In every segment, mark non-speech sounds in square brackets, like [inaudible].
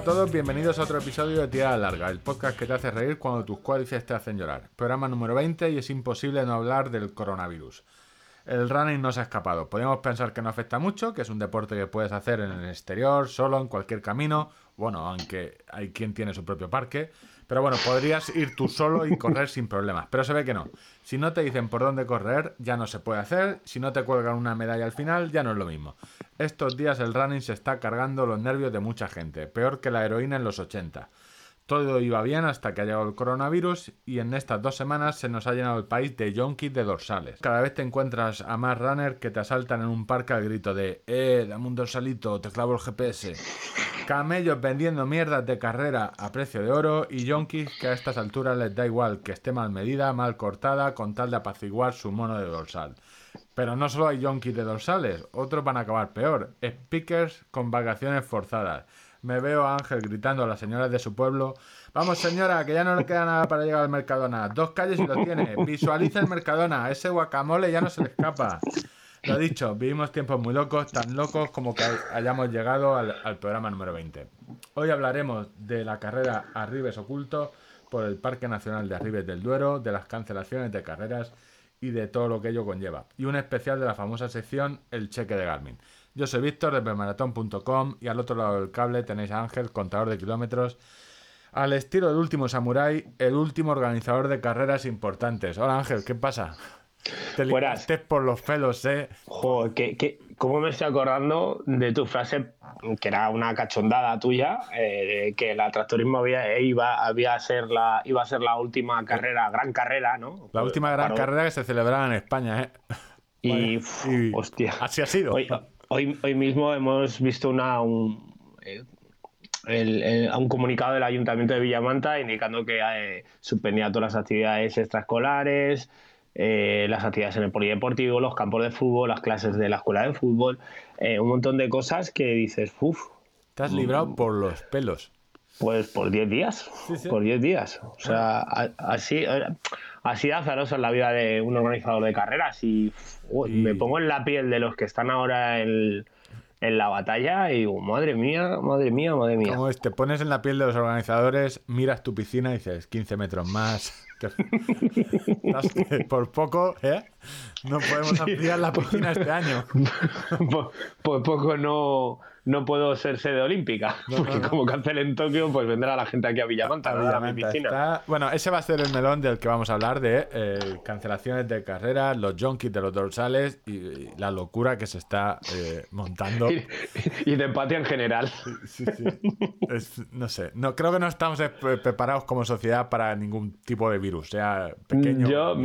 a todos, bienvenidos a otro episodio de Tirada Larga, el podcast que te hace reír cuando tus cuádriceps te hacen llorar. Programa número 20 y es imposible no hablar del coronavirus. El running no se ha escapado. Podríamos pensar que no afecta mucho, que es un deporte que puedes hacer en el exterior, solo, en cualquier camino. Bueno, aunque hay quien tiene su propio parque. Pero bueno, podrías ir tú solo y correr sin problemas. Pero se ve que no. Si no te dicen por dónde correr, ya no se puede hacer. Si no te cuelgan una medalla al final, ya no es lo mismo. Estos días el running se está cargando los nervios de mucha gente. Peor que la heroína en los 80. Todo iba bien hasta que ha llegado el coronavirus y en estas dos semanas se nos ha llenado el país de yonkis de dorsales. Cada vez te encuentras a más runners que te asaltan en un parque al grito de ¡Eh, dame un dorsalito, te clavo el GPS! Camellos vendiendo mierdas de carrera a precio de oro y yonkis que a estas alturas les da igual que esté mal medida, mal cortada, con tal de apaciguar su mono de dorsal. Pero no solo hay yonkis de dorsales, otros van a acabar peor. Speakers con vacaciones forzadas me veo a Ángel gritando a las señoras de su pueblo, vamos señora, que ya no le queda nada para llegar al Mercadona, dos calles y lo tiene, visualiza el Mercadona, ese guacamole ya no se le escapa. Lo dicho, vivimos tiempos muy locos, tan locos como que hayamos llegado al, al programa número 20. Hoy hablaremos de la carrera Arribes Oculto por el Parque Nacional de Arribes del Duero, de las cancelaciones de carreras y de todo lo que ello conlleva. Y un especial de la famosa sección El Cheque de Garmin. Yo soy Víctor de Permaratón.com y al otro lado del cable tenéis a Ángel, contador de kilómetros. Al estilo del último Samurai, el último organizador de carreras importantes. Hola Ángel, ¿qué pasa? Te ligaste por los pelos, ¿eh? Joder, ¿qué, cómo me estoy acordando de tu frase, que era una cachondada tuya, eh, que el tractorismo había, iba, había a ser la, iba a ser la última carrera, gran carrera, ¿no? La última gran carrera que se celebraba en España, ¿eh? Y, hostia. Así ha sido. Hoy, hoy mismo hemos visto una, un, eh, un comunicado del Ayuntamiento de Villamanta indicando que eh, suspendía todas las actividades extraescolares, eh, las actividades en el polideportivo, los campos de fútbol, las clases de la escuela de fútbol, un montón de cosas que dices, uff. Te has librado mm. por los pelos. Pues por 10 días, por 10 días. O sea, así, así azarosa es la vida de un organizador de carreras y, me pongo en la piel de los que están ahora en, la batalla y digo, madre mía, madre mía, madre mía. Como es, te pones en la piel de los organizadores, miras tu piscina y dices, 15 metros más. [laughs] por poco, ¿eh? No podemos ampliar la piscina este año. [laughs] por, por poco no no puedo ser sede olímpica. [laughs] porque como cancelen Tokio, pues vendrá la gente aquí a Villamanta, a, mi piscina. Bueno, ese va a ser el melón del que vamos a hablar de eh, cancelaciones de carreras, los junkies de los dorsales y, la locura que se está eh, montando. [laughs] y, de empatía en general. Sí, sí. no sé, no, creo que no estamos preparados como sociedad para ningún tipo de virus, sea pequeño. Yo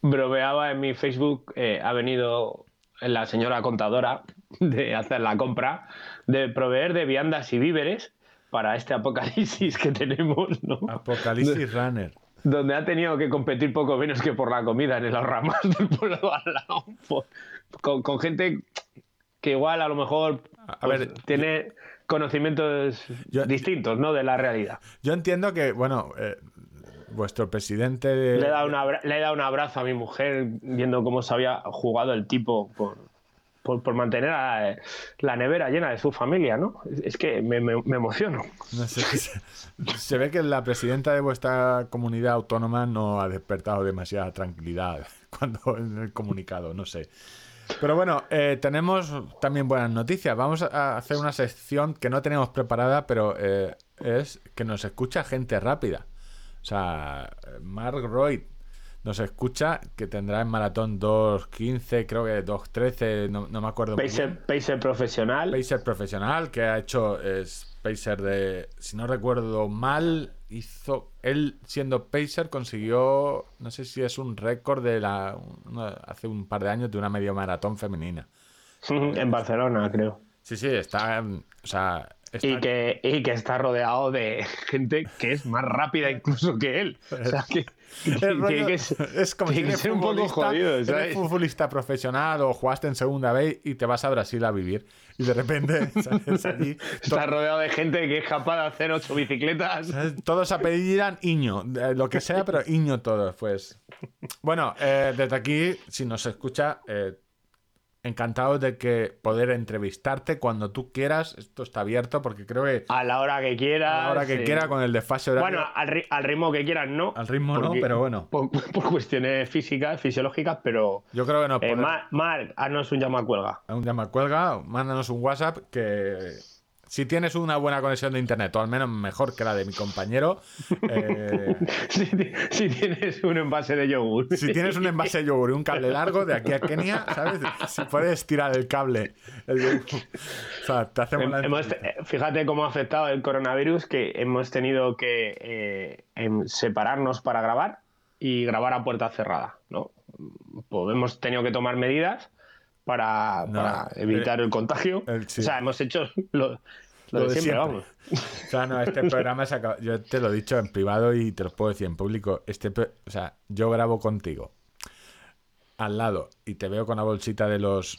bromeaba en mi Facebook, eh, ha venido la señora contadora de hacer la compra, de proveer de viandas y víveres para este apocalipsis que tenemos. ¿no? Apocalipsis [laughs] Runner. Donde ha tenido que competir poco menos que por la comida en el ahorramas del pueblo al lado. Con, gente que igual a lo mejor a ver, pues, tiene conocimientos distintos ¿no? de la realidad. Yo entiendo que, bueno, eh, vuestro presidente... Le, he dado le he dado un abrazo a mi mujer viendo cómo se había jugado el tipo por, por, mantener la nevera llena de su familia, ¿no? Es que me, emociono. [laughs] se, ve que la presidenta de vuestra comunidad autónoma no ha despertado demasiada tranquilidad [laughs] cuando en el comunicado, no sé. Pero bueno, eh, tenemos también buenas noticias. Vamos a hacer una sección que no tenemos preparada, pero eh, es que nos escucha gente rápida. O sea, Mark Roy nos escucha, que tendrá en maratón 2.15, creo que 2.13, no, no me acuerdo. Pacer, Pacer profesional. Pacer profesional, que ha hecho es Pacer de, si no recuerdo mal, hizo, él siendo Pacer consiguió, no sé si es un récord de la, hace un par de años de una medio maratón femenina. [laughs] En Barcelona, creo. Sí, sí, está, o sea, y, que, y que está rodeado de [laughs] gente que es más rápida incluso que él. O sea, [laughs] que, [laughs] es, como si ser un poco jodido. Eres futbolista profesional o jugaste en segunda vez y te vas a Brasil a vivir. Y de repente [laughs] sales allí. Estás rodeado de gente que es capaz de hacer ocho bicicletas. [laughs] Todos apellidan Iño, lo que sea, pero Iño todos, pues. Bueno, eh, desde aquí, si nos escucha, eh, encantado de que poder entrevistarte cuando tú quieras. Esto está abierto porque creo que A la hora que quieras. a la hora que sí. quiera con el desfase horario. Bueno, al, ri- al ritmo que quieras, no. al ritmo no, pero bueno. Por, [laughs] por cuestiones físicas, fisiológicas, pero. Yo creo que nos Eh, podemos- Mar- Marc, haznos un llama cuelga. un llama cuelga, mándanos un WhatsApp que si tienes una buena conexión de internet, o al menos mejor que la de mi compañero, eh, [laughs] si, ti- si tienes un envase de yogur. si tienes un envase de yogur y un cable largo de aquí a Kenia, ¿sabes? Si puedes tirar el cable. el yogur. o sea, te hacemos la Hemos- entrevista. fíjate cómo ha afectado el coronavirus que hemos tenido que eh, em, separarnos para grabar y grabar a puerta cerrada, ¿no? Pues hemos tenido que tomar medidas para, No, para evitar el contagio. el- sí. O sea, hemos hecho lo, lo de siempre, vamos. O sea, no, este programa se acaba. Yo te lo he dicho en privado y te lo puedo decir en público. Este, o sea, yo grabo contigo al lado y te veo con la bolsita de los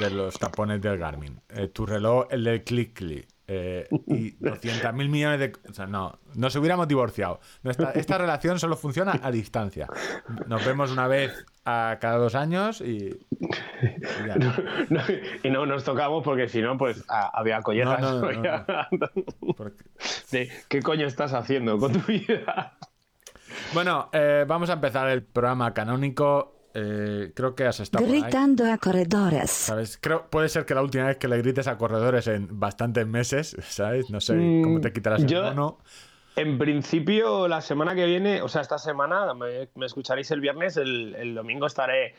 de los tapones del Garmin. Eh, tu reloj, el del Click Click. eh, y 200 mil millones de. O sea, no, nos hubiéramos divorciado. Nuestra, esta relación solo funciona a distancia. Nos vemos una vez a cada dos años y. y ya. [laughs] No, y no nos tocamos porque si no, pues había collejas. No, no, no, Porque- de, ¿Qué coño estás haciendo con tu [laughs] vida? Bueno, eh, vamos a empezar el programa canónico. Eh, creo que has estado por ahí. Gritando a corredores. ¿Sabes? Creo, puede ser que la última vez que le grites a corredores en bastantes meses, ¿sabes? No sé Mm, cómo te quitarás el yo- mono. En principio, la semana que viene, o sea, esta semana, me, me escucharéis el viernes, el, el domingo estaré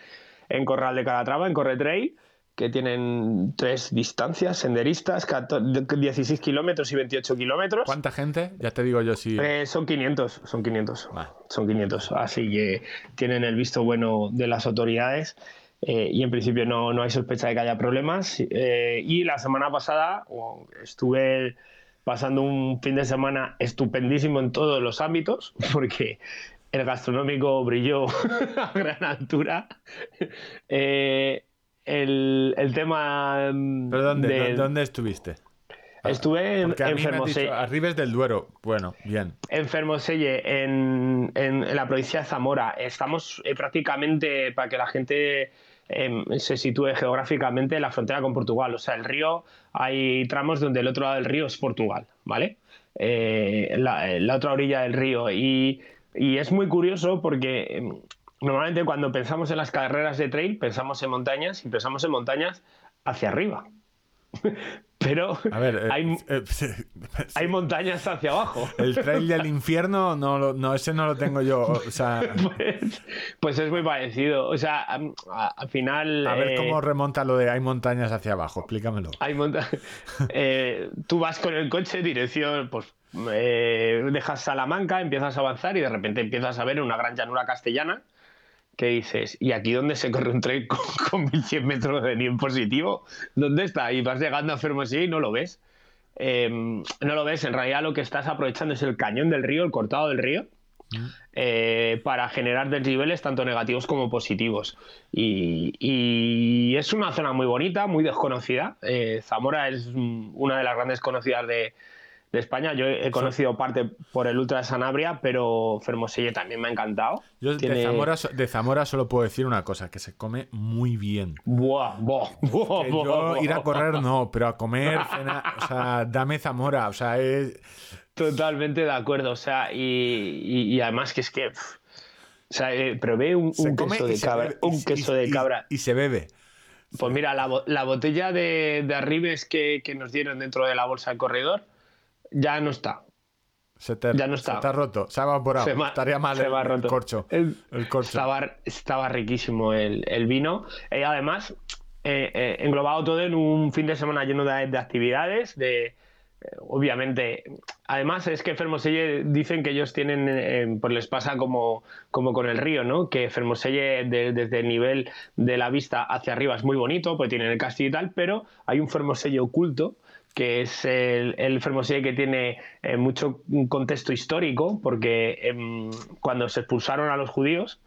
en Corral de Calatrava, en Corretrail, que tienen tres distancias senderistas, 14 16 kilómetros y 28 kilómetros. ¿Cuánta gente? Ya te digo yo si. Eh, son 500, son 500. Vale. Son 500. Así que tienen el visto bueno de las autoridades eh, y en principio no, no hay sospecha de que haya problemas. Eh, y la semana pasada oh, estuve pasando un fin de semana estupendísimo en todos los ámbitos [laughs] porque el gastronómico brilló [laughs] a gran altura. Eh, el, el tema... mm, ¿Pero dónde, de- dó- dónde estuviste? Estuve en, en Fermoselle. Arribes del Duero. Bueno, bien. En Fermoselle, en, en- en la provincia de Zamora. Estamos eh, prácticamente, para que la gente em, se sitúe geográficamente, en la frontera con Portugal. O sea, el río, hay tramos donde el otro lado del río es Portugal, ¿vale? Eh, la, otra orilla del río. Y, y es muy curioso porque em, normalmente cuando pensamos en las carreras de trail, pensamos en montañas y pensamos en montañas hacia arriba. [laughs] Pero A ver, eh, hay, eh, [laughs] hay montañas hacia abajo. el trail del infierno, no, no, ese no lo tengo yo. O sea, [laughs] Pues, pues es muy parecido. O sea, al final. a ver eh, cómo remonta lo de hay montañas hacia abajo. Explícamelo. hay monta- [laughs] eh, tú vas con el coche dirección, pues eh, dejas Salamanca, empiezas a avanzar y de repente empiezas a ver una gran llanura castellana que dices, ¿y aquí dónde se corre un tren [laughs] con, con 1100 metros de nivel positivo? ¿Dónde está? Y vas llegando a Fermosí y no lo ves. Eh, no lo ves, en realidad lo que estás aprovechando es el cañón del río, el cortado del río, eh, para generar desniveles tanto negativos como positivos. Y, es una zona muy bonita, muy desconocida. Eh, Zamora es una de las grandes conocidas de, de España. Yo he conocido parte por el Ultra de Sanabria, pero Fermoselle también me ha encantado. Yo Tiene- de, Zamora, de Zamora solo puedo decir una cosa, que se come muy bien. Buah, buah, buah, Que buah, yo ir a correr no, pero a comer, cenar, o sea, dame Zamora, o sea, es... Totalmente de acuerdo. O sea, y, y- y además que es que. pff, o sea, eh, probé un, Se un come queso de cabra. bebe- Un y- queso de cabra. Y, se bebe. Pues mira, la, la botella de, de Arribes que, que nos dieron dentro de la bolsa del corredor ya no está. Se te, Ya no está. Se te ha roto, se ha evaporado. Se Estaría mal se el, el roto. corcho. El- El corcho. Estaba, estaba riquísimo el, el vino. Eh, además, eh, eh, englobado todo en un fin de semana lleno de, de actividades, de eh, obviamente. Además, es que Fermoselle dicen que ellos tienen, pues les pasa como, como con el río, ¿no? Que Fermoselle de- desde el nivel de la vista hacia arriba es muy bonito, pues tienen el castillo y tal, pero hay un Fermoselle oculto que es el, el que tiene eh, mucho contexto histórico, porque em, cuando se expulsaron a los judíos,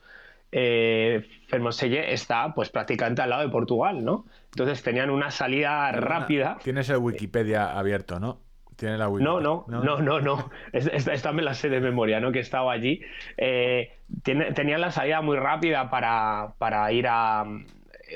eh, Fermoselle está pues prácticamente al lado de Portugal, ¿no? Entonces tenían una salida rápida. Tienes el Wikipedia abierto, ¿no? Tiene la Wikipedia. No, no, no, no, no. [laughs] Es- Esta, esta me la sé de memoria, ¿no? Que estaba allí. Eh, tiene- tenían la salida muy rápida para, para ir a.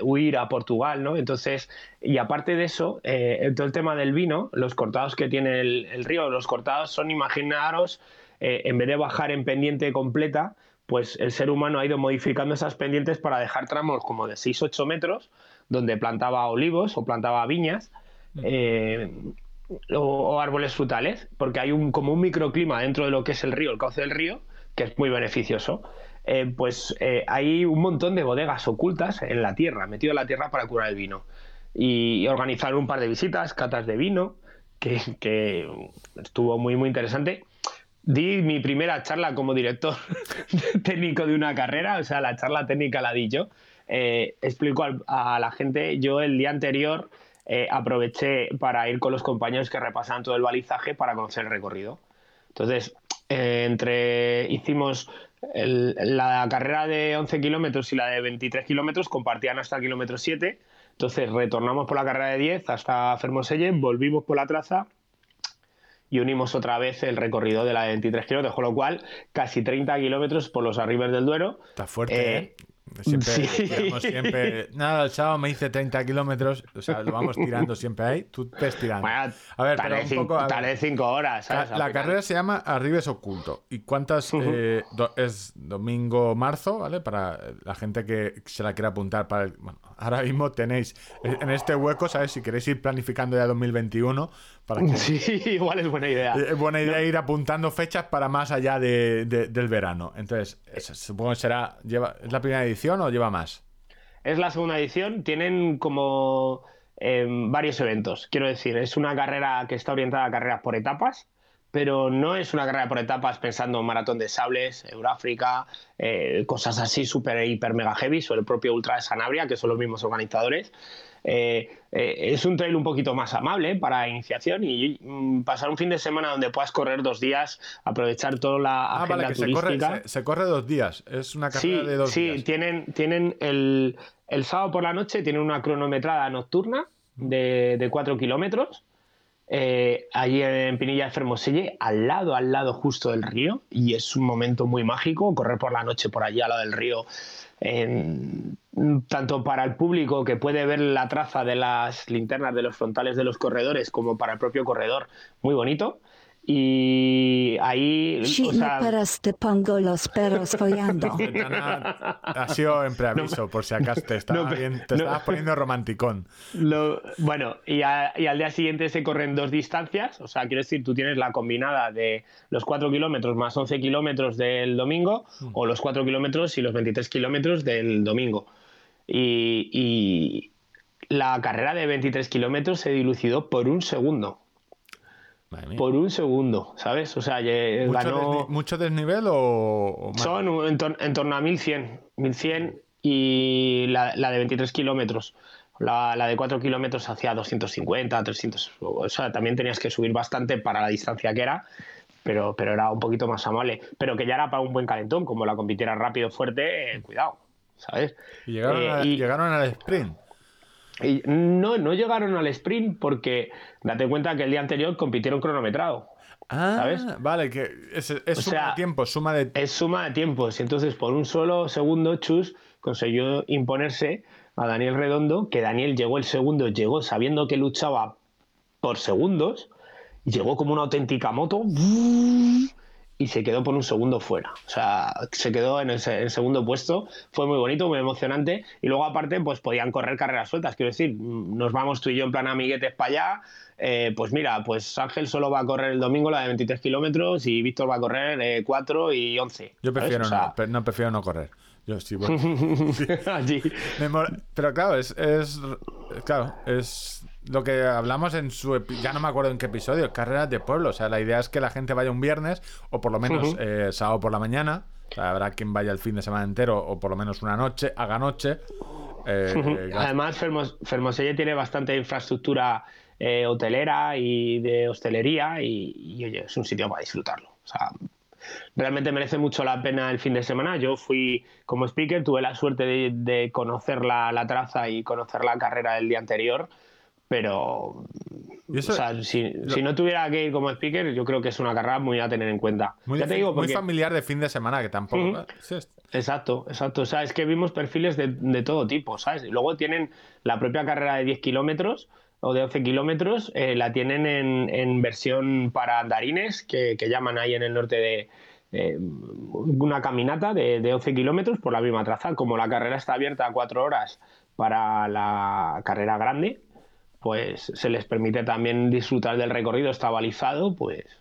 huir a Portugal, ¿no? Entonces, y aparte de eso, eh, todo el tema del vino, los cortados que tiene el, río, los cortados son, imaginaros, eh, en vez de bajar en pendiente completa, pues el ser humano ha ido modificando esas pendientes para dejar tramos como de 6-8 metros, donde plantaba olivos o plantaba viñas. Mm. Eh, o, árboles frutales, porque hay un, como un microclima dentro de lo que es el río, el cauce del río, que es muy beneficioso. Eh, pues eh, hay un montón de bodegas ocultas en la tierra, metido en la tierra para curar el vino. Y, organizar un par de visitas, catas de vino, que, estuvo muy, muy interesante. Di mi primera charla como director [laughs] técnico de una carrera, o sea, la charla técnica la di yo. Eh, explico a la gente, yo el día anterior eh, aproveché para ir con los compañeros que repasaban todo el balizaje para conocer el recorrido. Entonces, entre hicimos la carrera de 11 kilómetros y la de 23 kilómetros, compartían hasta el kilómetro 7. Entonces, retornamos por la carrera de 10 hasta Fermoselle, volvimos por la traza y unimos otra vez el recorrido de la de 23 kilómetros, con lo cual casi 30 kilómetros por los arribes del Duero. Está fuerte, ¿eh? Siempre, siempre, nada, el sábado me hice 30 kilómetros, o sea, lo vamos tirando siempre ahí, tú ves tirando. a ver, pero un poco. Tal 5 horas. La, carrera se llama Arribes Oculto. ¿Y cuántas? Eh, es domingo, marzo, ¿vale? Para la gente que se la quiera apuntar. Para bueno, ahora mismo tenéis en este hueco, ¿sabes? Si queréis ir planificando ya 2021, para que, sí, [laughs] igual es buena idea. Es buena idea ir apuntando fechas para más allá de, del verano. Entonces, supongo que será. Lleva, ¿Es la primera edición o lleva más? Es la segunda edición. Tienen como em, varios eventos. Quiero decir, es una carrera que está orientada a carreras por etapas pero no es una carrera por etapas pensando en maratón de sables, Euráfrica, eh, cosas así súper, hiper, mega heavy, o el propio Ultra de Sanabria, que son los mismos organizadores. Eh, eh, es un trail un poquito más amable para iniciación y mm, pasar un fin de semana donde puedas correr dos días, aprovechar toda la ah, agenda vale, turística. Se corre, dos días, es una carrera de dos días. Sí, tienen, tienen el, el, sábado por la noche tienen una cronometrada nocturna de, de cuatro kilómetros eh, allí en Pinilla de Fermoselle, al lado, al lado justo del río, y es un momento muy mágico correr por la noche por allí al lado del río. Tanto para el público que puede ver la traza de las linternas de los frontales de los corredores como para el propio corredor, muy bonito. Y ahí. Sí, o sea, te pongo los perros follando. [laughs] ha sido en preaviso, por si acaso te, estabas poniendo romanticón. bueno, y, al día siguiente se corren dos distancias. O sea, quiero decir, tú tienes la combinada de los 4 kilómetros más 11 kilómetros del domingo, mm. o los 4 kilómetros y los 23 kilómetros del domingo. y, y la carrera de 23 kilómetros se dilucidó por un segundo por un segundo, ¿sabes? O sea, ¿Mucho, ganó... ¿Mucho desnivel o, Son en, torno a 1100, 1100 y la, de 23 kilómetros. La, de 4 kilómetros hacia 250, 300. O sea, también tenías que subir bastante para la distancia que era, pero, pero era un poquito más amable. Pero que ya era para un buen calentón, como la compitiera rápido, fuerte, eh, cuidado, ¿sabes? Y llegaron, eh, llegaron al sprint. Y no, no llegaron al sprint porque date cuenta que el día anterior compitieron cronometrado. Ah, ¿sabes? vale, que es, suma de tiempo, suma de... Es suma de tiempos. Y entonces, por un solo segundo, Chus consiguió imponerse a Daniel Redondo, que Daniel llegó el segundo, llegó sabiendo que luchaba por segundos, llegó como una auténtica moto y se quedó por un segundo fuera. O sea, se quedó en el, segundo puesto. Fue muy bonito, muy emocionante. Y luego, aparte, pues podían correr carreras sueltas. Quiero decir, nos vamos tú y yo en plan amiguetes para allá. Eh, pues mira, pues Ángel solo va a correr el domingo la de 23 kilómetros y Víctor va a correr eh, 4 y 11. Yo prefiero, no, no, prefiero no correr. Yo sí, bueno. Pero claro, es, es. Claro, es lo que hablamos en su ya no me acuerdo en qué episodio, carreras de pueblo. O sea, la idea es que la gente vaya un viernes o por lo menos eh, sábado por la mañana. habrá quien vaya el fin de semana entero o por lo menos una noche, haga noche. Eh, Además, Fermoselle tiene bastante infraestructura eh, hotelera y de hostelería y, oye, es un sitio para disfrutarlo. O sea, realmente merece mucho la pena el fin de semana. Yo fui como speaker, tuve la suerte de, conocer la, la traza y conocer la carrera del día anterior pero eso- o sea, si, si no tuviera que ir como speaker, yo creo que es una carrera muy a tener en cuenta. Muy, ya te digo, muy porque... familiar de fin de semana, que tampoco. Ujú. Sí, es- Exacto, exacto. O sea, es que vimos perfiles de, de todo tipo, ¿sabes? Y luego tienen la propia carrera de 10 kilómetros o de 11 kilómetros, eh, la tienen en, en versión para andarines, que, llaman ahí en el norte de eh, una caminata de, de 11 kilómetros por la misma traza. Como la carrera está abierta a 4 horas para la carrera grande, pues se les permite también disfrutar del recorrido, está balizado, pues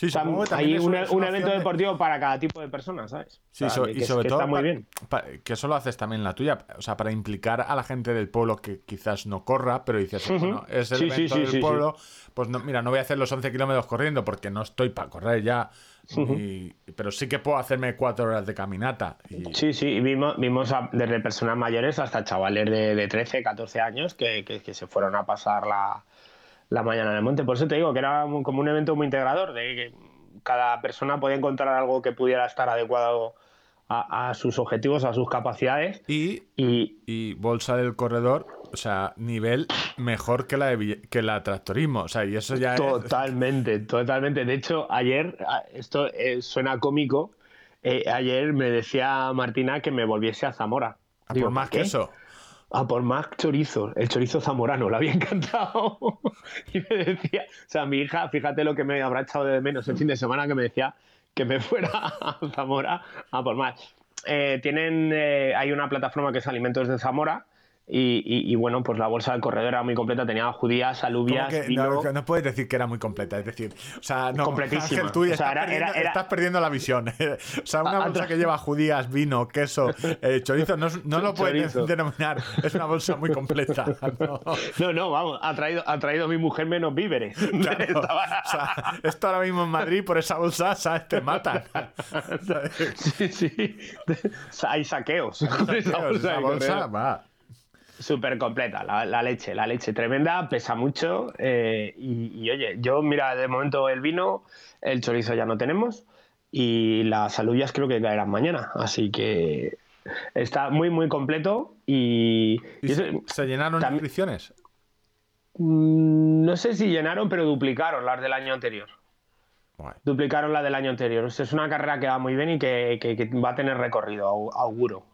Sí, supongo que hay un, evento de- deportivo para cada tipo de persona, ¿sabes? Sí, O sea, so- que- y que- sobre que todo está muy pa- bien. pa- que eso lo haces también la tuya, o sea, para implicar a la gente del pueblo que quizás no corra, pero dices, bueno, es el Sí, evento sí, del pueblo, pues no, mira, no voy a hacer los 11 kilómetros corriendo porque no estoy para correr ya, y- pero sí que puedo hacerme cuatro horas de caminata. Y, Sí, sí, y vimos, vimos a- desde personas mayores hasta chavales de, de 13, 14 años que, que- que se fueron a pasar la, la mañana en el monte. Por eso te digo que era como un evento muy integrador, de que cada persona podía encontrar algo que pudiera estar adecuado a, a sus objetivos, a sus capacidades. y, Y y bolsa del corredor, o sea, nivel mejor que la de, que la tractorismo, o sea, y eso ya es... totalmente, totalmente. De hecho, ayer, esto eh, suena cómico, eh, ayer me decía Martina que me volviese a Zamora. a Digo, por más ¿qué? que eso. A por más chorizo, el chorizo zamorano, le había [laughs] encantado. y me decía, o sea, mi hija, fíjate lo que me habrá echado de menos el fin de semana que me decía que me [laughs] fuera a Zamora a por más. Eh, tienen, eh, hay una plataforma que es Alimentos de Zamora y, y- y, bueno, pues la bolsa del corredor era muy completa, tenía judías, alubias, que vino... no, puedes decir que era muy completa, es decir, o sea, no, Completísima. Ángel, tú O sea, estás, era- perdiendo, era- era- estás perdiendo la visión. [laughs] o sea, una bolsa que lleva judías, vino, queso, [laughs] eh, chorizo, no, no lo puedes [laughs] denominar, es una bolsa muy completa. ¿no? No, no, vamos, ha traído, ha traído mi mujer menos víveres. Claro, o sea, esto ahora mismo en Madrid, por esa bolsa, ¿sabes? Te matan. Sí, sí. Hay saqueos. con esa bolsa esa bolsa va. Súper completa, la, la leche, la leche tremenda, pesa mucho. eh, y, y, oye, yo, mira, de momento el vino, el chorizo ya no tenemos y las alubias creo que caerán mañana. Así que está muy, muy completo y, ¿Y y eso- se, se llenaron también- inscripciones? mm, no sé si llenaron, pero duplicaron las del año anterior. Duplicaron la del año anterior. O sea, es una carrera que va muy bien y que, que- que va a tener recorrido, au- auguro.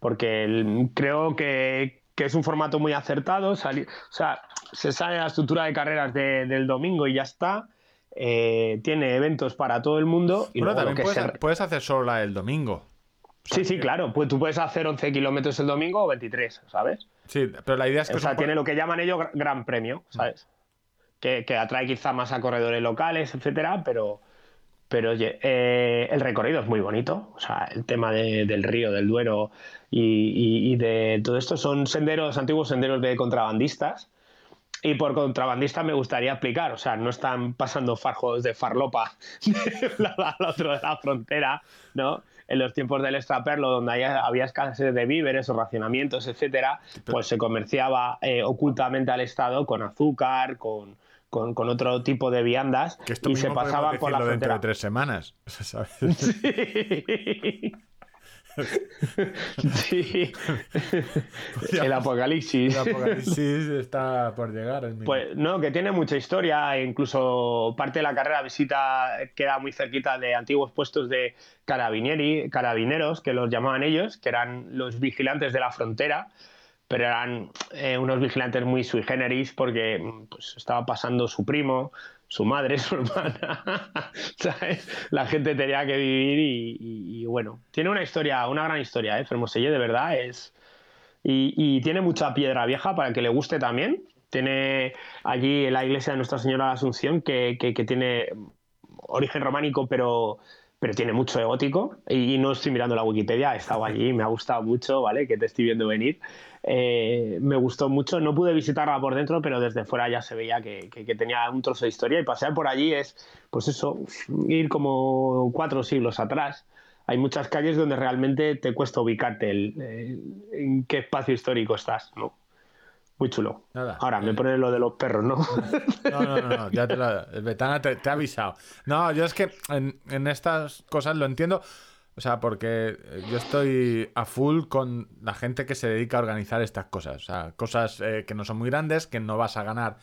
Porque el- creo que, que es un formato muy acertado. o sea, se sale la estructura de carreras de- del domingo y ya está. Eh, tiene eventos para todo el mundo. Y lo también que puedes, se- puedes hacer solo la del domingo. Sí, sí, claro. Pues tú puedes hacer 11 kilómetros el domingo o 23, ¿sabes? Sí, pero la idea es que O sea, tiene lo que llaman ellos gra- gran premio, ¿sabes? Que, que atrae quizá más a corredores locales, etcétera, pero, pero oye, eh, el recorrido es muy bonito. O sea, el tema de- del río, del Duero y, y- y de todo esto son senderos, antiguos senderos de contrabandistas. Y por contrabandista me gustaría explicar, o sea, no están pasando farjos de farlopa [laughs] al otro de la frontera, ¿no? En los tiempos del extraperlo, donde había, había escasez de víveres o racionamientos, etcétera, pues se comerciaba eh, ocultamente al Estado con azúcar, con, con, con otro tipo de viandas que esto y se mismo podemos pasaba por la dentro frontera. de tres semanas. [laughs] ¿sabes? [laughs] Sí. Sí. [laughs] El apocalipsis. El apocalipsis está por llegar. Pues no, que tiene mucha historia, incluso parte de la carrera visita queda muy cerquita de antiguos puestos de carabinieri, carabineros, que los llamaban ellos, que eran los vigilantes de la frontera, pero eran eh, unos vigilantes muy sui generis porque pues, estaba pasando su primo, su madre, [laughs] su hermana, ¿sabes? La gente tenía que vivir y, y- y, bueno, tiene una historia, una gran historia, ¿eh? Fermoselle de verdad es... Y, y tiene mucha piedra vieja para que le guste también. Tiene allí la iglesia de Nuestra Señora de Asunción que, que- que tiene origen románico, pero, pero tiene mucho de gótico. Y no estoy mirando la Wikipedia, he estado allí, me ha gustado mucho, ¿vale? Que te estoy viendo venir. Eh, me gustó mucho. No pude visitarla por dentro, pero desde fuera ya se veía que, que- que tenía un trozo de historia. Y pasear por allí es, pues eso, ir como cuatro siglos atrás. Hay muchas calles donde realmente te cuesta ubicarte el, el- en qué espacio histórico estás, ¿no? Muy chulo. Nada. Ahora, me pones lo de los perros, ¿no? No, no, no, no, ya te lo, Betana te, te ha avisado. No, yo es que en, en estas cosas lo entiendo, o sea, porque eh, yo estoy a full con la gente que se dedica a organizar estas cosas, o sea, cosas eh, que no son muy grandes, que no vas a ganar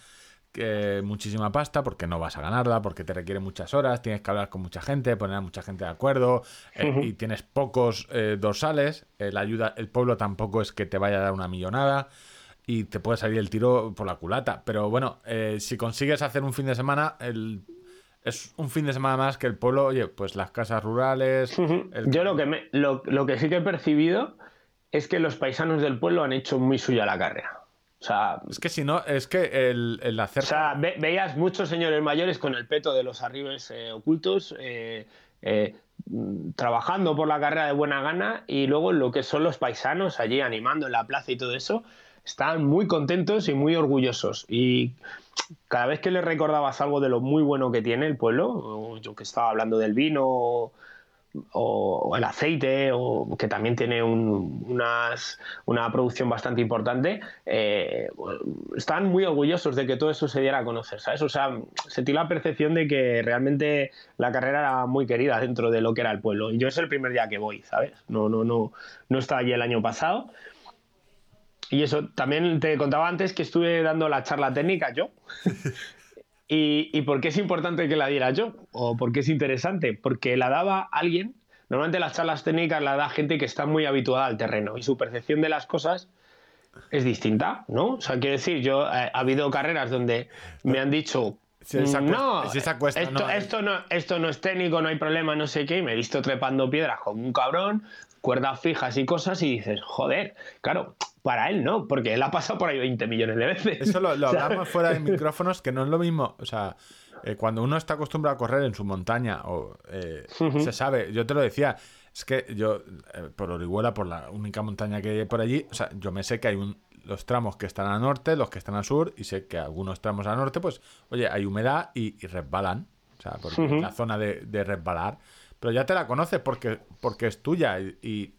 eh, muchísima pasta porque no vas a ganarla, porque te requiere muchas horas, tienes que hablar con mucha gente, poner a mucha gente de acuerdo eh, y tienes pocos eh, dorsales. la ayuda, el pueblo tampoco es que te vaya a dar una millonada y te puede salir el tiro por la culata. Pero bueno, eh, si consigues hacer un fin de semana, el, es un fin de semana más que el pueblo, oye, pues las casas rurales. el- Yo lo que, me- lo, lo que sí que he percibido es que los paisanos del pueblo han hecho muy suya la carrera. O sea, Es que si no, es que el, el hacer. O sea, ve- veías muchos señores mayores con el peto de los arribes eh, ocultos, eh, eh, trabajando por la carrera de buena gana, y luego lo que son los paisanos allí animando en la plaza y todo eso, estaban muy contentos y muy orgullosos. Y cada vez que les recordabas algo de lo muy bueno que tiene el pueblo, yo que estaba hablando del vino, o, el aceite, o que también tiene un- unas, una producción bastante importante, eh, están muy orgullosos de que todo eso se diera a conocer, ¿sabes? O sea, sentí la percepción de que realmente la carrera era muy querida dentro de lo que era el pueblo. Y yo es el primer día que voy, ¿sabes? No, no, no, no estaba allí el año pasado. Y eso, también te contaba antes que estuve dando la charla técnica yo. [laughs] ¿Y, ¿Y por qué es importante que la diera yo? ¿O por qué es interesante? Porque la daba alguien. Normalmente las charlas técnicas la da gente que está muy habituada al terreno y su percepción de las cosas es distinta, ¿no? O sea, quiero decir, yo eh, ha habido carreras donde me han dicho. Si esa cuesta- no, si esa cuesta esto, no hay". esto, no, esto no es técnico, no hay problema, no sé qué, y me he visto trepando piedras con un cabrón, cuerdas fijas y cosas, y dices, joder, claro, para él no, porque él ha pasado por ahí 20 millones de veces. Eso lo, lo hablamos [laughs] [laughs] fuera de micrófonos, que no es lo mismo. O sea, eh, cuando uno está acostumbrado a correr en su montaña, o eh, se sabe, yo te lo decía, es que yo, eh, por Orihuela, por la única montaña que hay por allí, o sea, yo me sé que hay un, los tramos que están al norte, los que están al sur, y sé que algunos tramos al norte, pues, oye, hay humedad y, y resbalan. O sea, porque es la zona de, de resbalar. Pero ya te la conoces porque, porque es tuya y, y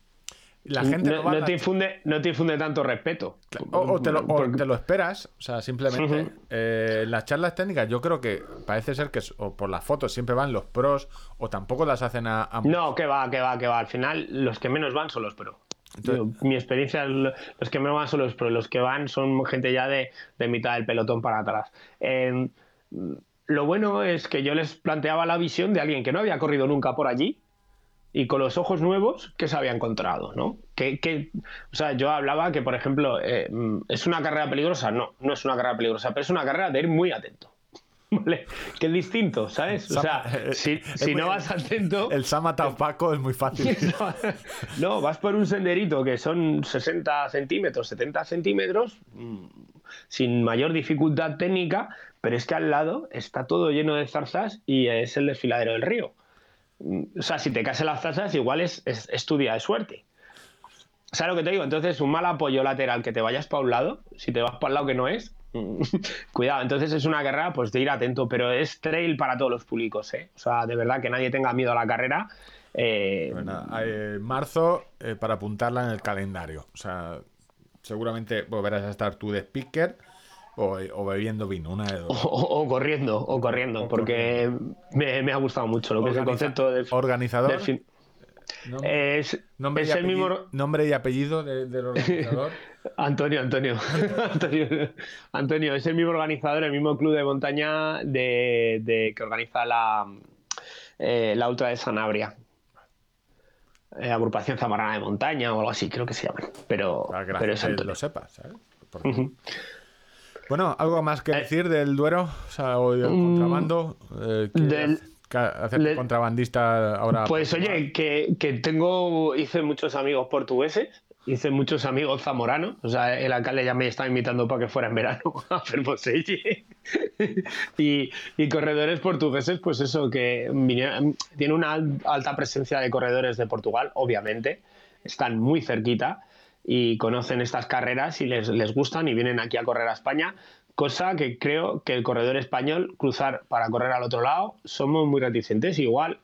la gente no, no la- te infunde, no te infunde tanto respeto. o, o te lo, o Porque- te lo esperas, o sea, simplemente eh, las charlas técnicas yo creo que parece ser que o por las fotos siempre van los pros o tampoco las hacen a... a- No, que va, que va, que va. Al final, los que menos van son los pro. Entonces- Yo, mi experiencia, lo- los que menos van son los pro. Los que van son gente ya de, de mitad del pelotón para atrás. Eh, lo bueno es que yo les planteaba la visión de alguien que no había corrido nunca por allí y con los ojos nuevos que se había encontrado, ¿no? Que, que- o sea, yo hablaba que, por ejemplo, eh, mm, ¿es una carrera peligrosa? No, no es una carrera peligrosa, pero es una carrera de ir muy atento. [laughs] ¿Vale? Que es distinto, ¿sabes? O sea, si, es si muy- no vas atento... El Samata Paco es muy fácil. [laughs] No, vas por un senderito que son 60 centímetros, 70 centímetros, mm, sin mayor dificultad técnica, pero es que al lado está todo lleno de zarzas y es el desfiladero del río. Mm, O sea, si te caes en las zarzas, igual es, es, tu día de suerte. ¿Sabes lo que te digo? Entonces, un mal apoyo lateral que te vayas para un lado, si te vas para el lado que no es, mm, [laughs] cuidado. Entonces, es una carrera pues de ir atento, pero es trail para todos los públicos, ¿eh? O sea, de verdad que nadie tenga miedo a la carrera. Eh, Pues eh, marzo eh, para apuntarla en el calendario. O sea, seguramente volverás a estar tú de speaker o, o bebiendo vino, una de dos. O, o corriendo, o corriendo, porque me, me ha gustado mucho lo que es el concepto del, organizador. del fin- Nombre, Es, nombre y es el apellido, mismo. nombre y apellido de- del organizador. [laughs] Antonio, Antonio. [laughs] Antonio. Antonio, es el mismo organizador, el mismo club de montaña de, de- que organiza la, eh, la Ultra de Sanabria. Eh, agrupación Zamarana de Montaña o algo así, creo que se llama. Pero, Para que la pero gente lo sepa, ¿sabes? Porque- Bueno, ¿algo más que decir del Duero? O sea, o del contrabando. Eh, ¿quieres Mm, del- le- contrabandista ahora. Pues oye, que, que tengo, hice muchos amigos portugueses, hice muchos amigos zamoranos, o sea, el alcalde ya me estaba invitando para que fuera en verano [laughs] a Fermoselle. [laughs] y, y corredores portugueses, pues eso, que vinieron- tiene una al- alta presencia de corredores de Portugal, obviamente, están muy cerquita y conocen estas carreras y les, les gustan y vienen aquí a correr a España, cosa que creo que el corredor español, cruzar para correr al otro lado, somos muy reticentes. Igual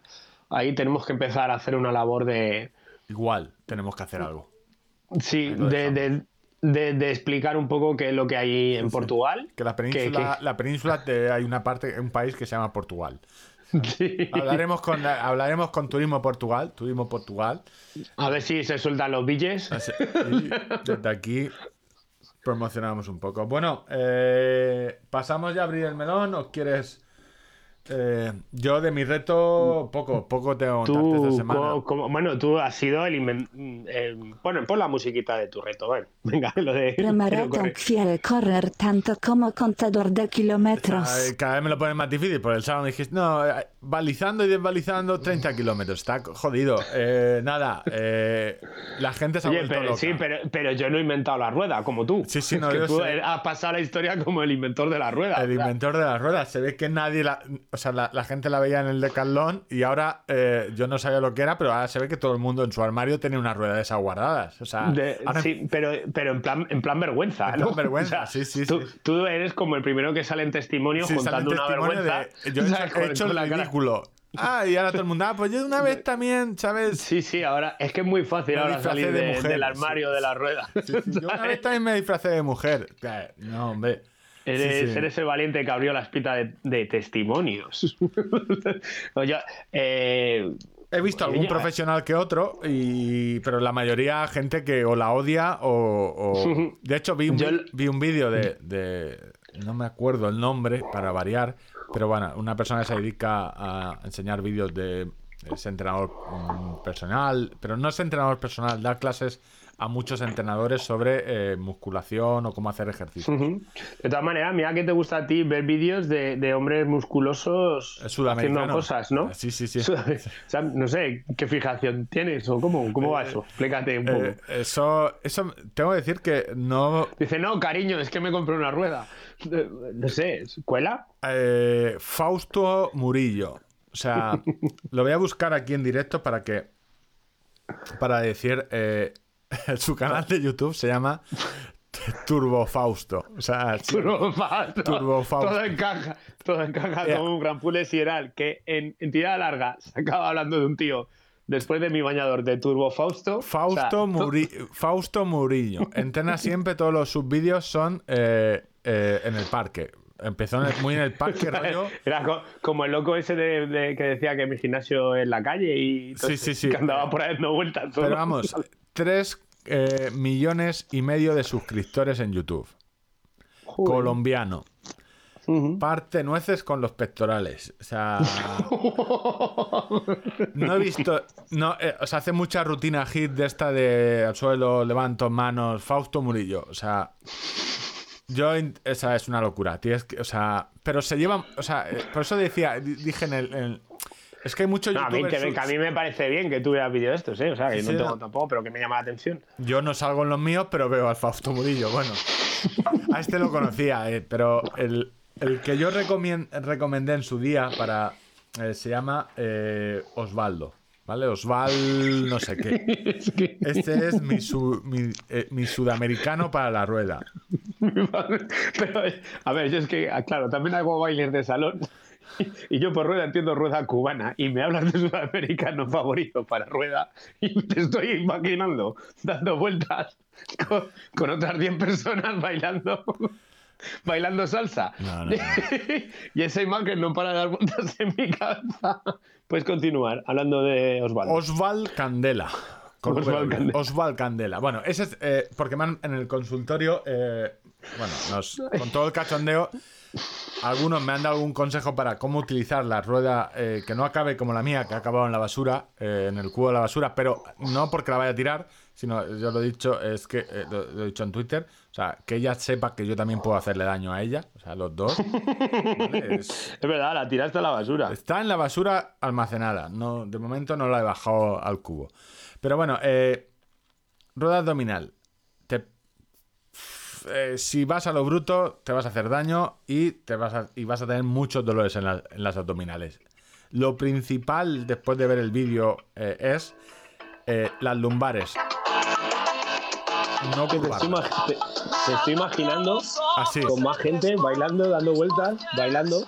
ahí tenemos que empezar a hacer una labor de, Igual, tenemos que hacer algo. sí, de, de- de- de explicar un poco qué es lo que hay en Portugal. Que la Que- península, que- la península te- hay una parte, un país que se llama Portugal. Sí. [laughs] Hablaremos con, hablaremos con Turismo Portugal, Turismo Portugal. A ver si se sueltan los billes. Desde aquí promocionamos un poco. Bueno, eh, ¿pasamos ya a abrir el melón o quieres...? Eh, yo de mi reto, poco, poco tengo que contarte Tú, esta semana. como- bueno, tú has sido el, inven- el- Bueno, pon la musiquita de tu reto, ven. [laughs] Venga, lo de... Premaratón corre. quiere correr tanto como contador de kilómetros. Cada vez me lo ponen más difícil. Por el sábado me dijiste, no, eh, balizando y desbalizando 30 kilómetros. Está jodido. Eh, nada, eh, la gente se ha Oye, vuelto pero, loca. sí, pero, pero yo no he inventado la rueda, como tú. Sí, sí, no, [laughs] que yo tú sé. has pasado la historia como el inventor de la rueda. El o sea, inventor de las ruedas. Se ve que nadie la. O sea, la, la gente la veía en el decalón y ahora eh, yo no sabía lo que era, pero ahora se ve que todo el mundo en su armario tiene una rueda de esas guardadas. O sea, de- ahora- sí, pero, pero en plan, en plan vergüenza. En ¿no? plan vergüenza, [laughs] sí, sí, tú, sí. tú eres como el primero que sale en testimonio sí, el contando una testimonio vergüenza. de. Yo he [laughs] hecho, he hecho el cara. ridículo. Ah, y ahora todo el mundo. Ah, pues yo una vez [laughs] también, ¿sabes? Sí, sí, ahora es que es muy fácil Me ahora salir de de- mujer, del armario sí. de la rueda. Sí, sí, Yo una vez también me disfracé de mujer. No, hombre. Eres, Sí, sí. eres el valiente que abrió la espita de, de testimonios. [laughs] Eh, He visto algún ya. profesional que otro, y... pero la mayoría gente que o la odia o... o- [laughs] De hecho, vi un, Yo vi- el- vi un vídeo de, de- No me acuerdo el nombre para variar, pero bueno, una persona que se dedica a enseñar vídeos de... Es entrenador mm, personal, pero no es entrenador personal, da clases a muchos entrenadores sobre eh, musculación o cómo hacer ejercicio. De todas maneras, mira que te gusta a ti ver vídeos de, de hombres musculosos haciendo cosas, ¿no? Sí, sí, sí. [laughs] O sea, no sé, ¿qué fijación tienes o cómo, cómo va eso? Explícate un poco. Eh, eso, eso, tengo que decir que no, Dice, no, cariño, es que me compré una rueda. Eh, No sé, ¿cuela? Eh, Fausto Murillo. O sea, [laughs] lo voy a buscar aquí en directo para que. Para decir. Eh, [laughs] su canal de YouTube se llama Turbo Fausto. O sea, Turbo Fausto. Turbo Fausto. Todo encaja, todo encaja Ya. como un gran pule sideral que en, en tirada larga se acaba hablando de un tío después de mi bañador de Turbo Fausto. O sea, Fausto, Muri- Fausto Murillo. Entrena siempre, todos los subvídeos son eh, eh, en el parque. Empezó en el- muy en el parque, [laughs] rollo. Era co- como el loco ese de, de- que decía que mi gimnasio en la calle y Sí, sí, sí. que andaba por ahí dando vueltas. Pero vamos, [laughs] 3 millones y medio de suscriptores en YouTube. Joder. Colombiano. Parte nueces con los pectorales. O sea. No he visto. No, eh, o sea, hace mucha rutina hit de esta de al suelo, levanto manos, Fausto Murillo. O sea. Yo. Esa es una locura. Tienes que, o sea. Pero se llevan. O sea, eh, por eso decía. di- Dije en el. en- es que hay muchos No, a, mí, que, me- que a mí me parece bien que tú veas vídeos estos, ¿eh? O sea, que Sí, no sí, tengo no. tampoco, pero que me llama la atención. Yo no salgo en los míos, pero veo al Fausto Murillo. Bueno, a este lo conocía, eh, pero el, el que yo recomendé en su día para eh, se llama eh, Osvaldo, ¿vale? Osval no sé qué. [laughs] Es que- Este es mi, su- mi, eh, mi sudamericano para la rueda. [laughs] Pero, a ver, yo es que, ah, claro, también hago bailes de salón. Y yo por rueda entiendo rueda cubana. Y me hablas de sudamericano favorito para rueda. Y te estoy imaginando dando vueltas con, con otras 10 personas bailando. Bailando salsa. No, no, no. [laughs] y esa imagen no para de dar vueltas en mi cabeza. Puedes continuar hablando de Osvaldo. Osval Candela. Osval. Candela. Osval Candela. Bueno, ese es. eh, porque me han- en el consultorio. eh, bueno, nos- con todo el cachondeo. Algunos me han dado algún consejo para cómo utilizar la rueda eh, que no acabe como la mía, que ha acabado en la basura, eh, en el cubo de la basura, pero no porque la vaya a tirar, sino, yo lo he dicho, es que eh, lo, lo he dicho en Twitter, o sea, que ella sepa que yo también puedo hacerle daño a ella, o sea, los dos. ¿vale? [laughs] Es- Es verdad, la tiraste a la basura. Está en la basura almacenada. No, de momento no la he bajado al cubo. Pero bueno, rueda abdominal. Eh, si vas a lo bruto, te vas a hacer daño y, te vas a, y vas a tener muchos dolores en, la- en las abdominales. Lo principal después de ver el vídeo eh, es eh, las lumbares. No Te estoy, te- te estoy imaginando Así. con más gente bailando, dando vueltas, bailando.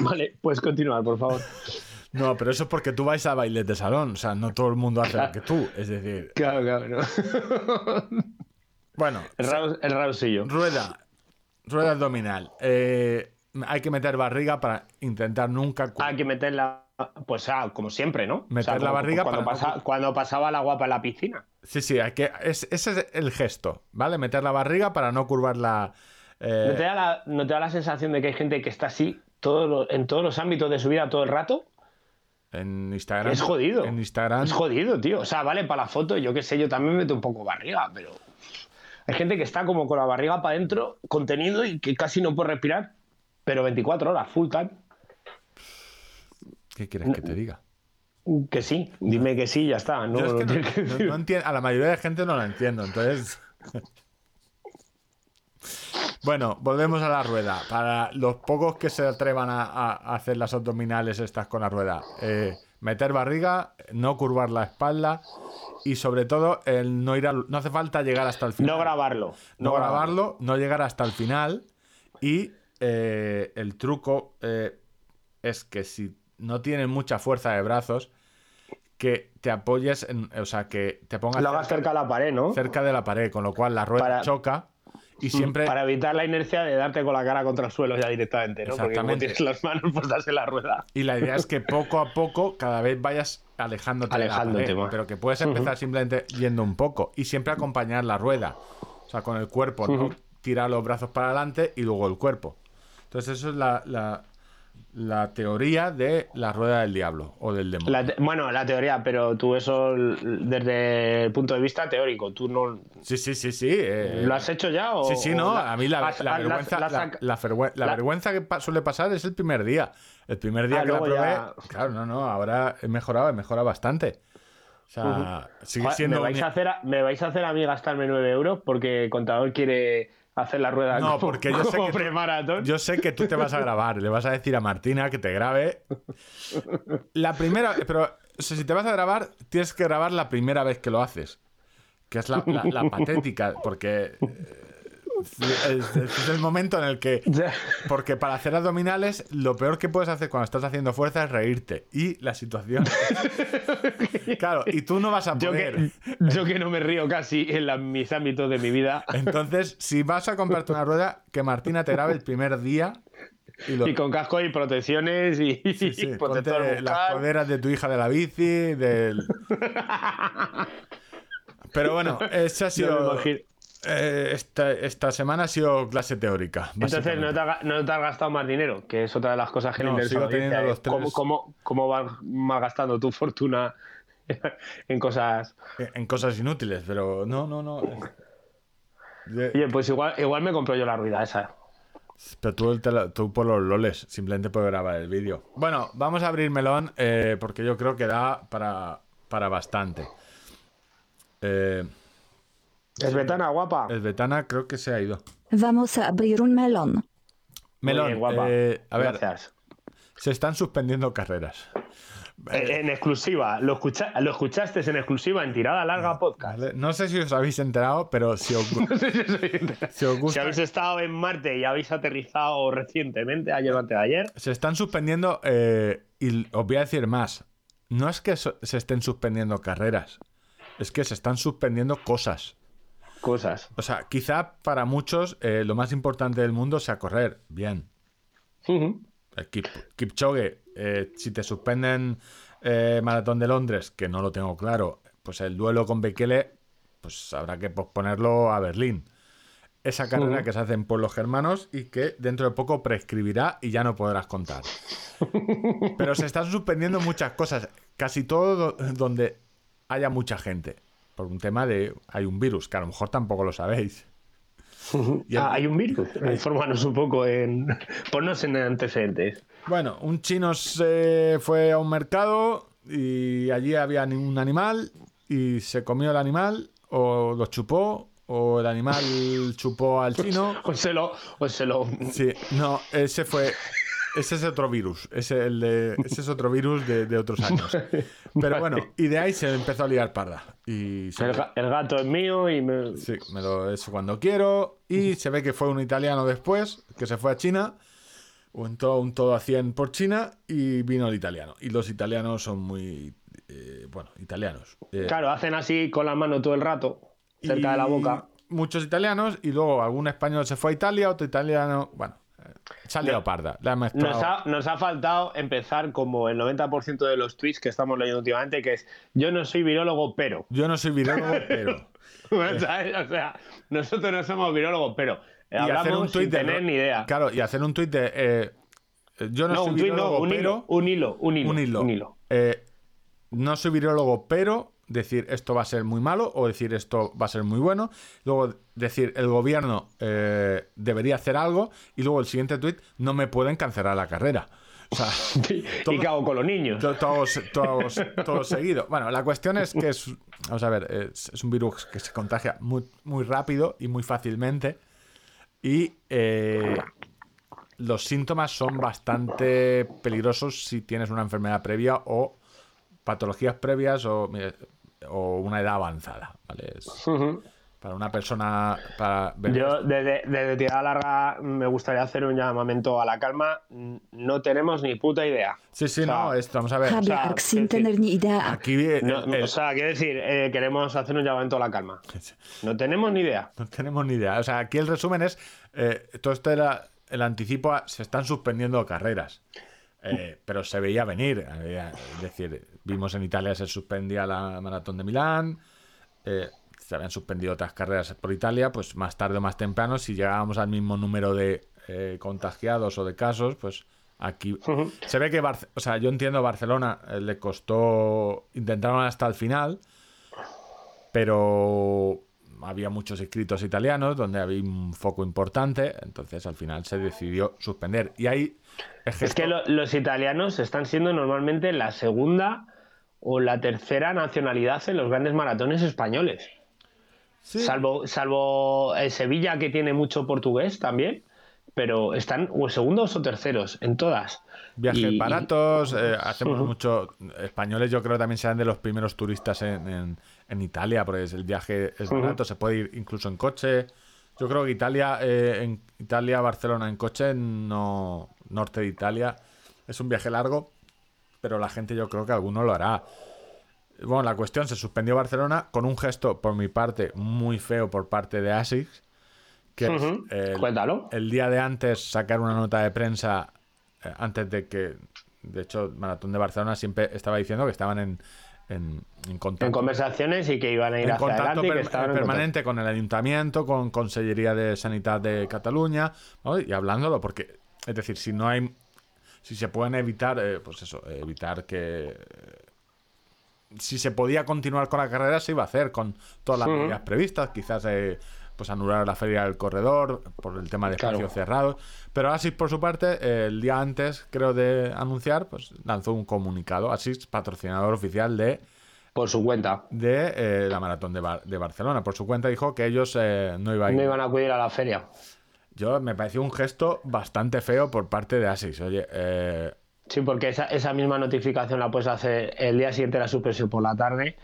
Vale, puedes continuar, por favor. No, pero eso es porque tú vais a bailes de salón. O sea, no todo el mundo hace lo que tú. Es decir, Claro, claro. ¿no? [laughs] bueno, El yo. Rueda. Rueda abdominal. Eh, hay que meter barriga para intentar nunca. Hay que meter la pues ah, como siempre, ¿no? Meter O sea, la como- barriga cuando, para no- cuando pasaba la guapa en la piscina. Sí, sí, hay que, es, ese es el gesto, ¿vale? Meter la barriga para no curvar la... eh, ¿No te, da la, ¿No te da la sensación de que hay gente que está así en todos los ámbitos de su vida todo el rato? en Instagram. Es jodido. En Instagram. Es jodido, tío. O sea, vale, para la foto, yo qué sé, yo también meto un poco barriga, pero. Hay gente que está como con la barriga para adentro, contenido y que casi no puede respirar, pero 24 horas, full time. ¿Qué quieres que te diga? Que sí, dime que sí, y ya está. No, Yo es no que no- tienes que no- decir. no entien- a la mayoría de gente no la entiendo, entonces... [laughs] bueno, volvemos a la rueda. Para los pocos que se atrevan a hacer las abdominales estas con la rueda, eh, meter barriga, no curvar la espalda y sobre todo el no ir al- no hace falta llegar hasta el final. No grabarlo. no grabarlo, no llegar hasta el final. Y eh, el truco eh, es que si no tienes mucha fuerza de brazos, que te apoyes, en, o sea, que te pongas Lo hagas cerca de la pared, ¿no? cerca de la pared, con lo cual la rueda Para- choca y siempre... Para evitar la inercia de darte con la cara contra el suelo ya directamente, ¿no? Porque como Exactamente. tienes las manos puestas en la rueda. Y la idea es que poco a poco cada vez vayas alejándote, de la Alejándote pared, más. pero que puedes empezar simplemente yendo un poco y siempre acompañar la rueda, o sea, con el cuerpo, no tirar los brazos para adelante y luego el cuerpo. Entonces eso es la, la, la teoría de la rueda del diablo o del demonio. La bueno, la teoría, pero tú eso desde el punto de vista teórico, tú no... Sí, sí, sí, sí. eh, ¿Lo has hecho ya o...? Sí, sí, no. la- a mí la, has- la vergüenza, la- vergüenza que pa- suele pasar es el primer día. El primer día Ah, que la probé, ya- claro, no, no, ahora he mejorado, he mejorado bastante. O sea, sigue Joder, siendo ¿me, vais a hacer a, ¿Me vais a hacer a mí gastarme 9 euros porque el contador quiere hacer la rueda No, como, porque yo sé que tú-? Yo sé que tú te vas a grabar, le vas a decir a Martina que te grabe. La primera, pero o sea, si te vas a grabar, tienes que grabar la primera vez que lo haces. Que es la, la- la patética, porque eh, es, es el momento en el que [laughs] Porque para hacer abdominales, lo peor que puedes hacer cuando estás haciendo fuerza es reírte. Y la situación. [laughs] claro, y tú no vas a Yo poder. que, yo que no me río casi en la- mis ámbitos de mi vida Entonces, si vas a comprarte una rueda, que Martina te grabe el primer día. Y, lo, y con casco y protecciones y, sí, sí, [laughs] y ponte protector las coderas de tu hija de la bici, del. Pero bueno, esa ha sido. Eh, esta, esta semana ha sido clase teórica. Entonces no te, ha, no te has gastado más dinero, que es otra de las cosas que le No, interesa a la sigo teniendo los tres. ¿Cómo, cómo, cómo vas malgastando tu fortuna [laughs] en cosas? En cosas inútiles, pero no, no, no. Oye, pues igual, igual me compro yo la rueda esa. Pero tú, tú por los loles, simplemente puedes grabar el vídeo. Bueno, vamos a abrir melón eh, porque yo creo que da para, para bastante. Eh, Es betana, guapa. el Betana creo que se ha ido. Vamos a abrir un melón. Melón, bien, guapa. eh, a ver, Gracias. se están suspendiendo carreras. Eh, En exclusiva, lo, escucha, lo escuchaste en exclusiva en tirada larga podcast. ¿vale? No sé si os habéis enterado, pero si os, [laughs] No sé si os habéis enterado. si os Si gusta, habéis estado en Marte y habéis aterrizado recientemente, ayer o antes de ayer, se están suspendiendo eh, y os voy a decir más. No es que so- se estén suspendiendo carreras, es que se están suspendiendo cosas. Cosas. O sea, quizá para muchos eh, lo más importante del mundo sea correr. Bien. Ujú. El Kip, Kipchoge, eh, si te suspenden eh, Maratón de Londres, que no lo tengo claro, pues el duelo con Bekele, pues habrá que posponerlo a Berlín. Esa carrera que se hace en pueblos germanos y que dentro de poco prescribirá y ya no podrás contar. [laughs] Pero se están suspendiendo muchas cosas, casi todo do- donde haya mucha gente. Por un tema de. Hay un virus, que a lo mejor tampoco lo sabéis. [laughs] Y Ah, hay un virus. Infórmanos un poco en. [laughs] Ponnos en antecedentes. Bueno, un chino se fue a un mercado y allí había un animal y se comió el animal o lo chupó o el animal [laughs] chupó al chino. O se lo. O se lo. Sí, no, ese fue... Ese es otro virus, ese, el de- ese es otro virus de, de otros años. [laughs] Pero bueno, y de ahí se empezó a liar parda. Y se- El, ga- el gato es mío y me. Sí, me lo es cuando quiero. Y se ve que fue un italiano después, que se fue a China. Un todo, un todo a 100 por China y vino el italiano. Y los italianos son muy. eh, bueno, italianos. Eh, Claro, hacen así con la mano todo el rato, cerca de la boca. Muchos italianos y luego algún español se fue a Italia, otro italiano. Bueno, Se ha liado parda. Nos ha, nos ha faltado empezar como el 90% de los tweets que estamos leyendo últimamente, que es yo no soy virólogo, pero. Yo no soy virólogo, [laughs] pero. ¿Sabes? O sea, nosotros no somos virólogos, pero eh, hacer un sin de- tener ni idea. Claro, y hacer un de. eh, eh, yo no, no, soy un no, virólogo, un pero. hilo, un hilo, un hilo, un hilo. un hilo. Eh, no soy virólogo, pero decir esto va a ser muy malo o decir esto va a ser muy bueno. Luego decir el gobierno eh, debería hacer algo y luego el siguiente tuit no me pueden cancelar la carrera. O sea, [laughs] ¿Y todo- con los niños? to- todos, [laughs] todos, todos seguido. Bueno, la cuestión es que es, vamos a ver, es, es un virus que se contagia muy, muy rápido y muy fácilmente y eh, los síntomas son bastante peligrosos si tienes una enfermedad previa o patologías previas o, o una edad avanzada. ¿vale? Es-. Para una persona, para ver- Yo, desde, desde tirada larga, me gustaría hacer un llamamiento a la calma. No tenemos ni puta idea. Sí, sí, o sea, no, esto, vamos a ver. Sea, Ark sin decir, tener ni idea. Aquí eh, No, o sea, quiero decir, eh, queremos hacer un llamamiento a la calma. [laughs] No tenemos ni idea. No tenemos ni idea. O sea, aquí el resumen es, eh, todo esto era el anticipo, a- se están suspendiendo carreras. Eh, pero se veía venir. Había- es decir, vimos en Italia se suspendía la maratón de Milán, eh, se habían suspendido otras carreras por Italia, pues más tarde o más temprano, si llegábamos al mismo número de eh, contagiados o de casos, pues aquí se ve que, Barce- o sea, yo entiendo Barcelona eh, le costó, intentaron hasta el final, pero había muchos inscritos italianos donde había un foco importante, entonces al final se decidió suspender. Y ahí es, Es que lo- los italianos están siendo normalmente la segunda o la tercera nacionalidad en los grandes maratones españoles. Sí. Salvo, salvo eh, Sevilla, que tiene mucho portugués también, pero están o segundos o terceros en todas. Viajes Y- y- baratos, eh, hacemos mucho. Españoles, yo creo también serán de los primeros turistas en, en- en Italia, porque es- el viaje es barato, se puede ir incluso en coche. Yo creo que Italia, eh, en Italia, Barcelona en coche, no norte de Italia, es un viaje largo, pero la gente yo creo que alguno lo hará. Bueno, la cuestión se suspendió Barcelona con un gesto, por mi parte, muy feo por parte de ASICS, que Ujú. el- Cuéntalo. el día de antes sacar una nota de prensa eh, antes de que de hecho Maratón de Barcelona siempre estaba diciendo que estaban en, en, en contacto, En conversaciones y que iban a ir en hacia contacto y que permanente con el ayuntamiento con Consellería de Sanidad de Cataluña ¿no? y hablándolo porque es decir si no hay si se pueden evitar eh, pues eso evitar que eh, si se podía continuar con la carrera se iba a hacer con todas las medidas previstas quizás eh, pues anular la feria del corredor por el tema de Claro. espacios cerrados pero Asis por su parte eh, el día antes creo de anunciar pues lanzó un comunicado Asis patrocinador oficial de por su cuenta. de eh, la maratón de, Bar- de Barcelona por su cuenta dijo que ellos eh, no iban a ir No iban a acudir a la feria. yo me pareció un gesto bastante feo por parte de Asis oye eh, Sí, porque esa, esa misma notificación la puedes hacer el día siguiente de la suspensión por la tarde,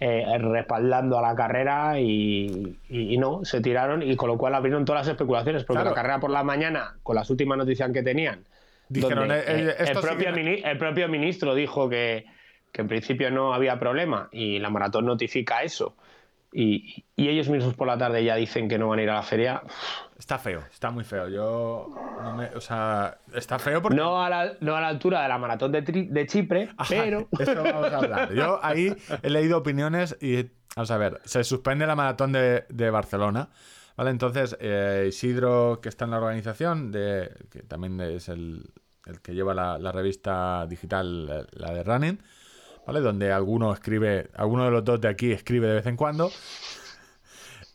eh, respaldando a la carrera y, y- y no, se tiraron y con lo cual abrieron todas las especulaciones, porque Claro. la carrera por la mañana, con las últimas noticias que tenían, Dijeron, donde, eh, eh, el, propio el propio ministro dijo que, que en principio no había problema y la maratón notifica eso. Y, y ellos mismos por la tarde ya dicen que no van a ir a la feria. está feo está muy feo yo no me o sea está feo porque No a la, no a la altura de la maratón de, Tri- de Chipre, Ajá, pero... [laughs] Eso vamos a hablar. Yo ahí he leído opiniones y, vamos a ver, se suspende la maratón de, de Barcelona. ¿Vale? Entonces, eh, Isidro, que está en la organización, de, que también es el, el que lleva la, la revista digital, la de Running, ¿vale? Donde alguno escribe, alguno de los dos de aquí escribe de vez en cuando.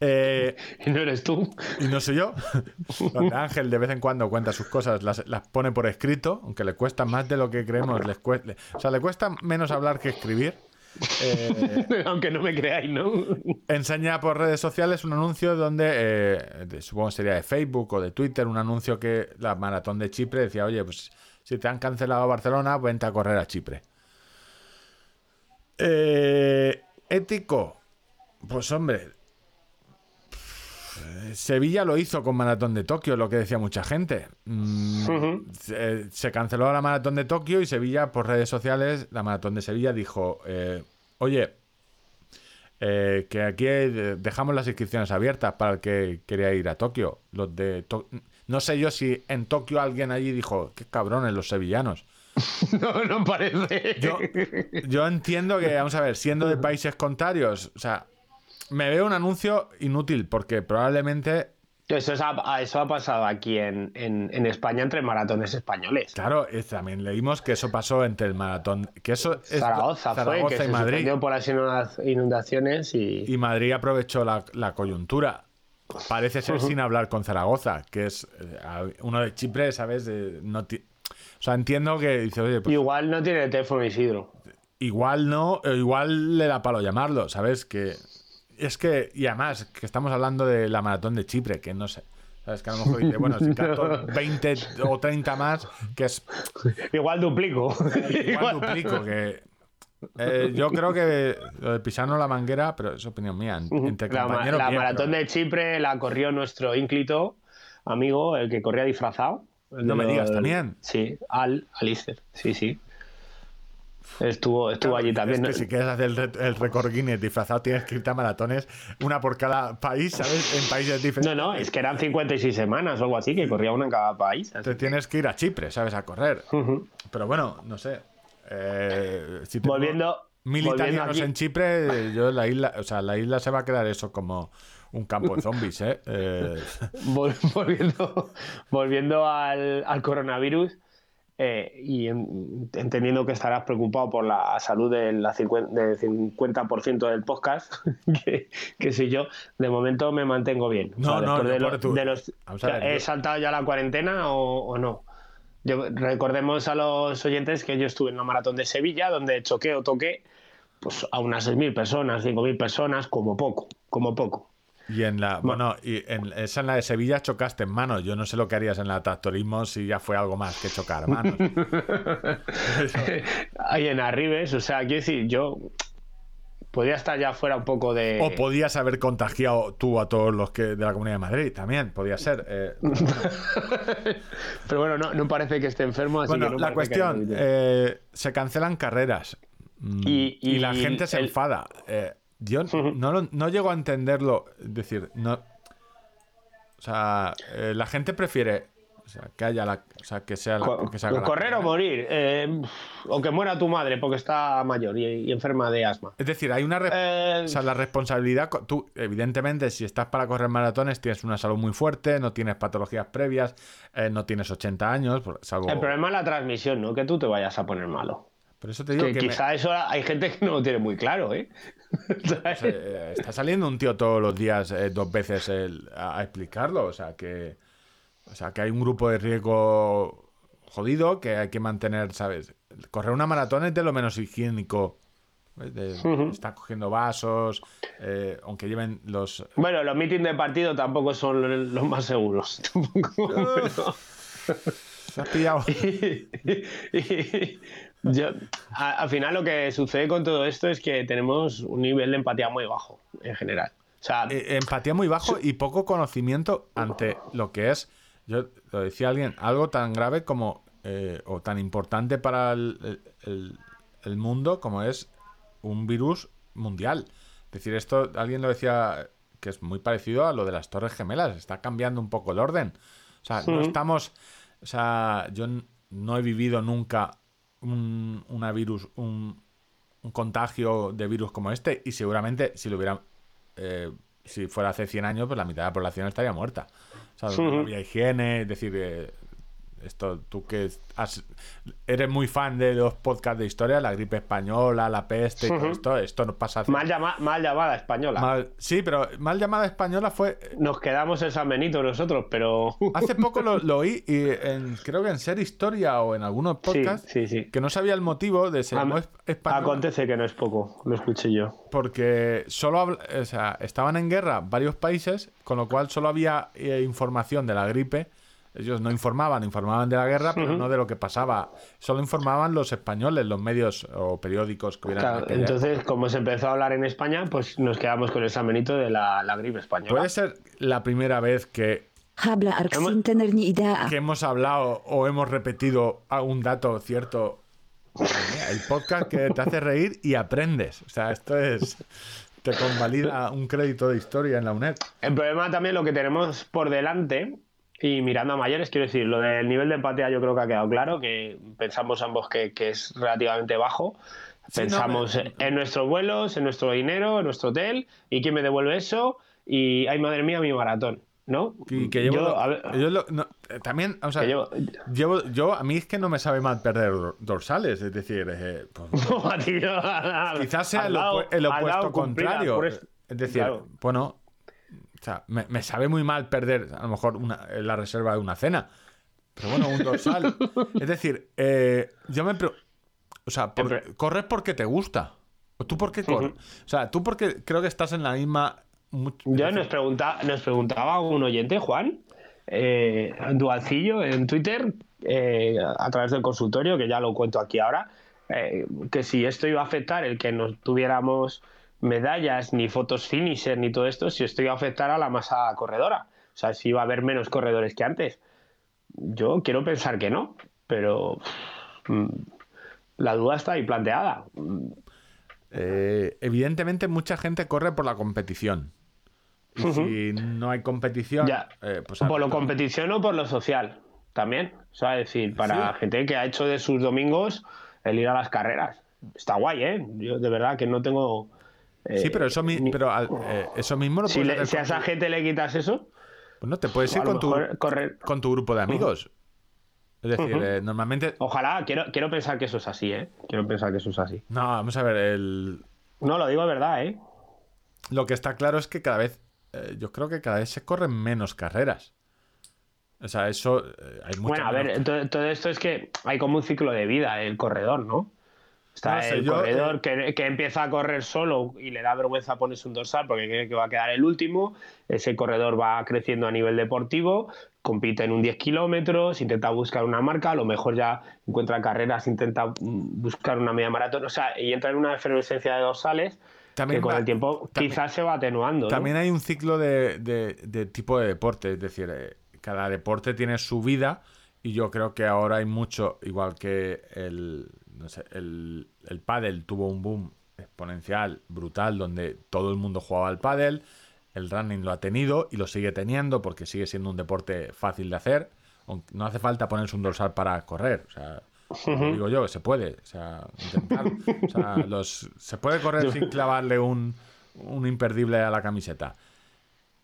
Eh, [laughs] Y no eres tú. y no soy yo. [laughs] Donde Ángel de vez en cuando cuenta sus cosas, las, las pone por escrito, aunque le cuesta más de lo que creemos. Les cue- le- o sea, le cuesta menos hablar que escribir. Eh, [laughs] Aunque no me creáis, ¿no? enseña por redes sociales un anuncio donde, eh, supongo que sería de Facebook o de Twitter, un anuncio que la maratón de Chipre decía, oye, pues si te han cancelado Barcelona, vente a correr a Chipre. Eh, ético. Pues hombre, Sevilla lo hizo con Maratón de Tokio, lo que decía mucha gente. Mm, se, se canceló la Maratón de Tokio y Sevilla, por redes sociales, la Maratón de Sevilla dijo, eh, oye, eh, que aquí eh, dejamos las inscripciones abiertas para el que quería ir a Tokio. Los de To- No sé yo si en Tokio alguien allí dijo, qué cabrones los sevillanos. [laughs] no, no parece. Yo, yo entiendo que, vamos a ver, siendo de países contrarios, o sea, me veo un anuncio inútil porque probablemente Eso, es- ha, eso ha pasado aquí en, en- en España entre maratones españoles. Claro, eh, también leímos que eso pasó entre el maratón, que eso es Zaragoza, fue, Zaragoza que y se Madrid. por las inunda- inundaciones y... Y Madrid aprovechó la, la coyuntura. Parece ser sin hablar con Zaragoza, que es eh, uno de Chipre, ¿sabes? De- no ti- o sea, entiendo que dice, oye, pues Igual no tiene teléfono Isidro. igual no, eh, igual le da palo llamarlo, ¿sabes? Que es que, y además, que estamos hablando de la maratón de Chipre, que no sé. ¿Sabes? Que a lo mejor dice, bueno, si canto [laughs] 20 o 30 más, que es Igual duplico. [laughs] Igual duplico que. eh, yo creo que lo de Pisano la manguera, pero es opinión mía. en- Entre La, compañeros. la bien, maratón pero- de Chipre la corrió nuestro ínclito amigo, el que corría disfrazado. No me digas, ¿también? Sí, Al, Alicer, sí, sí. Estuvo, estuvo allí también. Es que si quieres hacer el, el récord Guinness disfrazado, tienes que irte a maratones, una por cada país, ¿sabes? En países No, diferentes. no, es que eran 56 semanas o algo así, que corría una en cada país. así Te tienes que ir a Chipre, ¿sabes? A correr. Pero bueno, no sé. Eh, si Volviendo, mil volviendo italianos aquí- en Chipre, yo la isla, o sea, la isla se va a quedar eso como un campo de zombies, ¿eh? [laughs] Eh, Vol- volviendo, volviendo al, al coronavirus eh, y en- entendiendo que estarás preocupado por la salud del, la cincuen- del 50% del podcast, [laughs] que, que soy yo, de momento me mantengo bien. No, no, yo de, los- de ver, ¿He yo- saltado ya la cuarentena o, o no? Yo- recordemos a los oyentes que yo estuve en la maratón de Sevilla, donde choqué o toqué pues, a unas 6.000 personas, 5.000 personas, como poco, como poco. Y en la, bueno, y en esa en la de Sevilla chocaste en manos. Yo no sé lo que harías en la tractorismo si ya fue algo más que chocar manos. [laughs] Ahí en Arribes, o sea, quiero decir, yo podría estar ya fuera un poco de. O podías haber contagiado tú a todos los que de la Comunidad de Madrid, también, podía ser. eh. [laughs] Pero bueno, no, no parece que esté enfermo, así Bueno, que no la que cuestión, eh, se cancelan carreras mm, Y- y, y la gente se el- enfada. Eh, yo no, lo- no llego a entenderlo, es decir, no... O sea, eh, la gente prefiere o sea, que haya la... O sea, que sea la, que correr o morir, eh, o que muera tu madre porque está mayor y, y enferma de asma. Es decir, hay una... Eh, O sea, la responsabilidad, tú, evidentemente, si estás para correr maratones, tienes una salud muy fuerte, no tienes patologías previas, eh, no tienes 80 años, salvo... el problema es la transmisión, no que tú te vayas a poner malo. Por eso te digo Que que me- quizá eso hay gente que no lo tiene muy claro, ¿eh? [laughs] [laughs] Eh, está saliendo un tío todos los días eh, dos veces el- a, a explicarlo, o sea, que... O sea, que hay un grupo de riesgo jodido que hay que mantener, ¿sabes? Correr una maratón es de lo menos higiénico. ¿ves? De- Está cogiendo vasos, eh, aunque lleven los... Bueno, los mítines de partido tampoco son los más seguros. [laughs] Tampoco, pero- ¿Se has pillado? [laughs] Yo, a- al final lo que sucede con todo esto es que tenemos un nivel de empatía muy bajo en general. O sea, Eh, empatía muy bajo y poco conocimiento ante lo que es, yo lo decía alguien, algo tan grave como, eh, o tan importante para el, el- el- el mundo como es un virus mundial. Es decir, esto alguien lo decía que es muy parecido a lo de las Torres Gemelas, está cambiando un poco el orden. O sea, no estamos, o sea, yo no he vivido nunca un, una virus, un, un contagio de virus como este y seguramente si lo hubiera eh, si fuera hace 100 años pues la mitad de la población estaría muerta. O sea, no había higiene es decir eh, esto tú que has- eres muy fan de los podcasts de historia la gripe española la peste y todo esto esto nos pasa hace- mal, llama- mal llamada española. mal- sí pero mal llamada española fue Nos quedamos en San Benito nosotros, pero... [laughs] Hace poco lo, lo oí y en, creo que en Ser Historia o en algunos podcasts sí, sí. que no sabía el motivo de ser español Acontece que no es poco, lo escuché yo. porque solo habla- o sea, estaban en guerra varios países, con lo cual solo había eh, información de la gripe. Ellos no informaban, informaban de la guerra, pero no de lo que pasaba. Solo informaban los españoles, los medios o periódicos que hubieran. Claro, entonces, como se empezó a hablar en España, pues nos quedamos con el San Benito de la, la gripe española. Puede ser la primera vez que, Habla Ark sin tener ni idea. que hemos hablado o hemos repetido un dato cierto. El podcast que te hace reír y aprendes. O sea, esto es. Te convalida un crédito de historia en la UNED. El problema también lo que tenemos por delante y mirando a mayores, quiero decir, lo del nivel de empatía yo creo que ha quedado claro, que pensamos ambos que, que es relativamente bajo. Sí, no, Pensamos me- en nuestros vuelos, en nuestro dinero, en nuestro hotel, y quién me devuelve eso, y ay madre mía, mi maratón, ¿no? Y que llevo, Yo, a ver, yo lo- no, eh, también, o sea, que llevo- llevo- yo, a mí es que no me sabe mal perder dor- dorsales, es decir, eh, pues, [laughs] No, tío, quizás sea el, opuesto contrario. es- Es decir, Claro. bueno, o sea, me, me sabe muy mal perder a lo mejor una, la reserva de una cena. Pero bueno, un dorsal. [laughs] es decir, eh, yo me... O sea, por- corres porque te gusta. ¿O tú por qué corres? O sea, tú porque creo que estás en la misma... much- Yo nos, pregunta, nos preguntaba un oyente, Juan, eh, Dualcillo, en Twitter, eh, a través del consultorio, que ya lo cuento aquí ahora, eh, que si esto iba a afectar el que no tuviéramos medallas, ni fotos finisher, ni todo esto, si esto iba a afectar a la masa corredora. O sea, si iba a haber menos corredores que antes. Yo quiero pensar que no, pero mm, la duda está ahí planteada. eh, evidentemente mucha gente corre por la competición. Y si no hay competición, Ya. eh, pues por lo competición o por lo social también. O sea, es decir, para Sí. gente que ha hecho de sus domingos el ir a las carreras. Está guay, ¿eh? Yo de verdad que no tengo. Eh, Sí, pero eso, mi- ni- pero al- eh, eso mismo lo si, puedes le- si a esa gente le quitas eso, Bueno, te puedes ir con tu, mejor correr- con tu grupo de amigos. Es decir, eh, normalmente... ojalá, quiero, quiero pensar que eso es así, ¿eh? Quiero pensar que eso es así. No, vamos a ver, el... No, lo digo de verdad, ¿eh? lo que está claro es que cada vez, eh, yo creo que cada vez se corren menos carreras. O sea, eso, eh, hay mucho Bueno, a ver, todo, todo esto es que hay como un ciclo de vida el corredor, ¿no? Está No sé, el yo, corredor que, que empieza a correr solo y le da vergüenza ponerse un dorsal porque cree que va a quedar el último. Ese corredor va creciendo a nivel deportivo, compite en un 10 kilómetros, intenta buscar una marca, a lo mejor ya encuentra carreras, intenta buscar una media maratón, o sea, y entra en una efervescencia de dorsales También que con va- el tiempo también- quizás se va atenuando. ¿no? También hay un ciclo de, de- de tipo de deporte, es decir, eh, cada deporte tiene su vida y yo creo que ahora hay mucho, igual que el, no sé, el, el pádel tuvo un boom exponencial brutal donde todo el mundo jugaba al pádel, el running lo ha tenido y lo sigue teniendo porque sigue siendo un deporte fácil de hacer, no hace falta ponerse un dorsal para correr, o sea, digo yo, se puede, o sea, intentar, o sea, los, se puede correr sin clavarle un, un imperdible a la camiseta.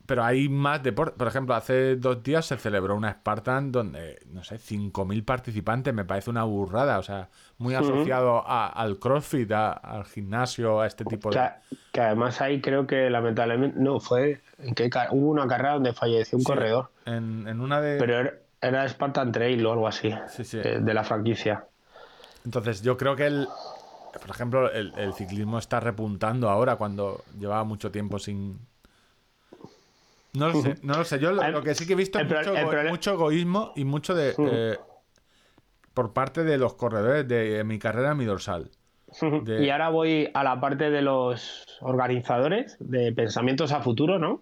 Pero hay más deporte. Por ejemplo, hace dos días se celebró una Spartan donde, no sé, 5.000 participantes. Me parece una burrada. O sea, muy asociado a- al CrossFit, a- al gimnasio, a este tipo de... Que, que además ahí creo que lamentablemente no fue en ca- hubo una carrera donde falleció un Sí, corredor En, en una de... pero era, era Spartan Trail o algo así Sí, sí. eh, de la franquicia Entonces, yo creo que el... Por ejemplo, el, el ciclismo está repuntando ahora cuando llevaba mucho tiempo sin... No lo sé, [laughs] no lo sé. Yo lo, que sí que he visto es mucho, ego- mucho egoísmo y mucho de... eh, por parte de los corredores de mi carrera, mi dorsal. De- y ahora voy a la parte de los organizadores de pensamientos a futuro no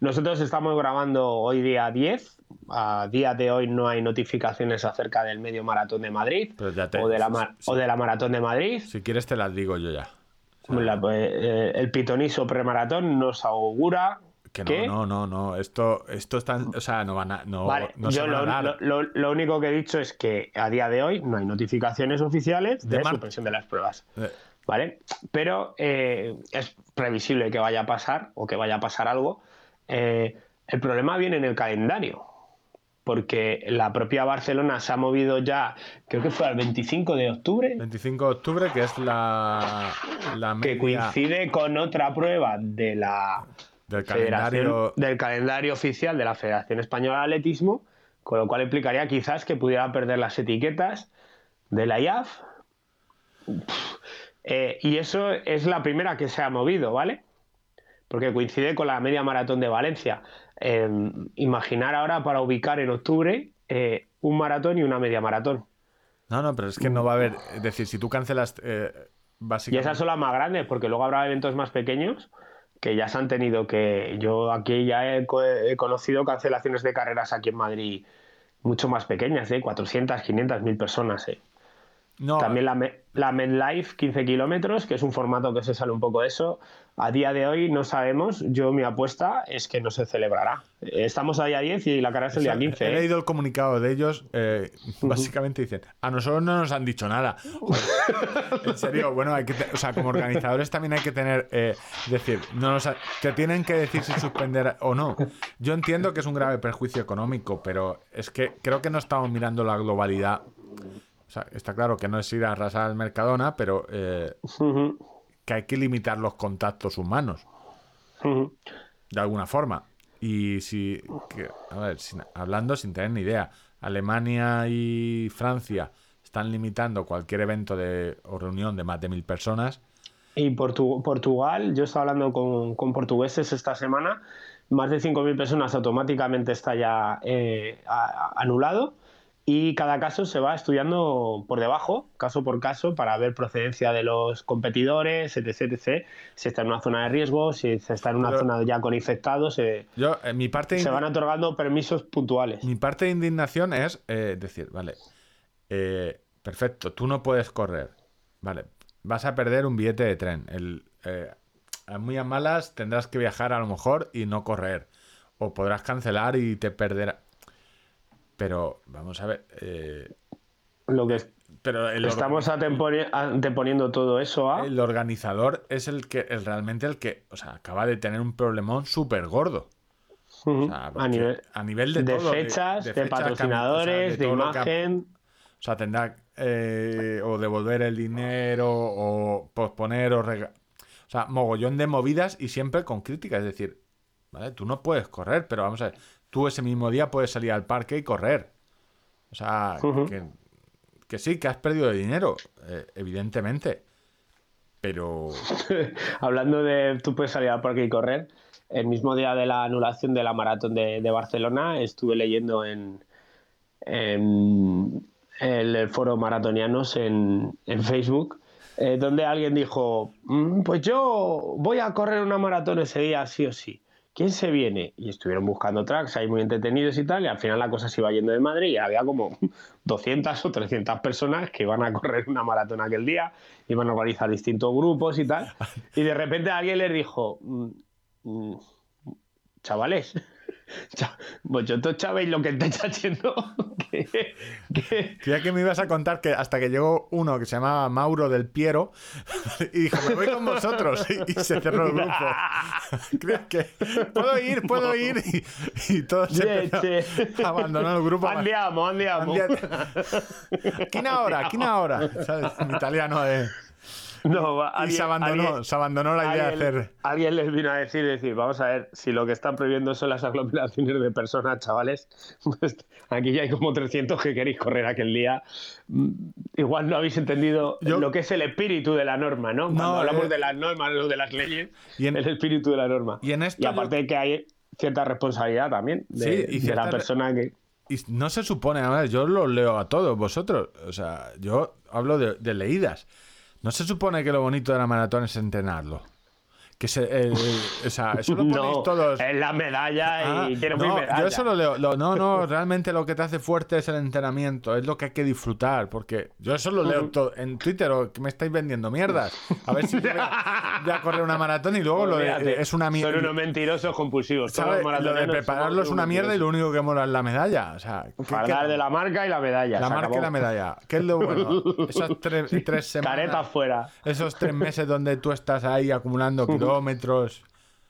nosotros estamos grabando hoy día 10 a día de hoy no hay notificaciones acerca del medio maratón de Madrid te- o, de la, sí. o de la maratón de Madrid Si quieres te las digo yo ya. La- eh, el pitoniso premaratón nos augura Que no, no, no, no. Esto, esto está, o sea, no van a, no, Vale, no yo van a lo, dar. lo- lo- lo único que he dicho es que a día de hoy no hay notificaciones oficiales de, De suspensión de las pruebas. Eh, ¿Vale? Pero eh, es previsible que vaya a pasar o que vaya a pasar algo. Eh, el problema viene en el calendario. Porque la propia Barcelona se ha movido ya, creo que fue al 25 de octubre, 25 de octubre, que es la, la que coincide con otra prueba de la del calendario. del calendario oficial de la Federación Española de Atletismo, con lo cual implicaría quizás que pudiera perder las etiquetas de la IAF. Eh, y eso es la primera que se ha movido, ¿vale? Porque coincide con la media maratón de Valencia. Eh, imaginar ahora para ubicar en octubre eh, un maratón y una media maratón. No, no, pero es que no va a haber. Es decir, si tú cancelas. eh, Y básicamente. esas son las más grandes, porque luego habrá eventos más pequeños que ya se han tenido que. Yo aquí ya he, co- he conocido cancelaciones de carreras aquí en Madrid mucho más pequeñas, ¿eh? 400, 500, 1000 personas, ¿eh? No, También la, la MedLife 15 kilómetros, que es un formato que se sale un poco de eso. A día de hoy no sabemos, yo mi apuesta es que no se celebrará. Estamos a día 10 y la carrera es el día 15. He ¿eh? leído el comunicado de ellos. eh, básicamente dicen: A nosotros no nos han dicho nada. [laughs] en serio, bueno, hay que o sea, como organizadores también hay que tener. eh, decir, no nos ha- te tienen que decir si suspender o no. Yo entiendo que es un grave perjuicio económico, pero es que creo que no estamos mirando la globalidad. O sea, está claro que no es ir a arrasar al Mercadona, pero eh, Ujú, que hay que limitar los contactos humanos de alguna forma. Y si, que- a ver, sin- hablando sin tener ni idea, Alemania y Francia están limitando cualquier evento de, o reunión de más de mil personas. Y Portu- Portugal, yo estaba hablando con, con portugueses esta semana, más de 5.000 personas automáticamente está ya eh, a- a- anulado y cada caso se va estudiando por debajo, caso por caso, para ver procedencia de los competidores, etc, etc. Si está en una zona de riesgo, si está en una Pero- zona ya con infectados, se, Yo, eh, mi parte, se van otorgando permisos puntuales. mi parte de indignación es eh, decir, vale, eh, perfecto, tú no puedes correr, vale, vas a perder un billete de tren. El, eh, a muy a malas tendrás que viajar a lo mejor y no correr. O podrás cancelar y te perderás. Pero, vamos a ver. eh, Lo que pero el, estamos anteponiendo todo eso a... el organizador es el que el, realmente el que o sea, acaba de tener un problemón súper gordo. O sea, a nivel a nivel de, de todo, fechas, de, fechas, patrocinadores, o sea, de, ha- imagen. O sea, tendrá eh, o devolver el dinero o posponer o rega- O sea, mogollón de movidas y siempre con críticas. Es decir, ¿vale? Tú no puedes correr, pero vamos a ver, tú ese mismo día puedes salir al parque y correr. O sea, que, que sí, que has perdido dinero, eh, evidentemente. Pero [laughs] Hablando de tú puedes salir al parque y correr, el mismo día de la anulación de la maratón de, de Barcelona estuve leyendo en, en el foro maratonianos en, en Facebook, eh, donde alguien dijo, "Mm, pues yo voy a correr una maratón ese día sí o sí. ¿Quién se viene? Y estuvieron buscando tracks ahí muy entretenidos y tal, y al final la cosa se iba yendo de Madrid y había como [laughs] 200 o 300 personas que iban a correr una maratón aquel día, iban a organizar distintos grupos y tal, y de repente alguien les dijo, "Mm, mm, chavales, cha- vosotros sabéis lo que estáis haciendo, [laughs] que, que- creía que me ibas a contar que hasta que llegó uno que se llamaba Mauro del Piero [laughs] y dijo, me voy con vosotros y, y se cerró el grupo. [laughs] Creía que puedo ir, puedo ir y, y todos se Che, empezaron che. a abandonar el grupo. andiamo, andiamo. ¿Quién ahora? ¿Quién ahora? ¿Sabes? En italiano de... [laughs] No, va, Y alguien- se abandonó, alguien- se abandonó la idea de alguien, hacer... alguien les vino a decir, decir, vamos a ver, si lo que están prohibiendo son las aglomeraciones de personas, chavales, [laughs] pues aquí ya hay como 300 que queréis correr aquel día. Mm, Igual no habéis entendido Yo- lo que es el espíritu de la norma, ¿no? Cuando No, hablamos eh, de las normas, no de las leyes, y en- el espíritu de la norma. y en esto Y aparte yo- que hay cierta responsabilidad también de, Sí, y de la persona que... Y no se supone, a ver, yo lo leo a todos vosotros. O sea, yo hablo de, de leídas. No se supone que lo bonito de la maratón es entrenarlo. Que se, el- el- o sea, eso lo [laughs] ponéis No, todos. es la medalla Ah, y quiero mi no, medalla. yo eso lo leo. Lo- no, no, realmente lo que te hace fuerte es el entrenamiento, es lo que hay que disfrutar, porque yo eso lo leo todo en Twitter o que me estáis vendiendo mierdas. A ver si voy a, correr una maratón y luego lo de, es una Son mierda. unos mentirosos compulsivos. Lo de prepararlo es una mierda y lo único que mola es la medalla. O sea, ¿qué- Fardar qué- de la marca y la medalla. la marca y la medalla. ¿Qué es lo bueno? [laughs] Esas tres, tres semanas. Careta fuera. Esos tres meses donde tú estás ahí acumulando [laughs] kilómetros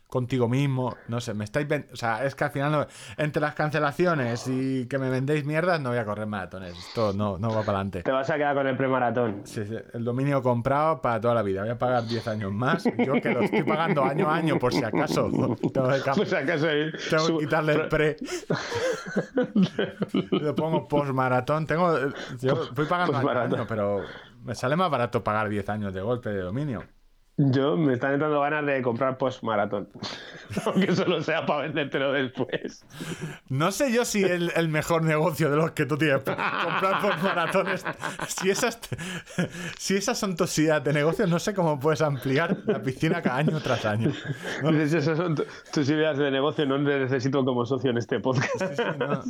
contigo mismo. No sé, me estáis. O sea, es que al final, no- entre las cancelaciones y que me vendéis mierdas, no voy a correr maratones. Esto no, no va para adelante. Te vas a quedar con el premaratón. Sí, sí, el dominio comprado para toda la vida. Voy a pagar 10 años más. Yo que lo estoy pagando año a año por si acaso. [laughs] Tengo que, cam- Pues acaso el- tengo que quitarle el pre. [laughs] Le pongo post-maratón. Tengo, yo fui pagando año a año, pero me sale más barato pagar 10 años de golpe de dominio. Yo me están entrando ganas de comprar post-maratón. [laughs] Aunque solo sea para vendértelo después. No sé yo si el, el mejor negocio de los que tú tienes comprar por maratones. Si esas, si esas son tus ideas de negocio, no sé cómo puedes ampliar la piscina cada año tras año. No, Esas son tu- tus ideas de negocio, no te necesito como socio en este podcast. sí, no.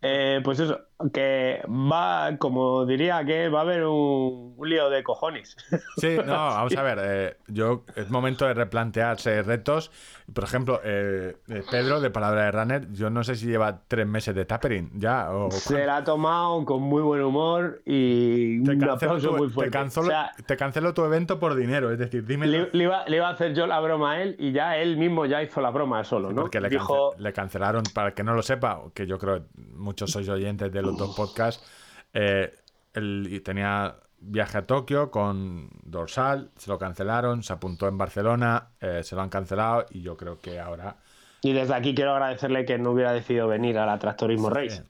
Eh, pues eso, que va, como diría que va a haber un, un lío de cojones. Sí, no, [laughs] vamos a ver. eh, yo es momento de replantearse retos. Por ejemplo, eh, Pedro de Palabra de Runner, yo no sé si lleva tres meses de tapering ya. O Se la ha tomado con muy buen humor y te un aplauso tu, muy te, fuerte. cancelo, O sea, te cancelo tu evento por dinero. Es decir, dime. le, le iba, le iba a hacer yo la broma a él y ya él mismo ya hizo la broma solo, ¿no? Porque le, Dijo, le cancelaron, para el que no lo sepa, que yo creo que muchos sois oyentes de los dos podcasts, eh, él tenía viaje a Tokio con Dorsal, se lo cancelaron, se apuntó en Barcelona, eh, se lo han cancelado y yo creo que ahora... y desde aquí quiero agradecerle que no hubiera decidido venir a la Tractorismo Race.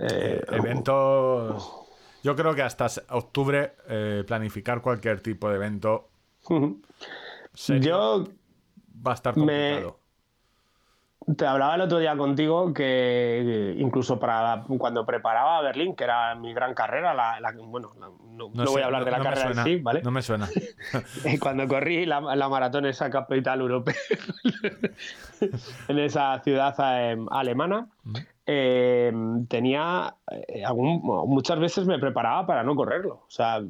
Eh, eventos... Yo creo que hasta octubre eh, planificar cualquier tipo de evento serio yo va a estar me- complicado. Te hablaba el otro día contigo que incluso para cuando preparaba a Berlín, que era mi gran carrera, la, la- bueno, la- no, no voy sé, a hablar de la no carrera suena, en sí, ¿vale? No me suena. [laughs] Cuando corrí la, maratón esa capital europea [laughs] en esa ciudad eh, alemana, eh, tenía eh, algún- muchas veces me preparaba para no correrlo. O sea,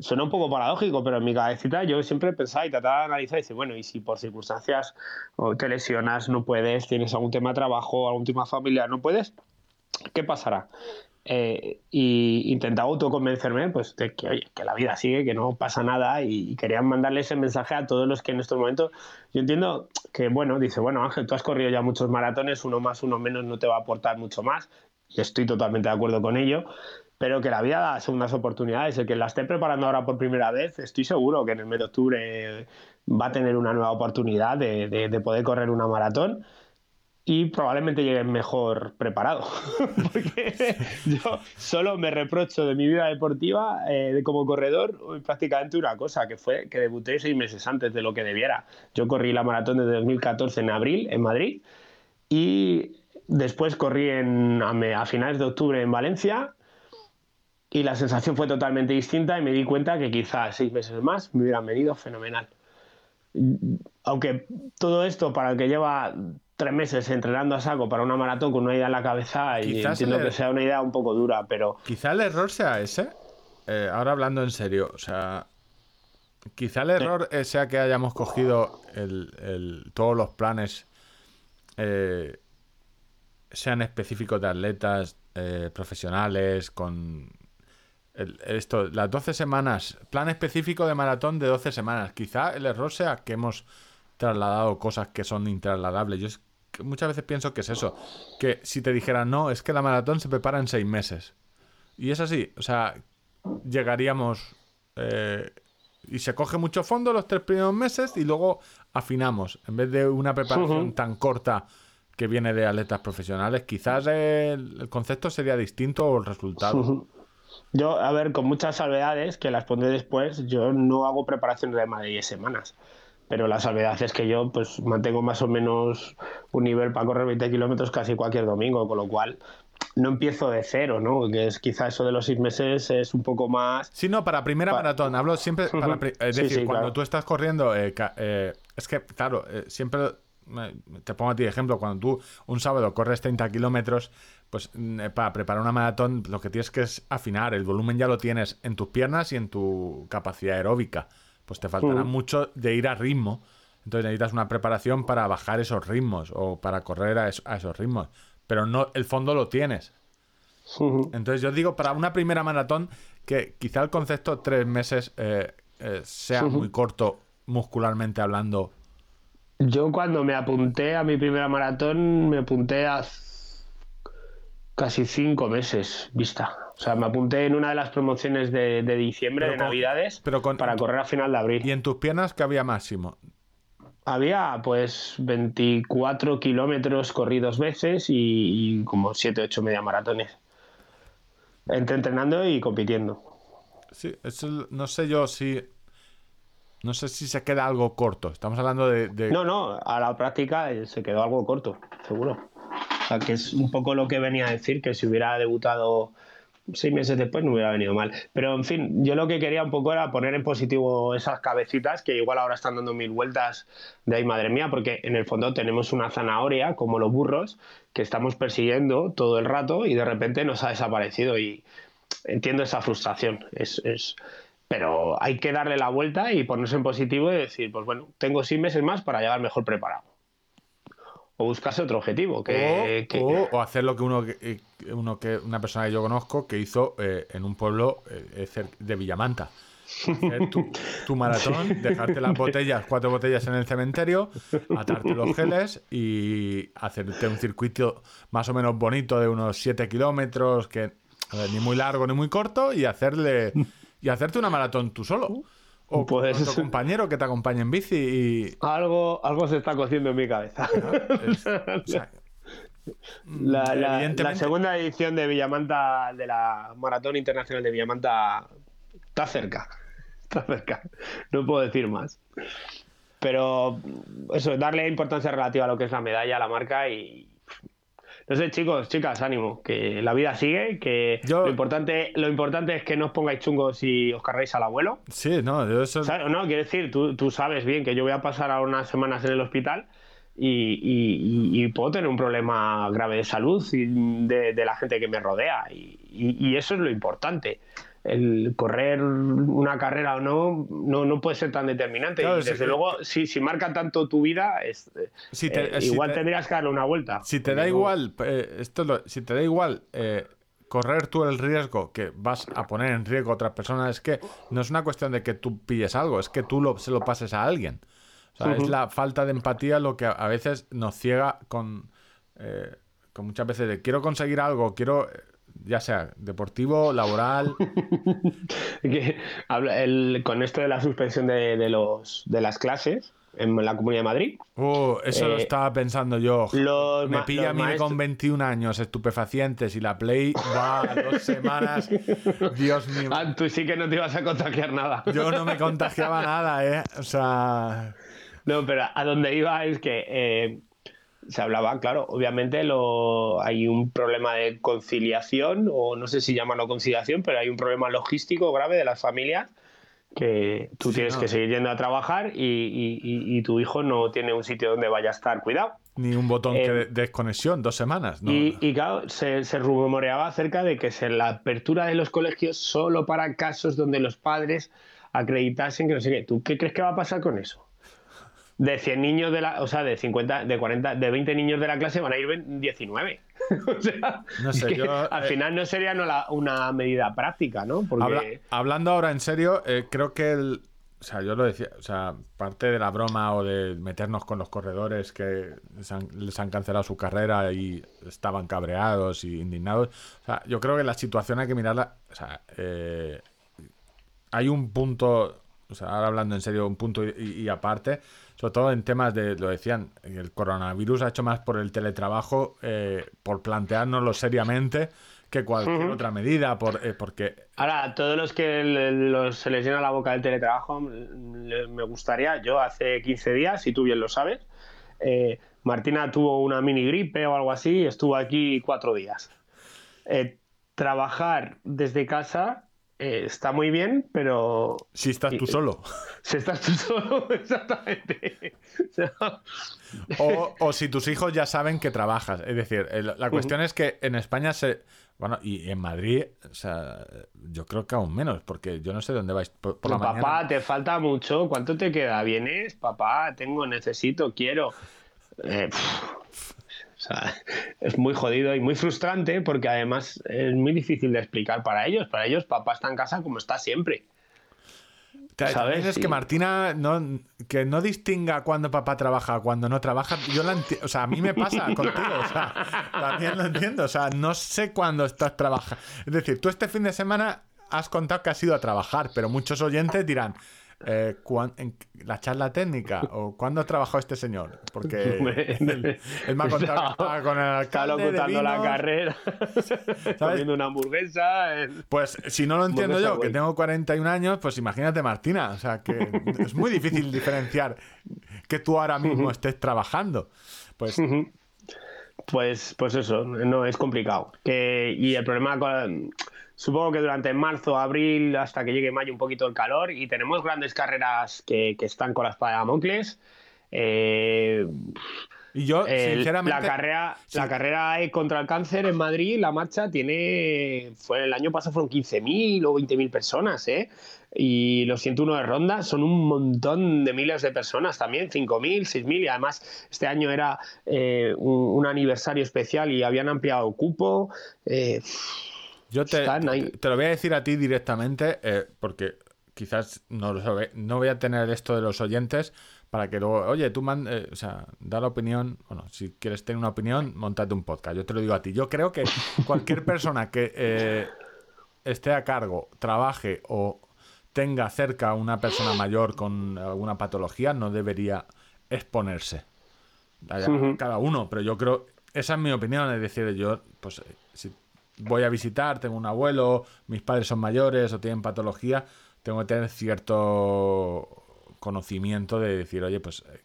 suena un poco paradójico, pero en mi cabecita yo siempre pensaba y trataba de analizar y decir, bueno, y si por circunstancias o te lesionas, no puedes, tienes algún tema de trabajo, algún tema familiar, no puedes, ¿qué pasará? Eh, y intentaba autoconvencerme pues, de que, oye, que la vida sigue, que no pasa nada y, y quería mandarle ese mensaje a todos los que en estos momentos, yo entiendo que, bueno, dice, bueno Ángel, tú has corrido ya muchos maratones, uno más, uno menos no te va a aportar mucho más, y estoy totalmente de acuerdo con ello, pero que la vida da segundas oportunidades. El que la esté preparando ahora por primera vez, estoy seguro que en el mes de octubre va a tener una nueva oportunidad de, de- de poder correr una maratón y probablemente llegue mejor preparado. [laughs] Porque yo solo me reprocho de mi vida deportiva eh, como corredor prácticamente una cosa, que fue que debuté seis meses antes de lo que debiera. Yo corrí la maratón de 2014 en abril en Madrid y después corrí en, a, a finales de octubre en Valencia y la sensación fue totalmente distinta y me di cuenta que quizás seis meses más me hubieran venido fenomenal. Aunque todo esto para el que lleva tres meses entrenando a saco para una maratón con una idea en la cabeza y entiendo que sea una idea un poco dura, pero Quizá el error sea ese. eh, ahora hablando en serio, o sea, quizá el error eh, sea que hayamos cogido el- el- todos los planes eh, sean específicos de atletas eh, profesionales con el- esto, las 12 semanas, plan específico de maratón de 12 semanas. Quizá el error sea que hemos trasladado cosas que son intrasladables. Yo es que muchas veces pienso que es eso, que si te dijeran, no, es que la maratón se prepara en seis meses. Y es así, o sea, llegaríamos eh, y se coge mucho fondo los tres primeros meses y luego afinamos. En vez de una preparación tan corta que viene de atletas profesionales, quizás el, el concepto sería distinto o el resultado. Yo, a ver, con muchas salvedades que las pondré después, yo no hago preparaciones de más de 10 semanas. Pero la salvedad es que yo pues mantengo más o menos un nivel para correr 20 kilómetros casi cualquier domingo, con lo cual no empiezo de cero, ¿no? Que es quizá eso de los seis meses es un poco más... Sí, no, para primera Pa- maratón, hablo siempre para... Es Sí, decir, sí, cuando claro. tú estás corriendo, eh, eh, es que, claro, eh, siempre... eh, Te pongo a ti de ejemplo, cuando tú un sábado corres 30 kilómetros, pues mm, eh, para preparar una maratón lo que tienes que es afinar, el volumen ya lo tienes en tus piernas y en tu capacidad aeróbica. Pues te faltará Mm. mucho de ir a ritmo. Entonces necesitas una preparación para bajar esos ritmos o para correr a, es- a esos ritmos. Pero no, el fondo lo tienes. Entonces yo digo, para una primera maratón, que quizá el concepto tres meses eh, eh, sea muy corto muscularmente hablando. Yo cuando me apunté a mi primera maratón, me apunté a casi cinco meses vista. O sea, me apunté en una de las promociones de, de diciembre, Pero de con- Navidades, pero con- para correr a final de abril. Y en tus piernas, que había máximo? Había pues 24 kilómetros corridos veces y, y como 7 8 media maratones. Entre entrenando y compitiendo. Sí, eso no sé yo si. No sé si se queda algo corto. Estamos hablando de. de- No, no, a la práctica eh, se quedó algo corto, seguro. Sea, que es un poco lo que venía a decir, que si hubiera debutado seis meses después no hubiera venido mal. Pero en fin, yo lo que quería un poco era poner en positivo esas cabecitas que igual ahora están dando mil vueltas de ahí, madre mía, porque en el fondo tenemos una zanahoria, como los burros, que estamos persiguiendo todo el rato y de repente nos ha desaparecido. Y entiendo esa frustración. Es, es... Pero hay que darle la vuelta y ponerse en positivo y decir, pues bueno, tengo seis meses más para llegar mejor preparado o buscarse otro objetivo. Que, o, hacer lo que uno, eh, uno que una persona que yo conozco que hizo eh, en un pueblo eh, de Villamanta. Tu, tu, [laughs] maratón, dejarte las botellas, cuatro botellas en el cementerio, atarte los geles y hacerte un circuito más o menos bonito de unos 7 kilómetros, que ni muy largo ni muy corto, y hacerle y hacerte una maratón tú solo. O [laughs] pues, con tu compañero que te acompañe en bici y... Algo, algo se está cociendo en mi cabeza. [laughs] la, segunda edición de Villamanta, de la Maratón Internacional de Villamanta, está cerca. Está cerca. No puedo decir más. Pero eso, darle importancia relativa a lo que es la medalla, la marca y, sé, chicos, chicas, ánimo, que la vida sigue, que lo, importante, lo importante es que no os pongáis chungos si os cargáis al abuelo. Sí, no, eso... No, quiero decir, tú, tú, sabes bien que yo voy a pasar ahora unas semanas en el hospital y, puedo tener un problema grave de salud de, de la gente que me rodea y, eso es lo importante el correr una carrera o no, no, puede ser tan determinante. y desde luego, si, si marca tanto tu vida, es, eh, igual tendrías que darle una vuelta. Si te da igual, eh, esto si te da igual eh, correr tú el riesgo que vas a poner en riesgo a otras personas, es que no es una cuestión de que tú pilles algo, es que tú lo, se lo pases a alguien. O sea, es la falta de empatía lo que a veces nos ciega con, con muchas veces de quiero conseguir algo, quiero ya sea deportivo, laboral. [laughs] con esto de la suspensión de, los, de las clases en la Comunidad de Madrid. Oh, eso lo eh, estaba pensando yo. Me pilla a mí con 21 años estupefacientes y la Play va a dos [laughs] semanas. Dios mío. Ah, tú sí que no te ibas a contagiar nada. Yo no me contagiaba nada, ¿eh? O sea... No, pero a donde iba es que eh, se hablaba, claro, obviamente lo, hay un problema de conciliación, o no sé si llamarlo conciliación, pero hay un problema logístico grave de las familias que tú tienes que seguir yendo a trabajar y, tu hijo no tiene un sitio donde vaya a estar, cuidado. Ni un botón de eh, desconexión, dos semanas. ¿no? Y, claro, se, se, rumoreaba acerca de que se, la apertura de los colegios solo para casos donde los padres acreditasen que no sé qué. ¿Tú qué crees que va a pasar con eso? De 100 niños de la, o sea, de 50, de 40, de 20 niños de la clase van a ir 19. [laughs] o sea, no sé, al eh, final no sería una medida práctica, ¿no? Porque... hablando ahora en serio, eh, creo que el, o sea, yo lo decía, o sea, parte de la broma o de meternos con los corredores que les han, cancelado su carrera y estaban cabreados y indignados. O sea, yo creo que la situación hay que mirarla. O sea, eh, hay un punto, o sea, ahora hablando en serio, un punto y aparte, sobre todo en temas de, lo decían, el coronavirus ha hecho más por el teletrabajo, eh, por planteárnoslo seriamente que cualquier otra medida, por, eh, porque... Ahora, todos los que se les llena la boca del teletrabajo, me gustaría, yo hace 15 días, y tú bien lo sabes, eh, Martina tuvo una mini gripe o algo así y estuvo aquí cuatro días. trabajar desde casa eh, está muy bien, pero... Si estás tú solo. [laughs] Si estás tú solo, [laughs] exactamente. [laughs] o, si tus hijos ya saben que trabajas. Es decir, la cuestión es que en España se... Bueno, y en Madrid, o sea, yo creo que aún menos, porque yo no sé dónde vais por, la mañana. Papá, te falta mucho. ¿Cuánto te queda? ¿Vienes? Papá, tengo, necesito, quiero. Eh, [laughs] es muy jodido y muy frustrante porque además es muy difícil de explicar para ellos. Para ellos, papá está en casa como está siempre. ¿Sabes? Es que Martina no, que no distinga cuando papá trabaja, cuando no trabaja. Yo la o sea, a mí me pasa [laughs] contigo. O sea, también lo entiendo. O sea, no sé cuándo estás trabajando. Es decir, tú este fin de semana has contado que has ido a trabajar, pero muchos oyentes dirán, eh, en la charla técnica o cuándo ha trabajado este señor porque [laughs] [laughs] él, me ha contado [laughs] con el está la carrera. Comiendo una hamburguesa pues si no lo entiendo yo que tengo 41 años pues imagínate Martina o sea que es muy difícil diferenciar que tú ahora mismo estés trabajando. Pues Pues, pues eso, no es complicado. Que, y el problema, con- supongo que durante marzo, abril, hasta que llegue mayo, un poquito el calor, y tenemos grandes carreras que, que están con la espada de Damocles. Eh, Y yo, el- sinceramente. la carrera, sí. la carrera E contra el cáncer en Madrid, la marcha tiene, fue el año pasado fueron 15.000 o 20.000 personas, ¿eh? Y los 101 de ronda son un montón de miles de personas también, 5.000, 6.000 y además este año era eh, un, un aniversario especial y habían ampliado cupo. eh, Yo te, te lo voy a decir a ti directamente, eh, porque quizás no lo sabe, no voy a tener esto de los oyentes para que luego, oye, tú man, eh, o sea, da la opinión, bueno, si quieres tener una opinión, montate un podcast. Yo te lo digo a ti. Yo creo que cualquier persona que eh, esté a cargo, trabaje o tenga cerca a una persona mayor con alguna patología, no debería exponerse. Allá. Cada uno, pero yo creo, esa es mi opinión, es decir, yo, pues, eh, si voy a visitar, tengo un abuelo, mis padres son mayores o tienen patología, tengo que tener cierto conocimiento de decir, oye, pues eh,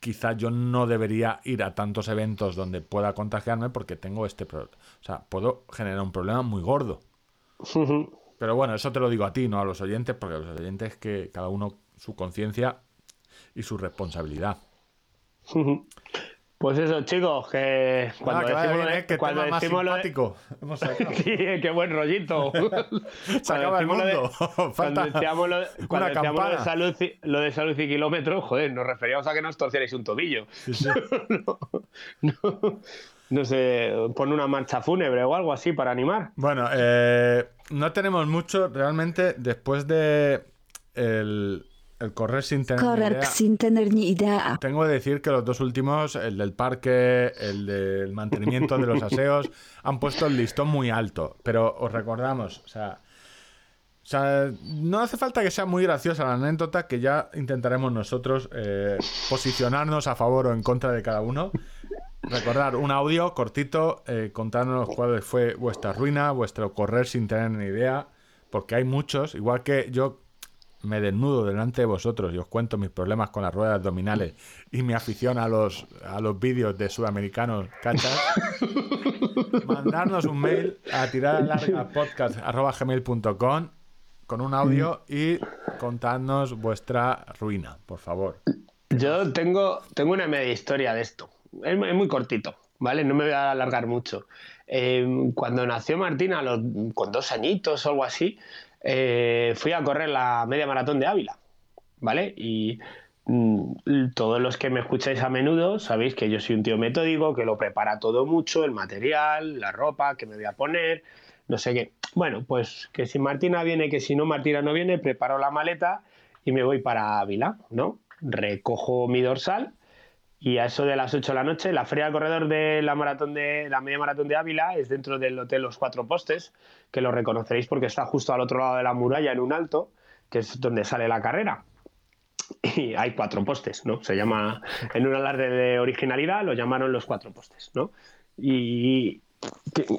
quizás yo no debería ir a tantos eventos donde pueda contagiarme porque tengo este problema. O sea, puedo generar un problema muy gordo. Pero bueno, eso te lo digo a ti, no a los oyentes, porque los oyentes que cada uno su conciencia y su responsabilidad. Pues eso, chicos, que cuando Ah, que vaya decimos, bien, ¿eh? Cuando tema más decimos lo de- simpático. [laughs] Sacado. Sí, qué buen rollito. [laughs] Se acaba el de-. [laughs] Cuando decíamos lo, cuando una decíamos lo de campana. salud, y- lo de salud y kilómetros, joder, nos referíamos a que nos torcierais un tobillo. Sí, sí. no, no, no sé, pon una marcha fúnebre o algo así para animar. Bueno, eh, no tenemos mucho realmente después de el, el correr sin tener ni Correr idea. sin tener ni idea. Tengo que decir que los dos últimos, el del parque, el del mantenimiento de los aseos, han puesto el listón muy alto. Pero os recordamos, o sea, o sea, no hace falta que sea muy graciosa la anécdota, que ya intentaremos nosotros eh, posicionarnos a favor o en contra de cada uno. Recordar un audio cortito, eh, contándonos cuál fue vuestra ruina, vuestro correr sin tener ni idea, porque hay muchos, igual que yo me desnudo delante de vosotros y os cuento mis problemas con las ruedas abdominales y mi afición a los, a los vídeos de sudamericanos cachas, [laughs] mandarnos un mail a tirar larga podcast.gmail.com con un audio y contadnos vuestra ruina, por favor. Yo tengo, tengo una media historia de esto. Es, mu- es muy cortito, ¿vale? No me voy a alargar mucho. Eh, cuando nació Martina, los, con dos añitos o algo así, eh, fui a correr la media maratón de Ávila, ¿vale? Y mm, todos los que me escucháis a menudo sabéis que yo soy un tío metódico, que lo prepara todo mucho, el material, la ropa que me voy a poner, no sé qué. Bueno, pues que si Martina viene, que si no Martina no viene, preparo la maleta y me voy para Ávila, ¿no? Recojo mi dorsal y a eso de las 8 de la noche, la feria de corredor de la maratón de la media maratón de Ávila es dentro del hotel Los Cuatro Postes, que lo reconoceréis porque está justo al otro lado de la muralla en un alto, que es donde sale la carrera. Y hay cuatro postes, ¿no? Se llama, en un alarde de originalidad, lo llamaron los cuatro postes, ¿no? Y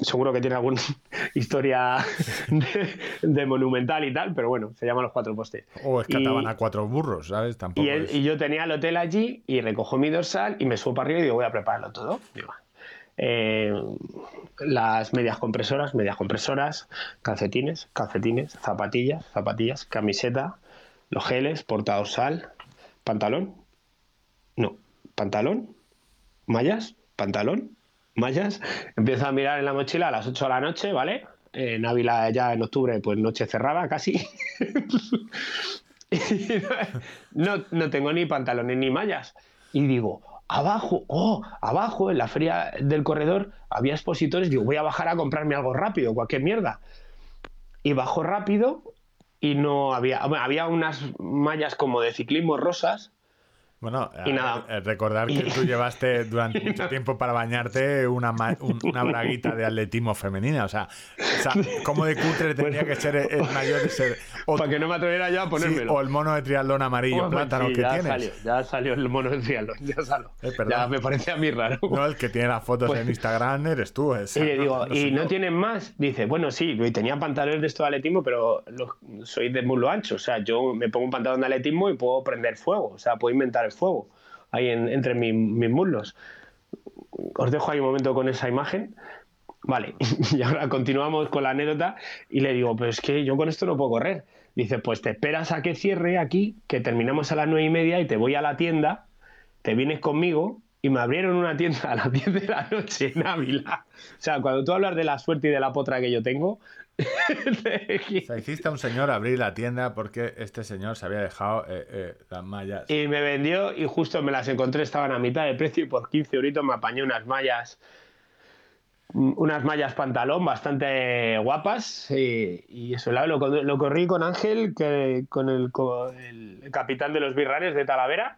seguro que tiene alguna [laughs] historia de, de monumental y tal, pero bueno, se llaman los cuatro postes. O escataban a cuatro burros, ¿sabes? Tampoco y, él- es- y yo tenía el hotel allí y recojo mi dorsal y me subo para arriba y digo, voy a prepararlo todo. Digo, eh, las medias compresoras, medias compresoras, calcetines, calcetines, zapatillas, zapatillas, camiseta, los geles, portadorsal, pantalón, no, pantalón, mallas, pantalón, mallas. Empiezo a mirar en la mochila a las 8 de la noche, ¿vale? En Ávila ya en octubre, pues noche cerrada casi. [laughs] No, no tengo ni pantalones ni mallas. Y digo, abajo, oh, abajo, en la feria del corredor había expositores. Digo, voy a bajar a comprarme algo rápido, cualquier mierda. Y bajo rápido y no había, había unas mallas como de ciclismo rosas. Bueno, Y a- nada. eh, recordar que tú [laughs] llevaste durante mucho tiempo para bañarte una, ma- un- una braguita de atletismo femenina. O sea, o sea, ¿cómo de cutre tendría que ser el mayor de ser? O, para que no me atreviera yo a sí, ponérmelo. o el mono de triatlón amarillo Bueno, plátano sí, que ya tienes. Salió, ya salió el mono de triatlón, ya salió. Eh, perdón. ya me parece a mí raro. No, el que tiene las fotos Pues- en Instagram eres tú. o sea, Y le digo, no ¿y no tienen más? Dice, bueno, sí, tenía pantalones de esto de atletismo, pero los- soy de muslo ancho. O sea, yo me pongo un pantalón de atletismo y puedo prender fuego. O sea, puedo inventar el fuego ahí en- entre mi- mis muslos. os dejo ahí un momento con esa imagen. Vale, [laughs] y ahora continuamos con la anécdota y le digo, pues es que yo con esto no puedo correr. Dice, pues te esperas a que cierre aquí, que terminamos a las nueve y media y te voy a la tienda, te vienes conmigo y me abrieron una tienda a las [laughs] 10 de la noche en Ávila. O sea, cuando tú hablas de la suerte y de la potra que yo tengo, [laughs] O sea, hiciste a un señor abrir la tienda porque este señor se había dejado eh, eh, las mallas. y me vendió y justo me las encontré, estaban a mitad de precio y por 15 euritos me apañé unas mallas unas mallas pantalón bastante guapas. Y, y eso lo, lo, corrí con Ángel que, con, el, con el capitán de los birranes de Talavera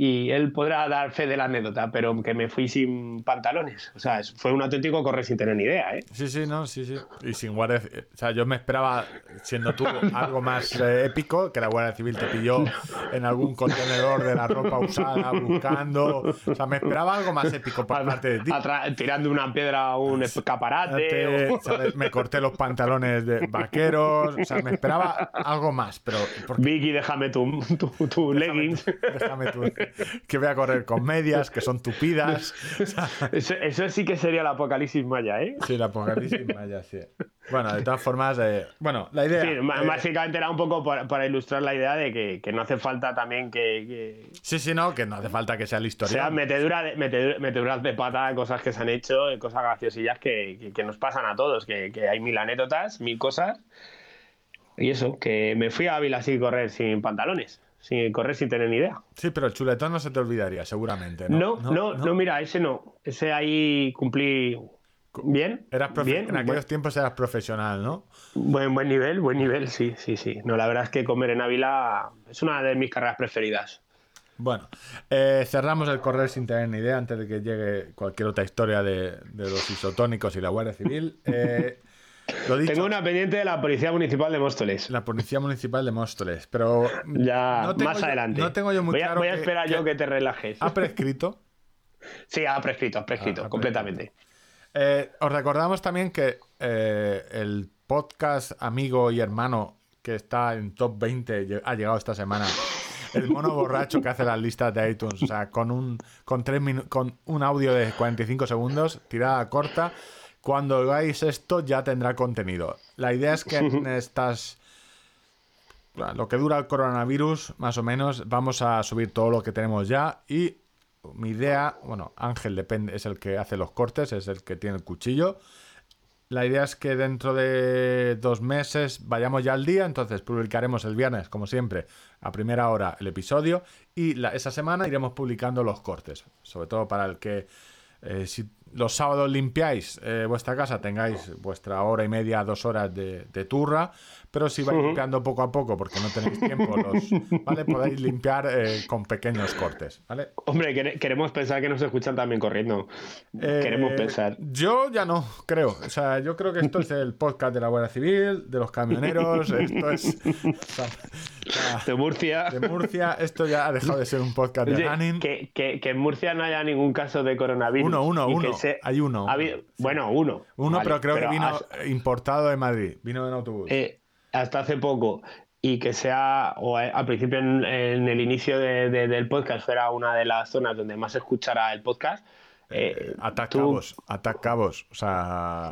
y él podrá dar fe de la anécdota, pero que me fui sin pantalones. O sea, fue un auténtico correr sin tener ni idea, ¿eh? Sí, sí, no, sí, sí. Y sin guardia O sea, yo me esperaba, siendo tú, [laughs] algo más eh, épico, que la Guardia Civil te pilló en algún contenedor de la ropa usada buscando. O sea, me esperaba algo más épico por parte de ti. Atra- tirando una piedra a un escaparate. Te- o- [laughs] ¿sabes? Me corté los pantalones de vaqueros. O sea, me esperaba algo más, pero. porque- Vicky, déjame tu, tu, tu leggings. Déjame tú. Que voy a correr con medias, que son tupidas. O [laughs] Eso, eso sí que sería el apocalipsis maya, ¿eh? sí, la apocalipsis maya, sí. Bueno, de todas formas, eh, bueno, la idea. Sí, eh, básicamente era un poco para, para ilustrar la idea de que, que no hace falta también que, que sí, sí, no, que no hace falta que sea la historia. sea metedura de, metedura- meteduras de pata, cosas que se han hecho, eh, cosas graciosillas que, que- que nos pasan a todos, que, que hay mil anécdotas, mil cosas. Y eso, que me fui a Ávila sin correr sin pantalones, sin correr sin tener ni idea. Sí, pero el chuletón no se te olvidaría, seguramente. No, No, no, no, mira, ese no. Ese ahí cumplí bien. Eras profe- bien, en aquellos tiempos eras profesional, ¿no? Buen, buen nivel, buen nivel, sí, sí, sí. No, la verdad es que comer en Ávila es una de mis carreras preferidas. Bueno, eh, cerramos el correr sin tener ni idea antes de que llegue cualquier otra historia de, de los isotónicos y la Guardia Civil. Eh, Tengo una pendiente de la Policía Municipal de Móstoles. la Policía Municipal de Móstoles, pero Ya, no tengo más yo- adelante. No tengo yo muy voy a, claro voy a esperar que yo que te relajes. ha prescrito. [laughs] Sí, ha prescrito, ha prescrito, Ah, ha completamente. Eh, os recordamos también que eh, el podcast amigo y hermano que está en top 20 lle- ha llegado esta semana. El mono borracho que hace las listas de iTunes, o sea, con un, con tres con un audio de 45 segundos, tirada corta. Cuando hagáis esto ya tendrá contenido. La idea es que en [laughs] estas lo que dura el coronavirus, más o menos, vamos a subir todo lo que tenemos ya y mi idea, bueno, Ángel depende, es el que hace los cortes, es el que tiene el cuchillo. La idea es que dentro de dos meses vayamos ya al día, entonces publicaremos el viernes, como siempre, a primera hora el episodio y la- esa semana iremos publicando los cortes, sobre todo para el que eh, si los sábados limpiáis eh, vuestra casa, tengáis vuestra hora y media, dos horas de, de turra, pero si vais limpiando poco a poco porque no tenéis tiempo, los, ¿vale? podéis limpiar eh, con pequeños cortes, ¿vale? Hombre, quere- queremos pensar que nos escuchan también corriendo. queremos Eh, pensar. Yo ya no, creo. O sea, yo creo que esto es el podcast de la Guardia Civil, de los camioneros, esto es o sea, De Murcia. de Murcia, esto ya ha dejado de ser un podcast de Oye, running. que, que- que en Murcia no haya ningún caso de coronavirus. Uno, uno, uno. Hay uno. ha habido- bueno, uno. Uno, Vale, pero creo que vino has- importado de Madrid, vino en autobús. eh, hasta hace poco y que sea, o a- al principio en, en el inicio de- de- del podcast fuera una de las zonas donde más se escuchara el podcast. eh, Atac tú- cabos, atac cabos. O sea,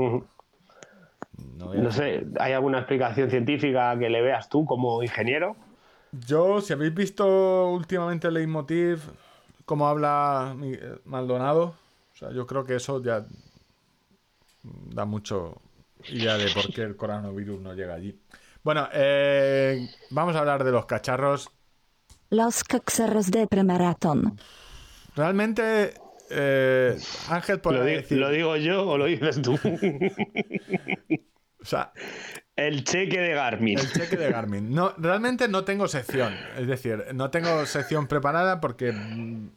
no sé, ¿hay alguna explicación científica que le veas tú como ingeniero? Yo, si habéis visto últimamente el Leitmotiv, cómo habla eh, Maldonado, o sea, yo creo que eso ya da mucho idea de por qué el coronavirus no llega allí. Bueno, eh, vamos a hablar de los cacharros. Los cacharros de premaratón. Realmente, eh, Ángel podrá ¿Lo, di- decir... lo digo yo o lo dices tú? O sea, el cheque de Garmin. El cheque de Garmin. No, realmente no tengo sección. Es decir, no tengo sección preparada porque mm,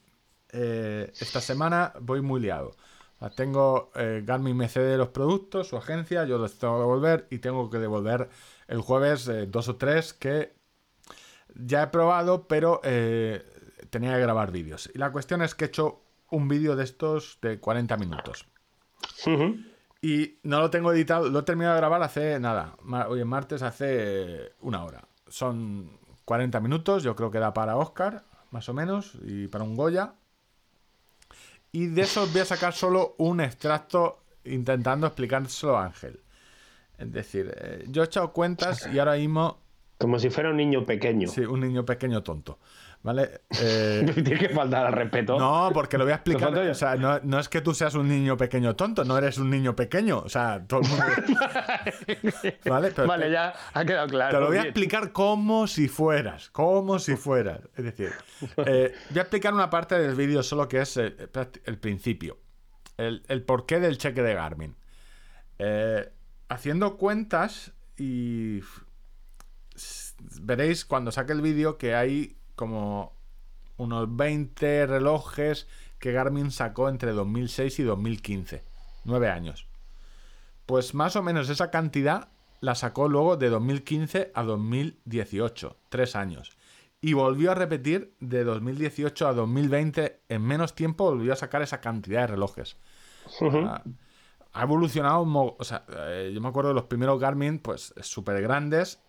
eh, esta semana voy muy liado. O sea, tengo eh, Garmin me cede los productos, su agencia, yo los tengo que devolver y tengo que devolver el jueves eh, dos o tres que ya he probado, pero eh, tenía que grabar vídeos. Y la cuestión es que he hecho un vídeo de estos de 40 minutos. Y no lo tengo editado, lo he terminado de grabar hace nada. Hoy es martes, hace una hora. Son 40 minutos, yo creo que da para Oscar, más o menos, y para un Goya. Y de eso voy a sacar solo un extracto intentando explicárselo a Ángel. Es decir, eh, yo he echado cuentas y ahora mismo, Como si fuera un niño pequeño. sí, un niño pequeño tonto. ¿Vale? [laughs] Eh, Tiene que faltar al respeto. no, porque lo voy a explicar. O sea, no, no es que tú seas un niño pequeño tonto, no eres un niño pequeño. O sea, todo el mundo. [laughs] ¿Vale? Pero vale, te- ya ha quedado claro. Te lo voy a explicar como si fueras, como si fueras. Es decir, eh, voy a explicar una parte del vídeo solo que es el principio. El, el porqué del cheque de Garmin. Eh, haciendo cuentas y veréis cuando saque el vídeo que hay como unos 20 relojes que Garmin sacó entre 2006 y 2015. Nueve años. Pues más o menos esa cantidad la sacó luego de 2015 a 2018, tres años. Y volvió a repetir de 2018 a 2020, en menos tiempo volvió a sacar esa cantidad de relojes. Ha evolucionado, o sea, eh, yo me acuerdo de los primeros Garmin, pues súper grandes.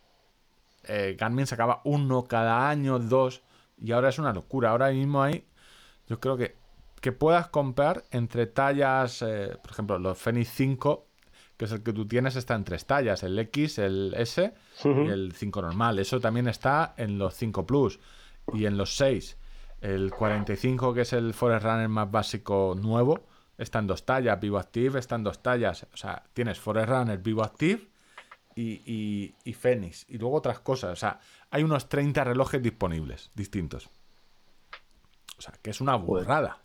Eh, Garmin sacaba uno cada año, dos, y ahora es una locura. Ahora mismo hay, yo creo que, que puedas comprar entre tallas, eh, por ejemplo, los Fenix 5, que es el que tú tienes, está en tres tallas, el X, el S y el 5 normal. Eso también está en los 5 Plus y en los 6. El 45, que es el Forerunner más básico nuevo, está en dos tallas. Vivo Active está en dos tallas. O sea, tienes Forerunner, Vivo Active y, y, y Phoenix. Y luego otras cosas. O sea, hay unos 30 relojes disponibles, distintos. O sea, que es una burrada.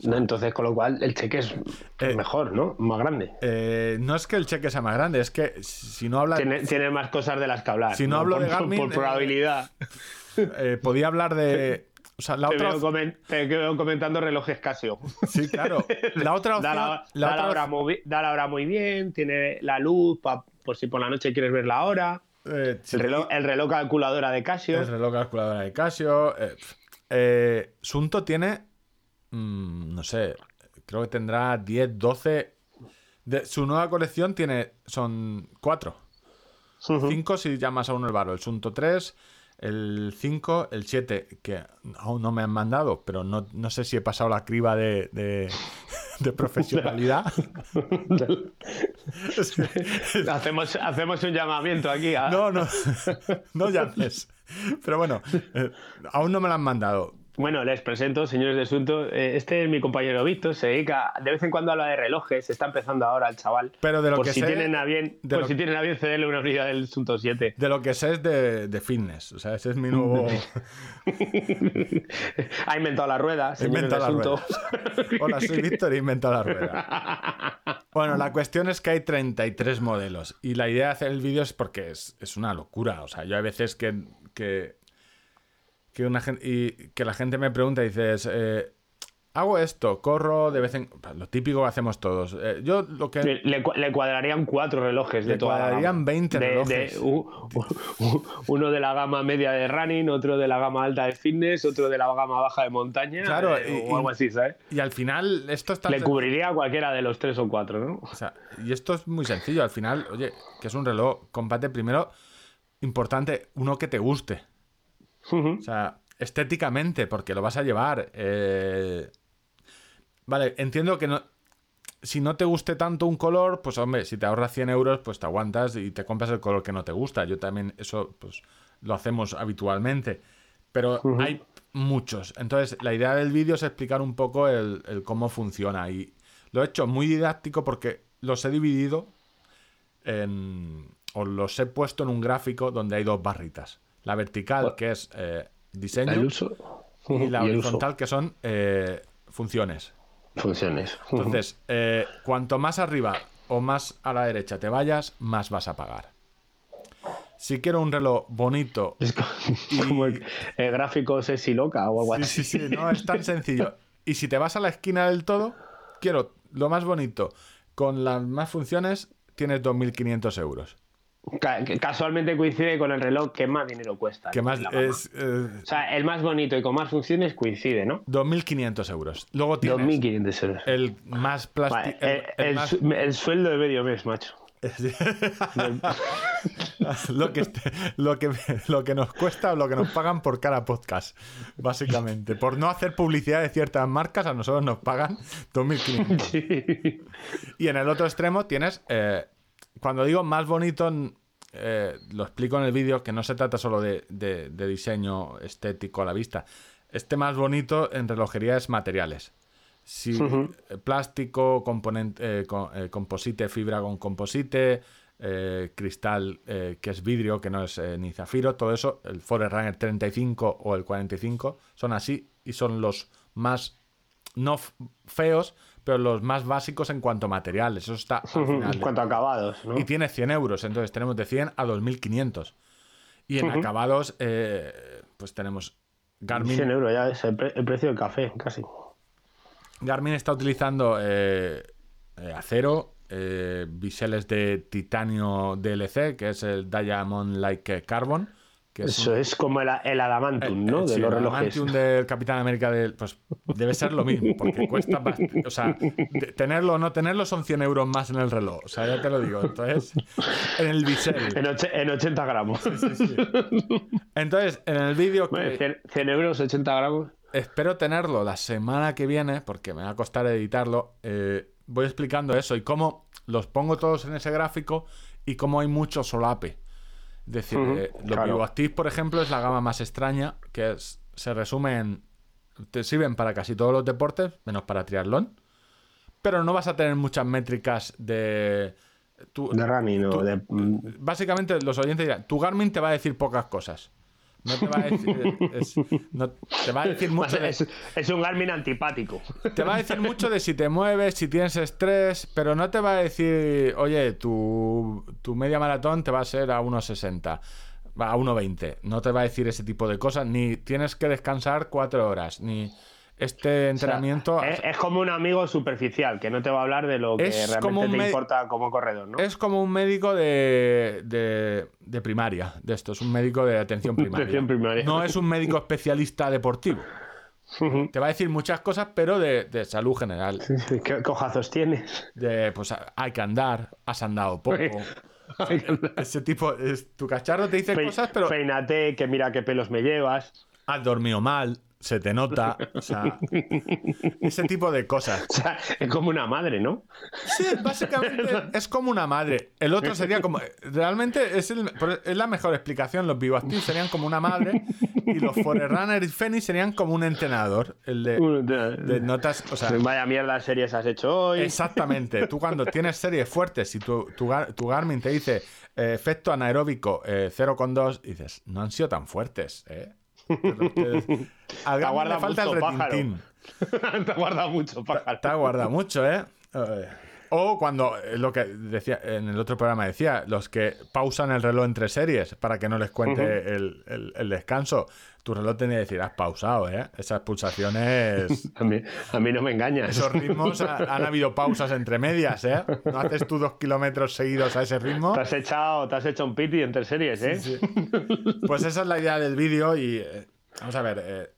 No, entonces, con lo cual, el cheque es Eh, mejor, ¿no? Más grande. Eh, no es que el cheque sea más grande, es que si no habla. Tiene, tiene más cosas de las que hablar. Si no hablo por, de [laughs] Garmin, Por, eh, probabilidad. eh, podía hablar de. [laughs] O sea, la Te otra. veo, te veo comentando relojes Casio. [laughs] Sí, claro. [laughs] La otra Da opción. la, la da la otra hora opción- muy, da la hora muy bien, tiene la luz pa- por si por la noche quieres ver la hora. eh, sí, El reloj, el reloj calculadora de Casio. el reloj calculadora de Casio. eh. Eh, Sunto tiene. mm, no sé. Creo que tendrá 10, 12. De, su nueva colección tiene. Son 4. Ujú. 5 si llamas a uno el baro. El Sunto 3, el 5, el 7, que aún no me han mandado, pero no, no sé si he pasado la criba de, de, [laughs] de profesionalidad. [laughs] hacemos, hacemos un llamamiento aquí. No, no, [laughs] no llames. Pero bueno, eh, aún no me lo han mandado. Bueno, les presento, señores de Asunto. Eh, Este es mi compañero Víctor, se dedica, de vez en cuando habla de relojes, está empezando ahora el chaval. Pero de lo por que si sé- tienen a bien, de por si tienen a bien cederle una unidad del Asunto 7. De lo que sé es de, de fitness. O sea, ese es mi nuevo. [laughs] ha inventado la rueda, señores de inventado la Asunto. Hola, soy Víctor y he inventado la rueda. Bueno, la cuestión es que hay 33 modelos. Y la idea de hacer el vídeo es porque es, es una locura. O sea, yo hay veces que. que, que una gente, y que la gente me pregunta y dices. eh, Hago esto, corro de vez en. Lo típico que hacemos todos. Eh, yo lo que. Le, le cua- le cuadrarían cuatro relojes de Le toda la cuadrarían gama. 20 De- de- relojes. u- uno de la gama media de running, otro de la gama alta de fitness, otro de la gama baja de montaña, Claro, eh, y- o algo así, ¿sabes? Y al final, esto está. Le cubriría a cualquiera de los tres o cuatro, ¿no? O sea, y esto es muy sencillo. Al final, oye, que es un reloj, combate primero, importante, uno que te guste. O sea, estéticamente, porque lo vas a llevar. eh, Vale, entiendo que no. Si no te guste tanto un color, pues hombre, si te ahorras 100 euros, pues te aguantas y te compras el color que no te gusta. Yo también eso, pues lo hacemos habitualmente. Pero hay muchos. Entonces, la idea del vídeo es explicar un poco el, el cómo funciona. Y lo he hecho muy didáctico porque los he dividido en, o los he puesto en un gráfico donde hay dos barritas. La vertical, que es eh, diseño, El uso. y la [laughs] Y horizontal, que son eh, funciones. Funciones. [laughs] Entonces, eh, cuanto más arriba o más a la derecha te vayas, más vas a pagar. Si quiero un reloj bonito, [laughs] Es co- como el, el gráfico sexy loca o algo sí, así. sí, sí, no es tan sencillo. Y si te vas a la esquina del todo, quiero lo más bonito, con las más funciones, tienes 2.500 euros. Casualmente coincide con el reloj que más dinero cuesta. Que más es eh, O sea, el más bonito y con más funciones coincide, ¿no? 2.500 euros. Luego tienes 2.500 euros. el más plástico. Vale, el, el su- el sueldo de medio mes, macho. [laughs] lo, que este- lo, que, lo que nos cuesta o lo que nos pagan por cada podcast, básicamente. Por no hacer publicidad de ciertas marcas, a nosotros nos pagan 2.500. [laughs] Sí. Y en el otro extremo tienes, eh, cuando digo más bonito, eh, lo explico en el vídeo, que no se trata solo de, de- de diseño estético a la vista. Este más bonito en relojería es materiales. Si, eh, plástico, componente, eh, co- eh, composite, fibra con composite, eh, cristal que es vidrio, que no es ni zafiro, todo eso, el Forerunner 35 o el 45 son así y son los más no feos, pero los más básicos en cuanto a materiales. Eso está. [laughs] En cuanto a acabados, ¿no? Y tiene 100 euros, entonces tenemos de 100 a 2.500. Y en acabados, eh, pues tenemos Garmin. 100 euros ya es el, pre- el precio del café, casi. Garmin está utilizando eh, eh, acero, eh, biseles de titanio DLC, que es el Diamond Like Carbon. Que es Eso es como el, el adamantum, ¿no? Eh, de sí, los el relojes. Adamantium del Capitán América del, pues debe ser lo mismo, porque cuesta bast- O sea, tenerlo o no tenerlo son 100 euros más en el reloj. O sea, ya te lo digo. Entonces, en el bisel. En, en 80 gramos. Entonces, en el vídeo Bueno, que 100, 100 euros, 80 gramos. espero tenerlo la semana que viene, porque me va a costar editarlo, eh, voy explicando eso y cómo los pongo todos en ese gráfico y cómo hay mucho solape. Es decir, Ujú, eh, claro. BioActive, por ejemplo, es la gama más extraña, que es- se resume en... Te sirven para casi todos los deportes, menos para triatlón, pero no vas a tener muchas métricas de... tu- De running tú- de. mm, Básicamente, los oyentes dirán, tu Garmin te va a decir pocas cosas. No te va a decir... es- no- te va a decir mucho de- Es, es un Garmin antipático. te va a decir mucho de si te mueves, si tienes estrés, pero no te va a decir, oye, tu, tu media maratón te va a ser a 1,60, va a 1,20. No te va a decir ese tipo de cosas, ni tienes que descansar cuatro horas, ni este entrenamiento... O sea, es, es como un amigo superficial que no te va a hablar de lo que realmente te importa como corredor, ¿no? Es como un médico de, de, de primaria, de esto, es un médico de atención primaria. Atención primaria. No es un médico especialista deportivo. Te va a decir muchas cosas, pero de, de salud general. Sí, sí, ¿Qué cojazos tienes? de pues hay que andar, has andado poco. [laughs] Ese tipo, es, tu cacharro te dice Pe- cosas, pero Peínate, que mira qué pelos me llevas. has dormido mal, se te nota, o sea, ese tipo de cosas. O sea, es como una madre, ¿no? Sí, básicamente [laughs] es como una madre. El otro sería como, realmente es, el- es la mejor explicación. Los Bioactive serían como una madre y los Forerunner y Fenix serían como un entrenador. El de, de notas, o sea, Vaya mierda series has hecho hoy. Exactamente. Tú cuando tienes series fuertes y tu, tu, tu Garmin te dice eh, efecto anaeróbico eh, 0,2, dices, no han sido tan fuertes, ¿eh? Te- Al Garmin guarda le falta el mucho, pájaro. retintín. [laughs] te guarda mucho, pájaro. Te guarda mucho, ¿eh? O cuando, eh, lo que decía en el otro programa decía, los que pausan el reloj entre series para que no les cuente el, el- el descanso. Tu reloj tenía que decir, has pausado, ¿eh? Esas pulsaciones... [laughs] A mí, a mí no me engañas. Esos ritmos ha- han habido pausas entre medias, ¿eh? No haces tú dos kilómetros seguidos a ese ritmo. Te has echado, te has hecho un piti entre series, ¿eh? Sí. [laughs] Pues esa es la idea del vídeo y eh, vamos a ver. eh,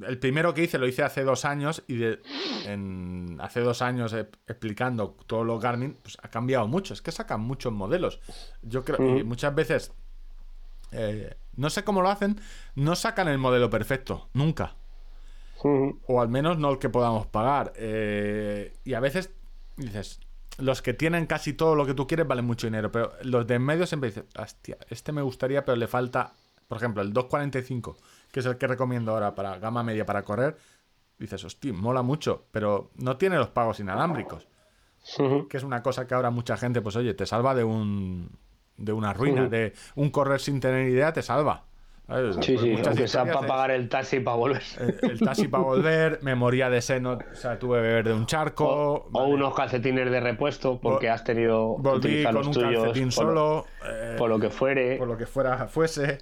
el primero que hice lo hice hace dos años y de- en, hace dos años eh, explicando todos los Garmin, pues ha cambiado mucho. Es que sacan muchos modelos. Yo creo muchas veces eh, no sé cómo lo hacen, no sacan el modelo perfecto, nunca. O al menos no el que podamos pagar. Eh, y a veces dices, los que tienen casi todo lo que tú quieres valen mucho dinero, pero los de en medio siempre dices, hostia, este me gustaría, pero le falta, por ejemplo, el 245, que es el que recomiendo ahora para gama media para correr. Dices, hostia, mola mucho, pero no tiene los pagos inalámbricos. Que es una cosa que ahora mucha gente, pues oye, te salva de un de una ruina, de un correr sin tener idea, te salva. ¿Sabes? Sí, Pues sí, aunque sea para pagar el taxi para volver. el, el taxi para volver, memoria de seno, o sea, tuve que beber de un charco. O, unos calcetines de repuesto porque Vol- has tenido Volví con los un tuyos calcetín por, solo, eh, por lo que fuere. por lo que fuera fuese.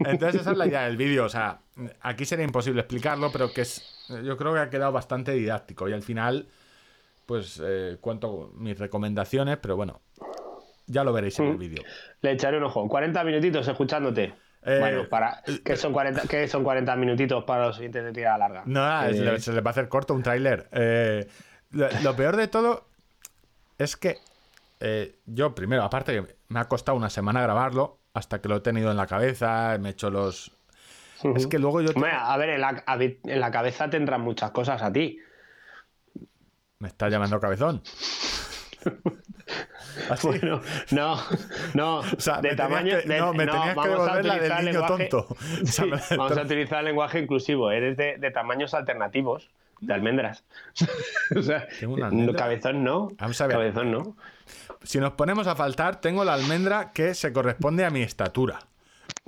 Entonces esa es la idea del vídeo, o sea, aquí sería imposible explicarlo, pero que es, yo creo que ha quedado bastante didáctico y al final, pues eh, cuento mis recomendaciones, pero bueno, ya lo veréis en el vídeo. Le echaré un ojo. 40 minutitos escuchándote. Eh, bueno, para ¿qué son 40, qué son 40 minutitos para los oyentes de tirada larga? No, nada, Eh, se, le, se le va a hacer corto un tráiler. Eh, lo, lo peor de todo es que eh, yo primero, aparte que me ha costado una semana grabarlo, hasta que lo he tenido en la cabeza, me he hecho los... Es que luego yo... te- Hombre, a ver, en la, en la cabeza tendrán muchas cosas a ti. Me está llamando cabezón. [laughs] Así. Bueno, no, no, [laughs] O sea, de tamaño. que- de- no, me tenías que vamos a devolver la del utilizar niño lenguaje- tonto. [laughs] O sea, Sí, me- vamos a utilizar el lenguaje inclusivo. Eres de, de tamaños alternativos, de almendras. o sea, Tengo una no, almendra. cabezón no. Vamos a ver. Cabezón no. Si nos ponemos a faltar, tengo la almendra que se corresponde a mi estatura.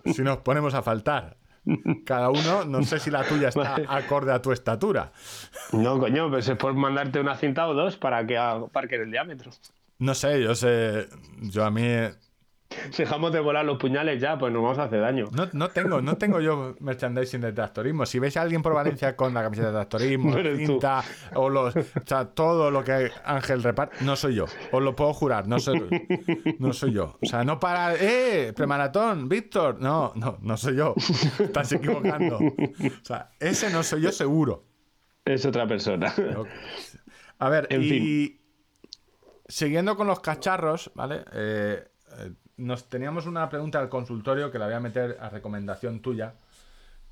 Si nos ponemos a faltar. Cada uno, no sé si la tuya está [laughs] acorde a tu estatura. No, coño, pues es por mandarte una cinta o dos para que aparque el diámetro. No sé, yo sé. Yo a mí. Si dejamos de volar los puñales ya, pues nos vamos a hacer daño. No, no tengo, no tengo yo merchandising de tractorismo. Si veis a alguien por Valencia con la camiseta de tractorismo, [laughs] No tú. cinta, o los. O sea, todo lo que Ángel reparte, no soy yo. Os lo puedo jurar, no soy, no soy yo. O sea, no para. ¡Eh! Premaratón, Víctor. No, no, no soy yo. Estás equivocando. O sea, ese no soy yo seguro. Es otra persona. A ver, En y siguiendo con los cacharros, ¿vale? Eh, nos teníamos una pregunta al consultorio que la voy a meter a recomendación tuya,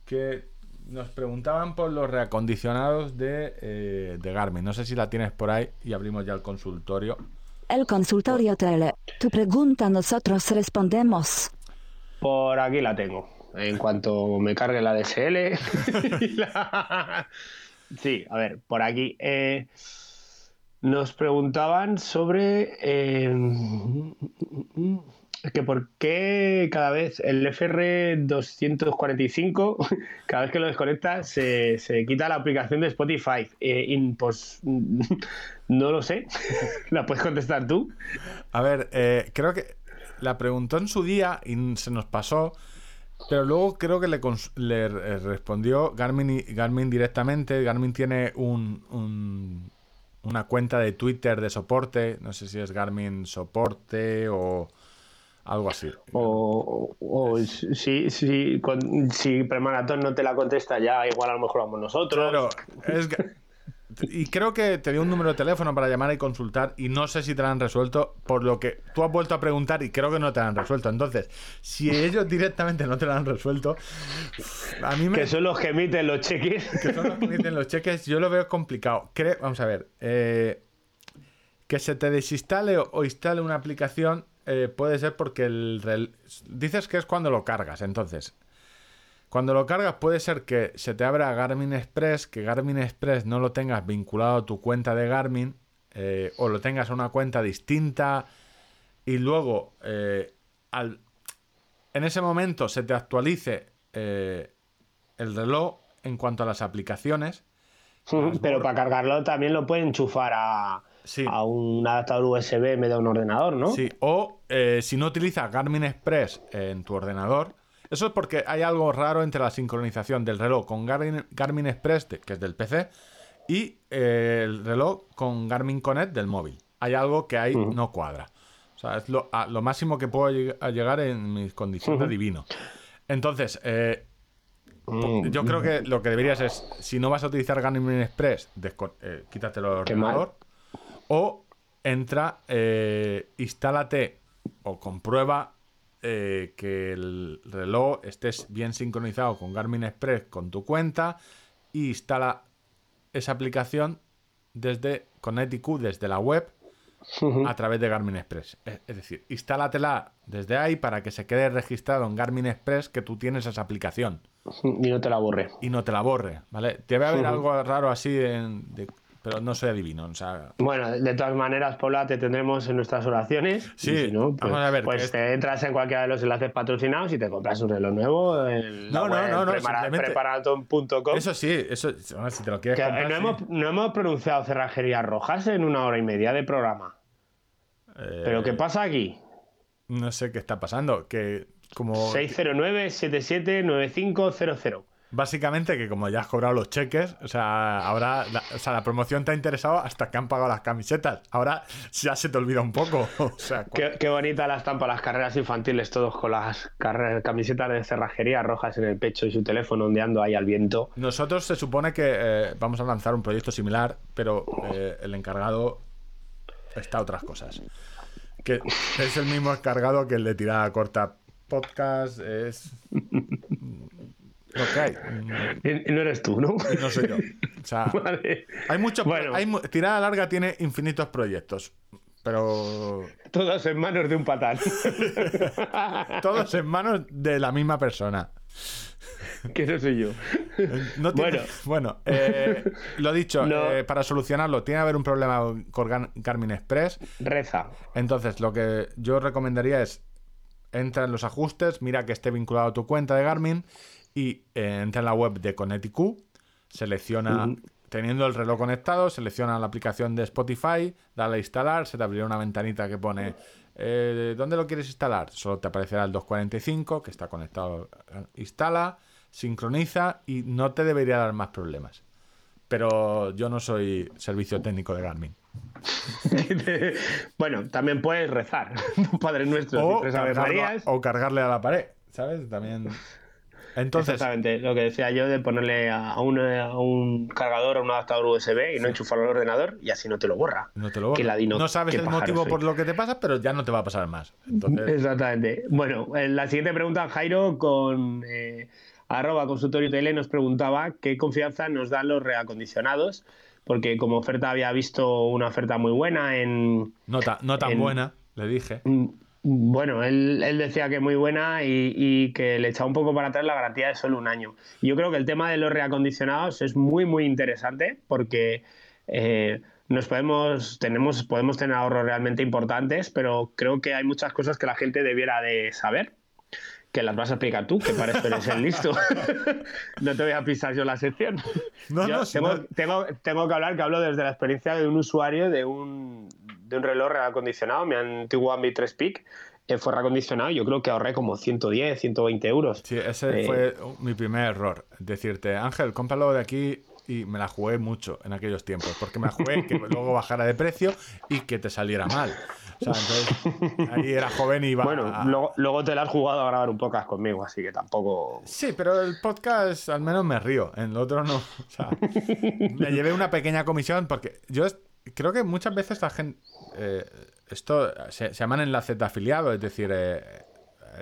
que nos preguntaban por los reacondicionados de, eh, de Garmin. No sé si la tienes por ahí y abrimos ya el consultorio. El consultorio tele. Tu pregunta nosotros respondemos. Por aquí la tengo. En cuanto me cargue la DSL. [laughs] [laughs] la- Sí, a ver, por aquí. eh, nos preguntaban sobre eh, que por qué cada vez el FR245, [laughs] cada vez que lo desconectas, se, se quita la aplicación de Spotify. Eh, pues [laughs] no lo sé. [laughs] ¿La puedes contestar tú? A ver, eh, creo que la preguntó en su día y se nos pasó, pero luego creo que le, le respondió Garmin, Garmin directamente. Garmin tiene un, un- una cuenta de Twitter de soporte, no sé si es Garmin Soporte o algo así. O, o- o si, si, con- si Premaratón no te la contesta ya, igual a lo mejor vamos nosotros. Claro, es y creo que te dio un número de teléfono para llamar y consultar y no sé si te lo han resuelto, por lo que tú has vuelto a preguntar y creo que no te lo han resuelto. Entonces, si ellos directamente no te lo han resuelto, a mí me... Que son los que emiten los cheques. que son los que emiten los cheques, yo lo veo complicado. Vamos a ver, eh, que se te desinstale o instale una aplicación eh, puede ser porque el rel- dices que es cuando lo cargas, entonces cuando lo cargas puede ser que se te abra Garmin Express, que Garmin Express no lo tengas vinculado a tu cuenta de Garmin eh, o lo tengas a una cuenta distinta y luego eh, al, en ese momento se te actualice eh, el reloj en cuanto a las aplicaciones. [laughs] Pero para cargarlo también lo pueden enchufar a, Sí. a un adaptador USB en vez de un ordenador, ¿no? Sí, o eh, si no utilizas Garmin Express en tu ordenador, eso es porque hay algo raro entre la sincronización del reloj con Garmin, Garmin Express, de- que es del PC, y eh, el reloj con Garmin Connect del móvil. Hay algo que ahí no cuadra. O sea, es lo, a- lo máximo que puedo lleg- a llegar en mis condiciones de divino. Entonces, eh, Mm. yo creo que lo que deberías es, si no vas a utilizar Garmin Express, eh, Qué mal. ordenador. O entra, eh, instálate o comprueba eh, que el reloj estés bien sincronizado con Garmin Express con tu cuenta y instala esa aplicación desde Connecticut, desde la web, a través de Garmin Express. Es, es decir, instálatela desde ahí para que se quede registrado en Garmin Express que tú tienes esa aplicación Y no te la borre. y no te la borre, ¿vale? Debe haber algo raro así, en- de- pero no soy adivino, o sea... Bueno, de todas maneras, Paula, te tendremos en nuestras oraciones. Sí, si no, pues, vamos a ver, pues es- te entras en cualquiera de los enlaces patrocinados y te compras un reloj nuevo en No, no, no, no, preparaton.com. Eso sí, eso, si te lo quieres Que, comprar, no, sí. hemos, no hemos pronunciado cerrajerías rojas en una hora y media de programa. Eh, ¿Pero qué pasa aquí? No sé qué está pasando, que como... 609-779500. Básicamente que como ya has cobrado los cheques, o sea, ahora la, o sea, la promoción te ha interesado hasta que han pagado las camisetas. Ahora ya se te olvida un poco. [laughs] O sea, Qué, qué bonita la estampa las carreras infantiles, todos con las camisetas de cerrajería rojas en el pecho y su teléfono ondeando ahí al viento. nosotros se supone que eh, vamos a lanzar un proyecto similar, pero eh, el encargado está a otras cosas. que es el mismo cargado que el de tirada corta podcast, es lo que hay. Y No eres tú, ¿no? No soy yo. O sea, [laughs] Vale. hay muchos. Bueno. hay tirada larga tiene infinitos proyectos, pero Todos en manos de un patán. [laughs] todos en manos de la misma persona. que no soy yo. No tiene- Bueno. [laughs] bueno, eh, lo dicho, No. eh, para solucionarlo, tiene que haber un problema con Gar- Garmin Express. Reza. Entonces, lo que yo recomendaría es entra en los ajustes, mira que esté vinculado a tu cuenta de Garmin y eh, entra en la web de Connecticut, selecciona, teniendo el reloj conectado, selecciona la aplicación de Spotify, dale a instalar, se te abrirá una ventanita que pone eh, ¿dónde lo quieres instalar? Solo te aparecerá el 245 que está conectado, eh, instala, sincroniza y no te debería dar más problemas. Pero yo no soy servicio técnico de Garmin. [laughs] bueno, también puedes rezar. [laughs] Padre nuestro, o, cargarlo- o cargarle a la pared, ¿sabes? También. Entonces, Exactamente, lo que decía yo de ponerle a a un, a un cargador, a un adaptador USB y no enchufarlo al ordenador y así no te lo borra. no te lo ladino, No sabes el motivo soy. por lo que te pasa, pero ya no te va a pasar más. Entonces, Exactamente. Bueno, en la siguiente pregunta, Jairo, con eh, arroba consultorio tele, nos preguntaba qué confianza nos dan los reacondicionados, porque como oferta había visto una oferta muy buena en... no, ta- no tan en- buena, le dije. Bueno, él, él decía que muy buena y, y que le echaba un poco para atrás la garantía de solo un año. Yo creo que el tema de los reacondicionados es muy, muy interesante porque eh, nos podemos, tenemos, podemos tener ahorros realmente importantes, pero creo que hay muchas cosas que la gente debiera de saber. Que las vas a explicar tú, que para eso eres el listo. [laughs] no te voy a pisar yo la sección. No, Yo no, tengo, no- tengo, tengo que hablar que hablo desde la experiencia de un usuario de un, de un reloj reacondicionado. Mi antiguo Ambi 3 Peak eh, fue reacondicionado y yo creo que ahorré como 110, 120 euros. Sí, ese Eh, fue mi primer error. Decirte, Ángel, cómpralo de aquí. Y me la jugué mucho en aquellos tiempos. Porque me la jugué que [laughs] luego bajara de precio y que te saliera mal. O sea, entonces ahí era joven y iba Bueno, a- luego, luego te la has jugado a grabar un podcast conmigo, así que tampoco. Sí, pero el podcast al menos me río, en el otro no. O sea, me llevé una pequeña comisión porque yo creo que muchas veces la gente. eh, esto se, llaman enlaces de afiliado, es decir, eh,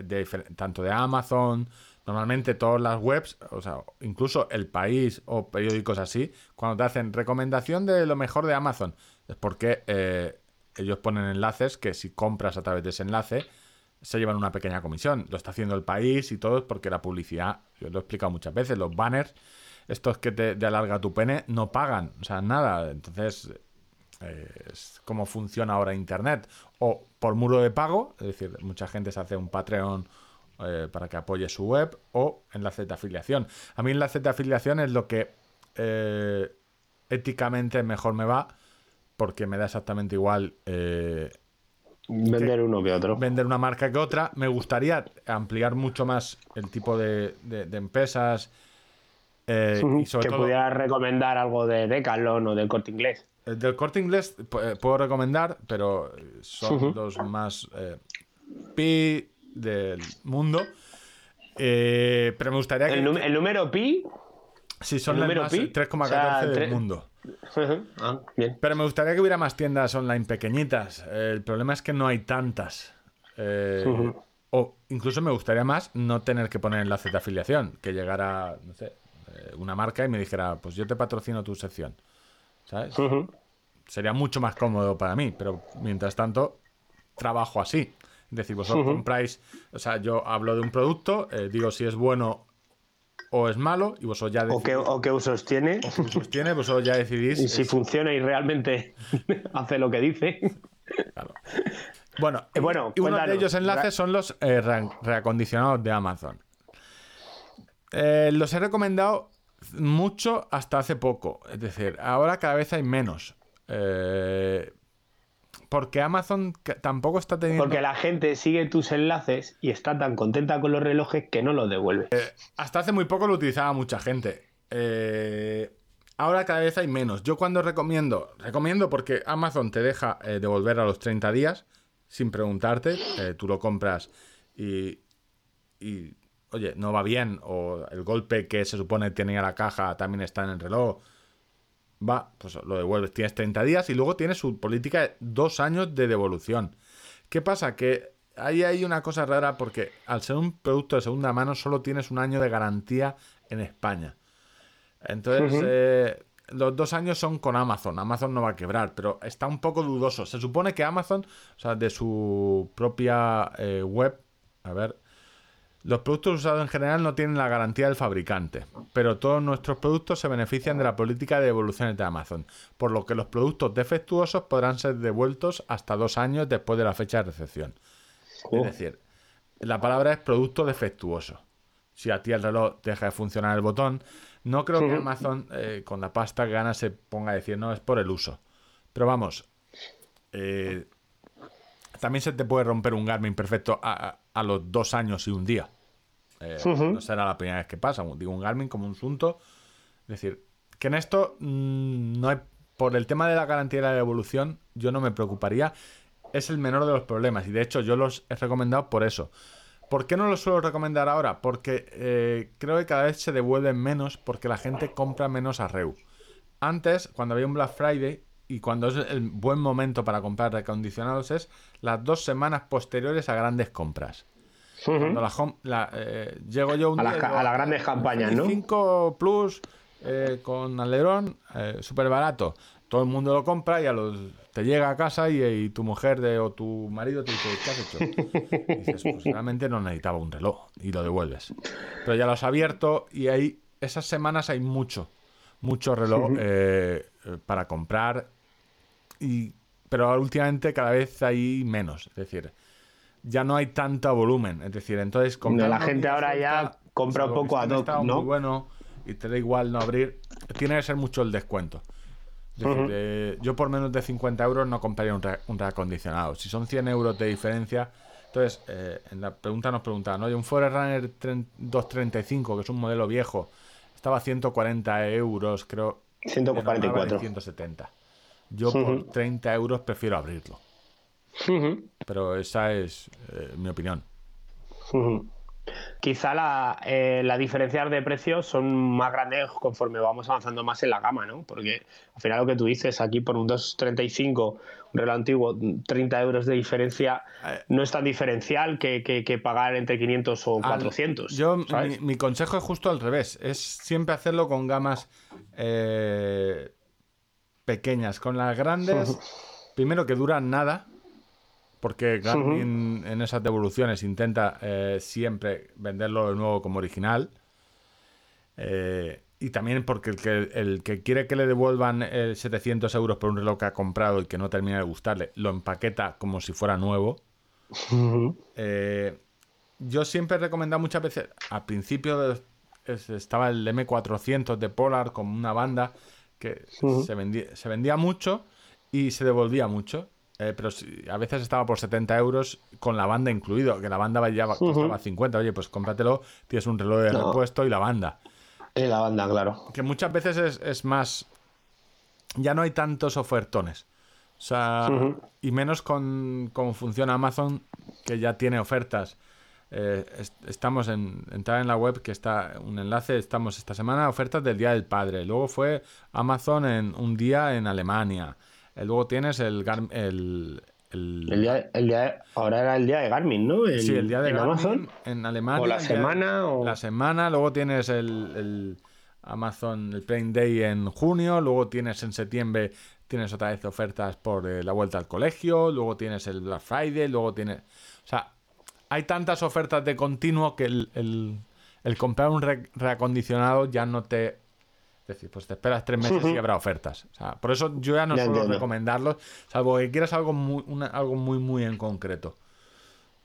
de difer- tanto de Amazon, normalmente todas las webs, o sea, incluso El País o periódicos así, cuando te hacen recomendación de lo mejor de Amazon, es porque eh, ellos ponen enlaces que si compras a través de ese enlace se llevan una pequeña comisión. Lo está haciendo el país y todo porque la publicidad, yo lo he explicado muchas veces, los banners, estos que te de alarga tu pene, no pagan, o sea, nada. Entonces, eh, es como funciona ahora Internet. O por muro de pago, es decir, mucha gente se hace un Patreon eh, para que apoye su web, o enlaces de afiliación. A mí enlaces de afiliación es lo que eh, éticamente mejor me va, porque me da exactamente igual eh, Vender uno que otro. vender una marca que otra. Me gustaría ampliar mucho más el tipo de, de- de empresas eh, y sobre que todo pudieras recomendar algo de Decathlon o del corte inglés. El del corte inglés eh, puedo recomendar, pero son Ujú. los más eh, pi del mundo. Eh, pero me gustaría que, El, número pi. si son el las número más pi, 3,14 o sea, del mundo. ah, bien. Pero me gustaría que hubiera más tiendas online pequeñitas. Eh, el problema es que no hay tantas. Eh. O incluso me gustaría más no tener que poner enlaces de afiliación. Que llegara, no sé, eh, una marca y me dijera, pues yo te patrocino tu sección. ¿Sabes? Sería mucho más cómodo para mí. Pero mientras tanto, trabajo así. Es decir, vosotros compráis, o sea, yo hablo de un producto, eh, digo si es bueno o es malo, y vosotros ya o, decidís. qué, o qué usos tiene. qué usos tiene, vosotros ya decidís. Y si funciona y realmente [laughs] hace lo que dice. Claro. Bueno, Eh, bueno, y uno de ellos enlaces son los eh, re- reacondicionados de Amazon. Los he recomendado mucho hasta hace poco. Es decir, ahora cada vez hay menos. Eh, porque Amazon tampoco está teniendo. Porque la gente sigue tus enlaces y está tan contenta con los relojes que no los devuelve. Hasta hace muy poco lo utilizaba mucha gente. Eh, ahora cada vez hay menos. Yo cuando recomiendo, recomiendo porque Amazon te deja eh, devolver a los 30 días sin preguntarte. Eh, tú lo compras y, y, oye, no va bien o el golpe que se supone tenía la caja también está en el reloj. Va, pues lo devuelves. Tienes 30 días y luego tienes su política de dos años de devolución. ¿Qué pasa? Que ahí hay una cosa rara porque al ser un producto de segunda mano solo tienes un año de garantía en España. Entonces, eh, los dos años son con Amazon. Amazon no va a quebrar, pero está un poco dudoso. Se supone que Amazon, o sea, de su propia eh, web, a ver, los productos usados en general no tienen la garantía del fabricante, pero todos nuestros productos se benefician de la política de devoluciones de Amazon, por lo que los productos defectuosos podrán ser devueltos hasta dos años después de la fecha de recepción. Es decir, la palabra es producto defectuoso. Si a ti el reloj deja de funcionar el botón, no creo que Amazon eh, con la pasta que gana se ponga a decir, no, es por el uso. Pero vamos, eh, también se te puede romper un Garmin perfecto a, a los dos años y un día. Eh, no será la primera vez que pasa. Digo, un Garmin como un Sunto. Es decir, que en esto mm, no hay. Por el tema de la garantía y la devolución, yo no me preocuparía. Es el menor de los problemas. Y de hecho, yo los he recomendado por eso. ¿Por qué no los suelo recomendar ahora? Porque eh, creo que cada vez se devuelven menos porque la gente compra menos a Reu. Antes, cuando había un Black Friday, y cuando es el buen momento para comprar recondicionados es las dos semanas posteriores a grandes compras. Cuando la, eh, llego yo un a, día, a las grandes campañas, ¿no? 5 Plus eh, con alerón, eh, súper barato. Todo el mundo lo compra y a los, te llega a casa y, tu mujer de, o tu marido te dice, ¿qué has hecho? Y dices, pues [laughs] realmente no necesitaba un reloj y lo devuelves. Pero ya lo has abierto y ahí, esas semanas hay mucho, mucho reloj para comprar y, pero últimamente cada vez hay menos. Es decir, ya no hay tanto volumen. Es decir, entonces... la gente ahora ya compra un poco a hoc, ¿no? Muy bueno y te da igual no abrir. Tiene que ser mucho el descuento. Es decir, yo por menos de 50 euros no compraría un, un reacondicionado. Si son 100 euros de diferencia... Entonces, eh, en la pregunta nos preguntaban, ¿no? un Forerunner 235, que es un modelo viejo, estaba a 140 euros, creo. 144. 170. Yo por 30 euros prefiero abrirlo. Pero esa es eh, mi opinión. Quizá la, eh, la diferencia de precios son más grandes conforme vamos avanzando más en la gama, ¿no? Porque al final lo que tú dices, aquí por un 235, un reloj antiguo, 30 euros de diferencia, eh. no es tan diferencial que, pagar entre 500 o 400. Yo, mi, consejo es justo al revés, es siempre hacerlo con gamas pequeñas. Con las grandes, primero que duran nada, porque Garmin en esas devoluciones intenta eh, siempre venderlo de nuevo como original. Eh, y también porque el que, el que quiere que le devuelvan 700 euros por un reloj que ha comprado y que no termina de gustarle, lo empaqueta como si fuera nuevo. Eh, yo siempre he recomendado muchas veces, al principio estaba el M400 de Polar como una banda que se, vendía, se vendía mucho y se devolvía mucho. Eh, pero a veces estaba por 70 euros con la banda incluido, que la banda ya costaba 50. Oye, pues cómpratelo, tienes un reloj de repuesto y la banda. Y la banda, claro. Que muchas veces es, más. Ya no hay tantos ofertones. O sea, y menos con cómo funciona Amazon, que ya tiene ofertas eh, estamos en entrar en la web que está un enlace estamos esta semana ofertas del día del padre. Luego fue Amazon en un día en Alemania. Eh, luego tienes el el, el, día, ahora era el día de Garmin no sí el día de Garmin Amazon. en Alemania o la semana o... la semana. Luego tienes el, Amazon el Prime Day en junio. Luego tienes en septiembre tienes otra vez ofertas por eh, la vuelta al colegio. Luego tienes el Black Friday. Luego tienes o sea hay tantas ofertas de continuo que el, comprar un reacondicionado ya no te... Es decir, pues te esperas tres meses y habrá ofertas. por eso yo ya no suelo recomendarlos, salvo que quieras algo muy, algo muy, muy en concreto.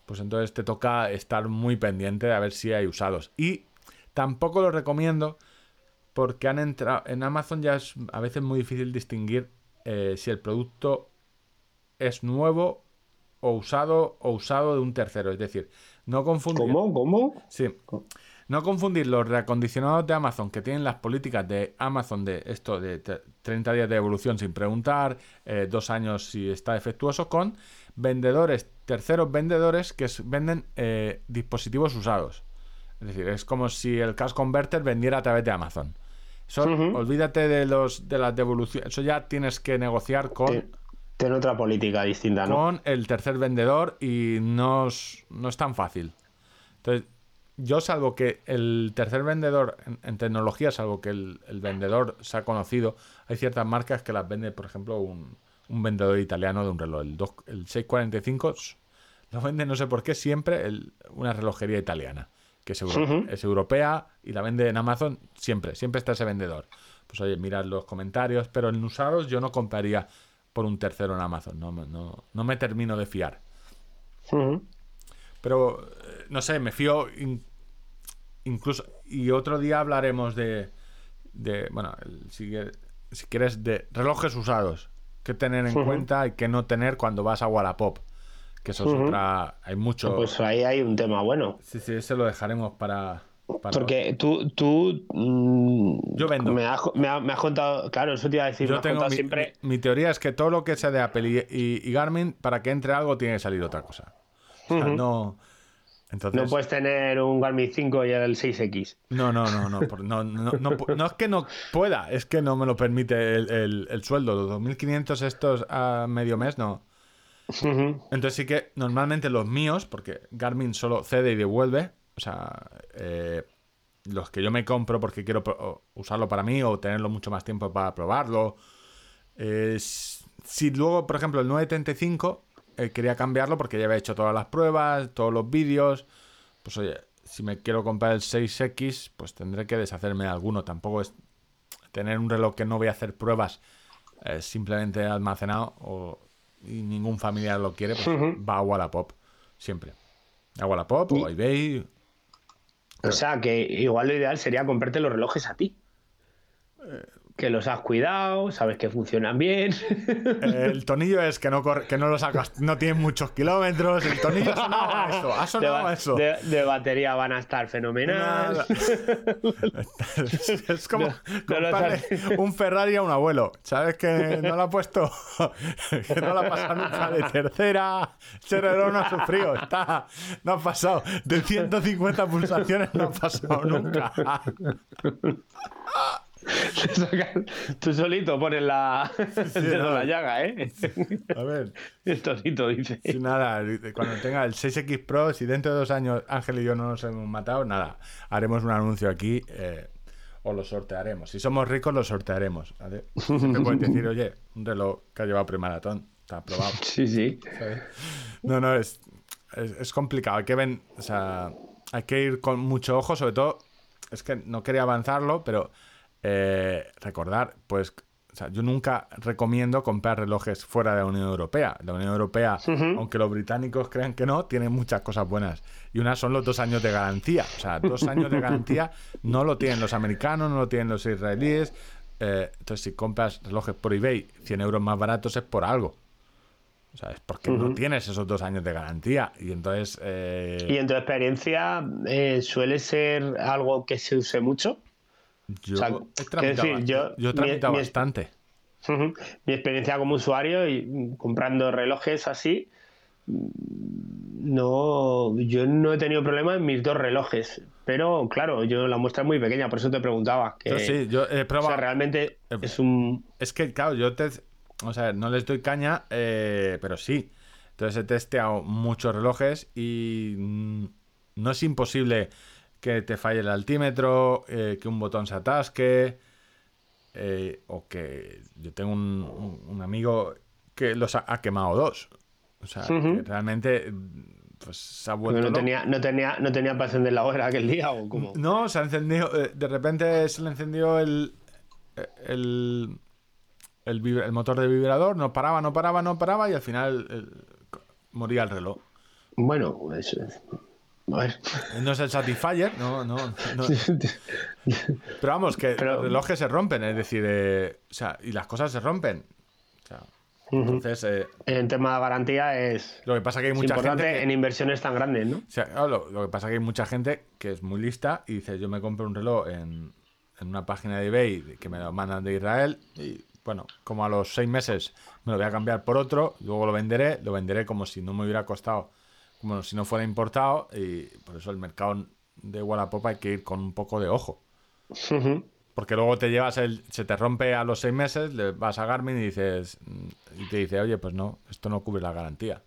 Pues entonces te toca estar muy pendiente de a ver si hay usados. Y tampoco lo recomiendo porque han entrado en Amazon ya es a veces muy difícil distinguir eh, si el producto es nuevo o usado o usado de un tercero. Es decir, no confundir. ¿Cómo? ¿Cómo? Sí. No confundir los reacondicionados de Amazon que tienen las políticas de Amazon de esto de 30 días de evolución sin preguntar, eh, dos años si está defectuoso, con vendedores, terceros vendedores que venden eh, dispositivos usados. Es decir, es como si el Cash Converter vendiera a través de Amazon. Olvídate de los de las devoluciones. Eso ya tienes que negociar con Tiene otra política distinta, ¿no? con el tercer vendedor y no es, no es tan fácil. Entonces, yo salvo que el tercer vendedor en, en tecnología, salvo que el, el vendedor se ha conocido, hay ciertas marcas que las vende, por ejemplo, un, un vendedor italiano de un reloj. El, el 645 s- lo vende, no sé por qué, siempre el- una relojería italiana, que es, euro- es europea y la vende en Amazon siempre, siempre está ese vendedor. Pues oye, mirad los comentarios, pero en usados yo no compraría por un tercero en Amazon, no, me- no, no me termino de fiar. Pero, eh, no sé, me fío in- incluso... Y otro día hablaremos de... de bueno, el- si, si quieres, de relojes usados. Qué tener en cuenta y qué no tener cuando vas a Wallapop. Que eso es Ujú. otra... Hay mucho... Pues ahí hay un tema bueno. sí, sí, ese lo dejaremos para... Porque tú, tú mm, Yo vendo. Me has, me ha- me has contado, claro, eso te iba a decir, Yo tengo mi, siempre. mi- mi teoría es que todo lo que sea de Apple y, y- y Garmin, para que entre algo, tiene que salir otra cosa. O sea, no... Entonces, No puedes tener un Garmin 5 y el 6X. No, no, no, no, no, no, no, no es que no pueda, es que no me lo permite el, el- el sueldo. Los 2.500 estos a medio mes, no. Entonces sí que normalmente los míos, porque Garmin solo cede y devuelve, o sea, eh, los que yo me compro porque quiero usarlo para mí o tenerlo mucho más tiempo para probarlo. eh, si luego, por ejemplo, el 935 eh, quería cambiarlo porque ya había hecho todas las pruebas, todos los vídeos, pues oye, si me quiero comprar el 6X, pues tendré que deshacerme de alguno. Tampoco es tener un reloj que no voy a hacer pruebas eh, simplemente almacenado o, y ningún familiar lo quiere, pues va a Wallapop, siempre. A Wallapop o a eBay. O sea, que igual lo ideal sería comprarte los relojes a ti. Que los has cuidado, sabes que funcionan bien. [laughs] El tonillo es que no corre, que no lo sacas, no tiene muchos kilómetros. El tonillo ha sonado a eso, ha [laughs] de, sonado ba- a eso. de- de batería van a estar fenomenal. [laughs] Es como No, no un Ferrari a un abuelo. ¿Sabes que no lo ha puesto? que no lo ha pasado nunca de tercera. Reloj no ha sufrido. Está, no ha pasado. De 150 pulsaciones no ha pasado nunca. [laughs] Tú solito pones la, [laughs] no. la llaga, ¿eh? A ver. [laughs] El tonito dice. Si nada, cuando tenga el 6X Pro, si dentro de dos años Ángel y yo no nos hemos matado, nada, haremos un anuncio aquí eh, o lo sortearemos. Si somos ricos, lo sortearemos. ¿vale? Siempre puedes decir, oye, un reloj que ha llevado premaratón, está aprobado. Sí, sí. ¿sabes? No, no, es, es, es complicado. Hay que, ven, o sea, hay que ir con mucho ojo, sobre todo, es que no quería avanzarlo, pero eh, recordar, pues, o sea, yo nunca recomiendo comprar relojes fuera de la Unión Europea. La Unión Europea, aunque los británicos crean que no, tiene muchas cosas buenas. Y una son los dos años de garantía. O sea, dos años de garantía no lo tienen los americanos, no lo tienen los israelíes. Eh, entonces, si compras relojes por eBay 100 euros más baratos es por algo. O sea, es porque no tienes esos dos años de garantía. Y entonces. eh, Y en tu experiencia, eh, ¿suele ser algo que se use mucho? Yo, o sea, he quiero tramitado, decir, yo- yo mi- mi- bastante. Mi experiencia como usuario y mm, comprando relojes así, no, yo no he tenido problema en mis dos relojes. Pero claro, yo la muestra es muy pequeña, por eso te preguntaba. Que, Yo sí, yo he o probado. sea, realmente Eh, es un. Es que, claro, yo te. O sea, no les doy caña, eh, pero sí. Entonces he testeado muchos relojes y mm, no es imposible que te falle el altímetro, eh, que un botón se atasque, eh, o que yo tengo un, un- amigo que los ha, ha quemado dos. O sea, que realmente pues, se ha vuelto no tenía, no tenía, no tenía para encender la hora aquel día o como. No, se ha encendido. eh, de repente se le encendió el. El, el, motor de vibrador, no paraba, no paraba, no paraba y al final el- moría el reloj. Bueno, eso es. Ver. No es el Satisfyer, no, no. no. [laughs] Pero vamos, que Pero- los relojes se rompen, es decir, eh, o sea, y las cosas se rompen. O sea, entonces, eh, En tema de garantía es, lo que pasa que hay es mucha importante gente. que- en inversiones tan grandes, ¿no? O sea, claro, lo, lo que pasa es que hay mucha gente que es muy lista y dice, yo me compro un reloj en, en una página de eBay que me lo mandan de Israel y bueno, como a los seis meses me lo voy a cambiar por otro, luego lo venderé, lo venderé como si no me hubiera costado, como si no fuera importado y por eso el mercado de Wallapop hay que ir con un poco de ojo. Porque luego te llevas el. Se te rompe a los seis meses, le vas a Garmin y dices. Y te dice, oye, pues no, esto no cubre la garantía.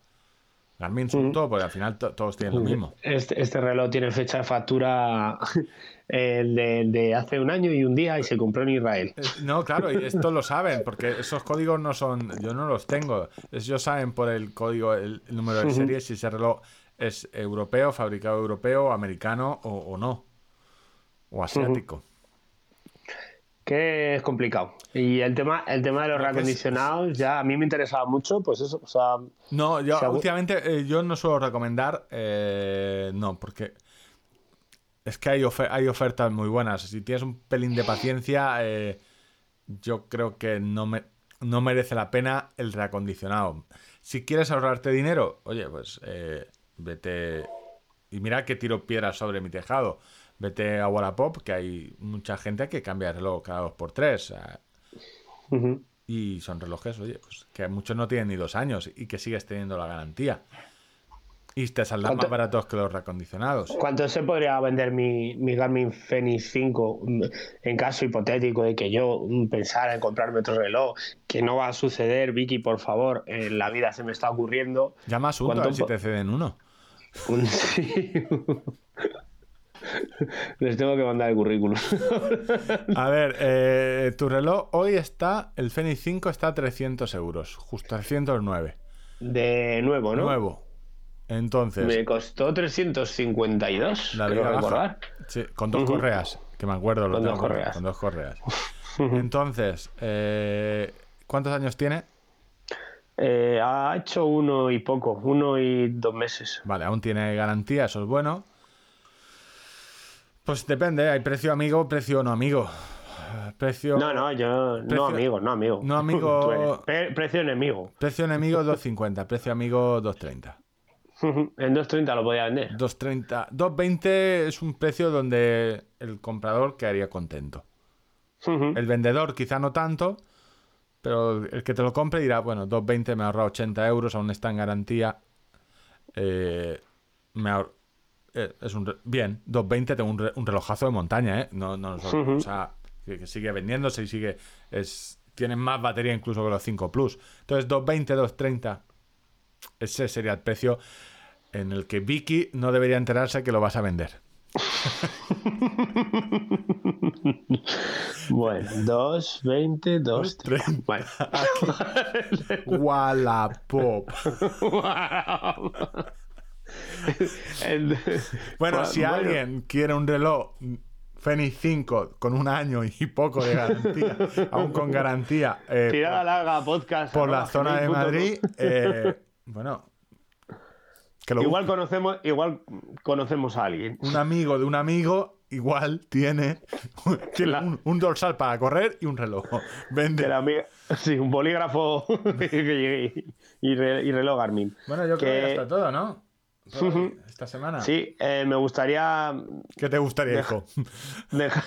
Garmin son todo, porque al final to- todos tienen lo mismo. Este, este reloj tiene fecha de factura [laughs] eh, de, de hace un año y un día y se compró en Israel. Eh, No, claro, y [laughs] esto lo saben, porque esos códigos no son. Yo no los tengo. Ellos saben por el código, el, el número de serie, si ese reloj es europeo, fabricado europeo, americano o, o no. O asiático. Que es complicado. Y el tema, el tema de los Creo que es- reacondicionados, ya a mí me interesaba mucho, pues eso, o sea, No, yo últimamente eh, yo no suelo recomendar, eh, no, porque es que hay, ofe- hay ofertas muy buenas. Si tienes un pelín de paciencia, eh, yo creo que no, me, no merece la pena el reacondicionado. Si quieres ahorrarte dinero, oye, pues eh, vete y mira que tiro piedras sobre mi tejado. Vete a Wallapop, que hay mucha gente que cambia el reloj cada dos por tres. y son relojes, oye, pues que muchos no tienen ni dos años y que sigues teniendo la garantía. Y te saldrán ¿Cuánto- más baratos que los reacondicionados. ¿cuánto se podría vender mi, mi Garmin Fenix 5 mm, en caso hipotético de que yo mm, pensara en comprarme otro reloj? Que no va a suceder, Vicky, por favor, en la vida se me está ocurriendo. Llama a Asunto a ¿Cuánto ver si te ceden uno. Un- [laughs] sí. [laughs] Les tengo que mandar el currículum. A ver, eh, tu reloj hoy está, el Fenix 5 está a 300 euros, justo 309. De nuevo, ¿no? Nuevo. Entonces, Me costó 352, la creo recordar. Sí, con dos correas, que me acuerdo. lo Con dos tengo, correas. Con dos correas. [laughs] Entonces, eh, ¿cuántos años tiene? Eh, ha hecho uno y poco, uno y dos meses. Vale, aún tiene garantía, eso es bueno. Pues depende, hay precio amigo, precio no amigo. Eh, Precio, No, no, yo Precio- no amigo, no amigo. no amigo-. [laughs] Pre- precio enemigo. precio enemigo 2.50, precio amigo 2.30. [laughs] en 2.30 lo podía vender. 2.30, 2.20 es un precio donde el comprador quedaría contento. El vendedor quizá no tanto, pero el que te lo compre dirá, bueno, 2.20 me ahorra 80 euros, aún está en garantía. Eh, me ahor- eh, es un re- bien, 2.20 tengo un, re- un relojazo de montaña, ¿eh? No, no, no- o sea, que, sigue vendiéndose y sigue... Es, tienen más batería incluso que los 5 Plus. Entonces, 2.20, 2.30, ese sería el precio en el que Vicky no debería enterarse que lo vas a vender. [laughs] Bueno, 2.20, 2.30. Bueno. [laughs] Wallapop. [laughs] El- Bueno, si alguien quiere un reloj Fenix 5 con un año y poco de garantía, [laughs] aún con garantía, eh, Tirada larga podcast. por, por la zona de. Madrid, eh, [laughs] bueno, que lo Igual conocemos, igual conocemos a alguien. un amigo de un amigo igual tiene, [laughs] tiene La- un, un dorsal para correr y un reloj. Vende. Que la amiga- sí, un bolígrafo y, y re- y reloj Garmin. Bueno, yo creo que ya está todo, ¿no? Esta semana. Sí, eh, me gustaría ¿Qué te gustaría, Deja- hijo? [laughs] dejar,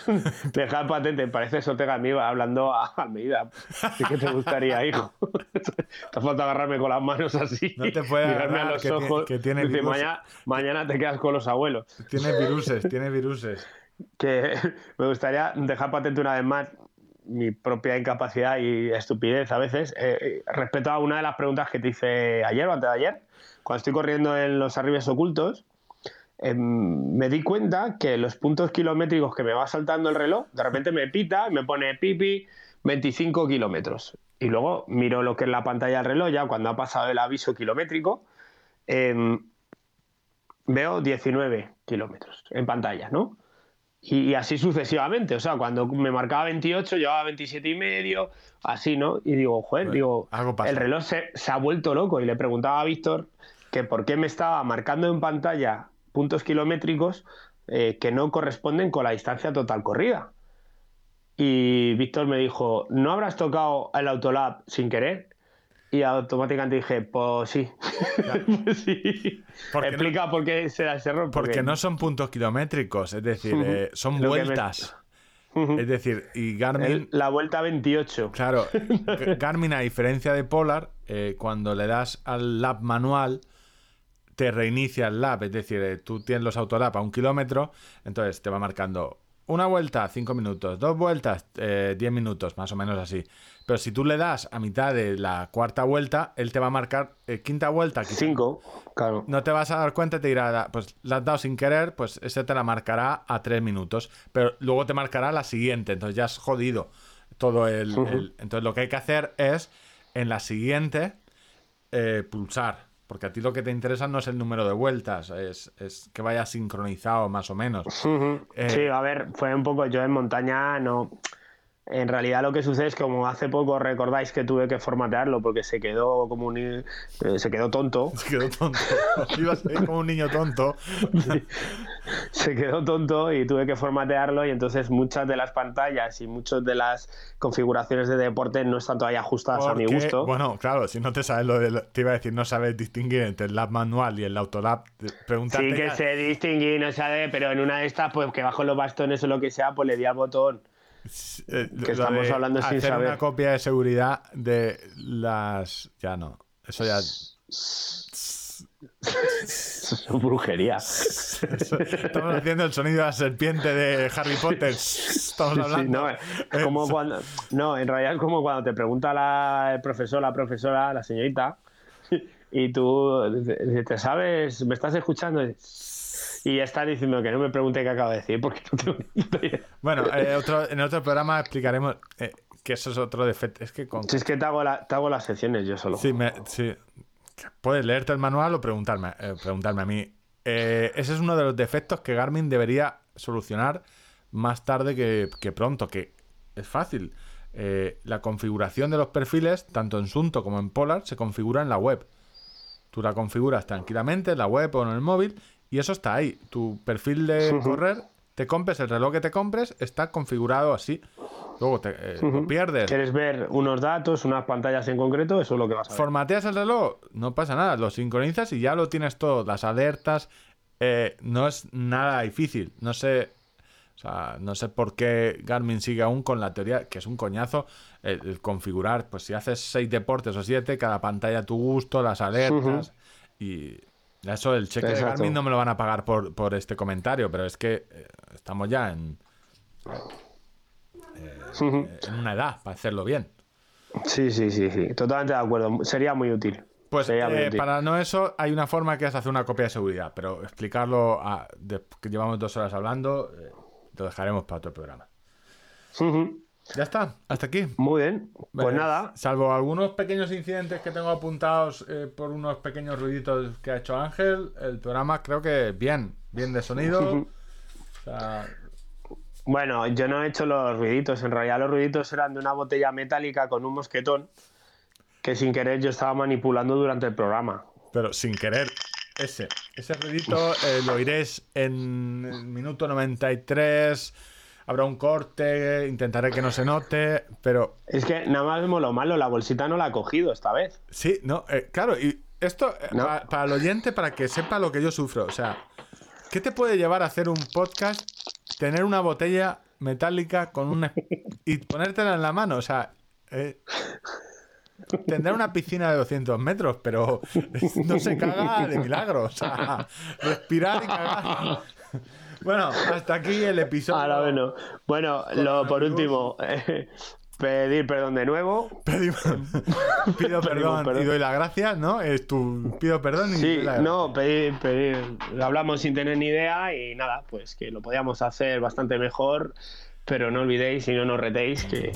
dejar patente. Parece Sotega me iba hablando a Almeida. ¿De ¿Qué te gustaría, [laughs] hijo? Te falta agarrarme con las manos así. No te puede mirarme agarrar, a los que tiene- ojos. que tiene Dice, mañana, mañana te quedas con los abuelos. Tiene viruses, tiene viruses. que [laughs] me gustaría dejar patente una vez más mi propia incapacidad y estupidez a veces eh, eh, respecto a una de las preguntas que te hice ayer o antes de ayer, cuando estoy corriendo en los arribes ocultos, em, me di cuenta que los puntos kilométricos que me va saltando el reloj, de repente me pita y me pone pipi 25 kilómetros. Y luego miro lo que es la pantalla del reloj ya cuando ha pasado el aviso kilométrico. em, veo 19 kilómetros en pantalla, ¿no? Y, así sucesivamente. O sea, cuando me marcaba 28, llevaba 27 y medio, así, ¿no? Y digo, joder, Bueno, digo, algo el reloj se, se ha vuelto loco. Y le preguntaba a Víctor que por qué me estaba marcando en pantalla puntos kilométricos eh, que no corresponden con la distancia total corrida. Y Víctor me dijo, ¿no habrás tocado el Autolab sin querer? Y automáticamente dije, pues sí. Pues [laughs] sí. ¿Por qué no? Explica por qué se da ese error. Porque no son puntos kilométricos, es decir, eh, son me- vueltas. Es decir, y Garmin, la vuelta 28. claro, [laughs] Garmin a diferencia de Polar, eh, cuando le das al lap manual, te reinicia el lap, es decir, eh, tú tienes los autolap a un kilómetro, entonces te va marcando una vuelta, 5 minutos, dos vueltas, 10 minutos, más o menos así. Pero si tú le das a mitad de la cuarta vuelta, él te va a marcar eh, quinta vuelta. quizá. Cinco, claro. No te vas a dar cuenta y te dirá, pues la has dado sin querer, pues ese te la marcará a 3 minutos. Pero luego te marcará la siguiente, entonces ya has jodido todo el... el- Entonces lo que hay que hacer es, en la siguiente, eh, pulsar. Porque a ti lo que te interesa no es el número de vueltas, es, es que vaya sincronizado más o menos. Eh, Sí, a ver, fue un poco yo en montaña, no. En realidad lo que sucede es que como hace poco recordáis que tuve que formatearlo porque se quedó como un eh, se quedó tonto, [laughs] Se quedó tonto. [laughs] Iba a ser como un niño tonto. [laughs] se quedó tonto y tuve que formatearlo y entonces muchas de las pantallas y muchas de las configuraciones de deporte no están todavía ajustadas a mi gusto. Bueno, claro, si no te sabes lo del. Te iba a decir, no sabes distinguir entre el lab manual y el autolab. Preguntarte. Sí que ya- se distinguí, no sabe, pero en una de estas, pues que bajo los bastones o lo que sea, pues le di al botón. Eh, que estamos hablando sin hacer saber. una copia de seguridad de las. Ya no. Eso ya. Eso es [laughs] brujería. eso- estamos haciendo el sonido de la serpiente de Harry Potter. Estamos Sí, hablando. no, es como cuando, no, en realidad es como cuando te pregunta la, el profesor, la profesora, la señorita, [laughs] y tú te, te sabes, ¿me estás escuchando? Y ya está diciendo que no me pregunte qué acabo de decir, porque no tengo ni idea. Bueno, eh, otro, en otro programa explicaremos eh, que eso es otro defecto. Es que con. Si es que te hago, la- te hago las secciones yo solo. Sí, me- sí. Puedes leerte el manual o preguntarme, eh, preguntarme a mí. Ese es uno de los defectos que Garmin debería solucionar más tarde que, que pronto, que es fácil. La configuración de los perfiles, tanto en Sunto como en Polar, se configura en la web. Tú la configuras tranquilamente en la web o en el móvil y eso está ahí. Tu perfil de correr, te compres el reloj que te compres, está configurado así. Luego te, eh, lo pierdes. ¿Quieres ver unos datos, unas pantallas en concreto? Eso es lo que vas a ver. Formateas el reloj, no pasa nada, lo sincronizas y ya lo tienes todo. Las alertas, eh, no es nada difícil. No sé, o sea, no sé por qué Garmin sigue aún con la teoría, que es un coñazo, el, el configurar, pues si haces seis deportes o siete, cada pantalla a tu gusto, las alertas y eso, el cheque de Exacto. Garmin no me lo van a pagar por, por este comentario, pero es que eh, estamos ya en, Ujú. en una edad para hacerlo bien. Sí, sí, sí, sí. Totalmente de acuerdo. Sería muy útil. Pues Sería muy eh, útil. para no eso, hay una forma que es hacer una copia de seguridad, pero explicarlo, a- de- que llevamos dos horas hablando, eh, lo dejaremos para otro programa. Ujú. Ya está, hasta aquí. Muy bien. Pues nada. Salvo algunos pequeños incidentes que tengo apuntados eh, por unos pequeños ruiditos que ha hecho Ángel, el programa creo que bien, bien de sonido. [laughs] O sea, Bueno, yo no he hecho los ruiditos. En realidad los ruiditos eran de una botella metálica con un mosquetón que sin querer yo estaba manipulando durante el programa. pero sin querer, ese, ese ruidito eh, lo iréis en el minuto 93. Habrá un corte, intentaré que no se note, pero Es que nada más vemos lo malo, la bolsita no la ha cogido esta vez. Sí, no, eh, claro, y esto eh, No. para el oyente, para que sepa lo que yo sufro. O sea, ¿qué te puede llevar a hacer un podcast, tener una botella metálica con una y ponértela en la mano? O sea, eh, tendrá una piscina de 200 metros, pero [laughs] no se caga de milagro. O sea, respirar y cagar. Bueno, hasta aquí el episodio. Ahora bueno. Bueno, lo, por último, eh, pedir perdón de nuevo. Pedimos- [laughs] pido perdón, perdón. y doy las gracias, ¿no? Es tu pido perdón y Sí, no, pedir, pedir. Lo hablamos sin tener ni idea y nada, pues que lo podíamos hacer bastante mejor. Pero no olvidéis y no nos retéis que,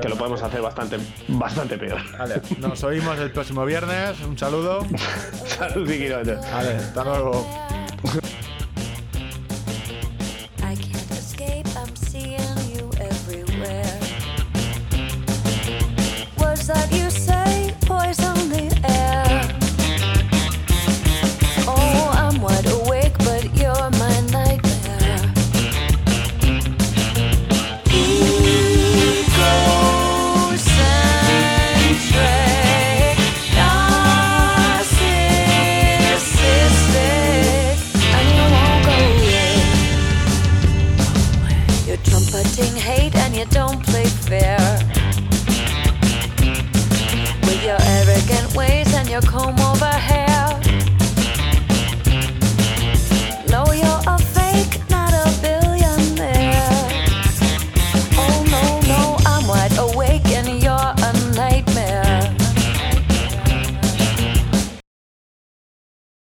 que lo podemos hacer bastante, bastante peor. Vale, nos oímos el próximo viernes. Un saludo. Salud y kilómetros. Vale, hasta luego.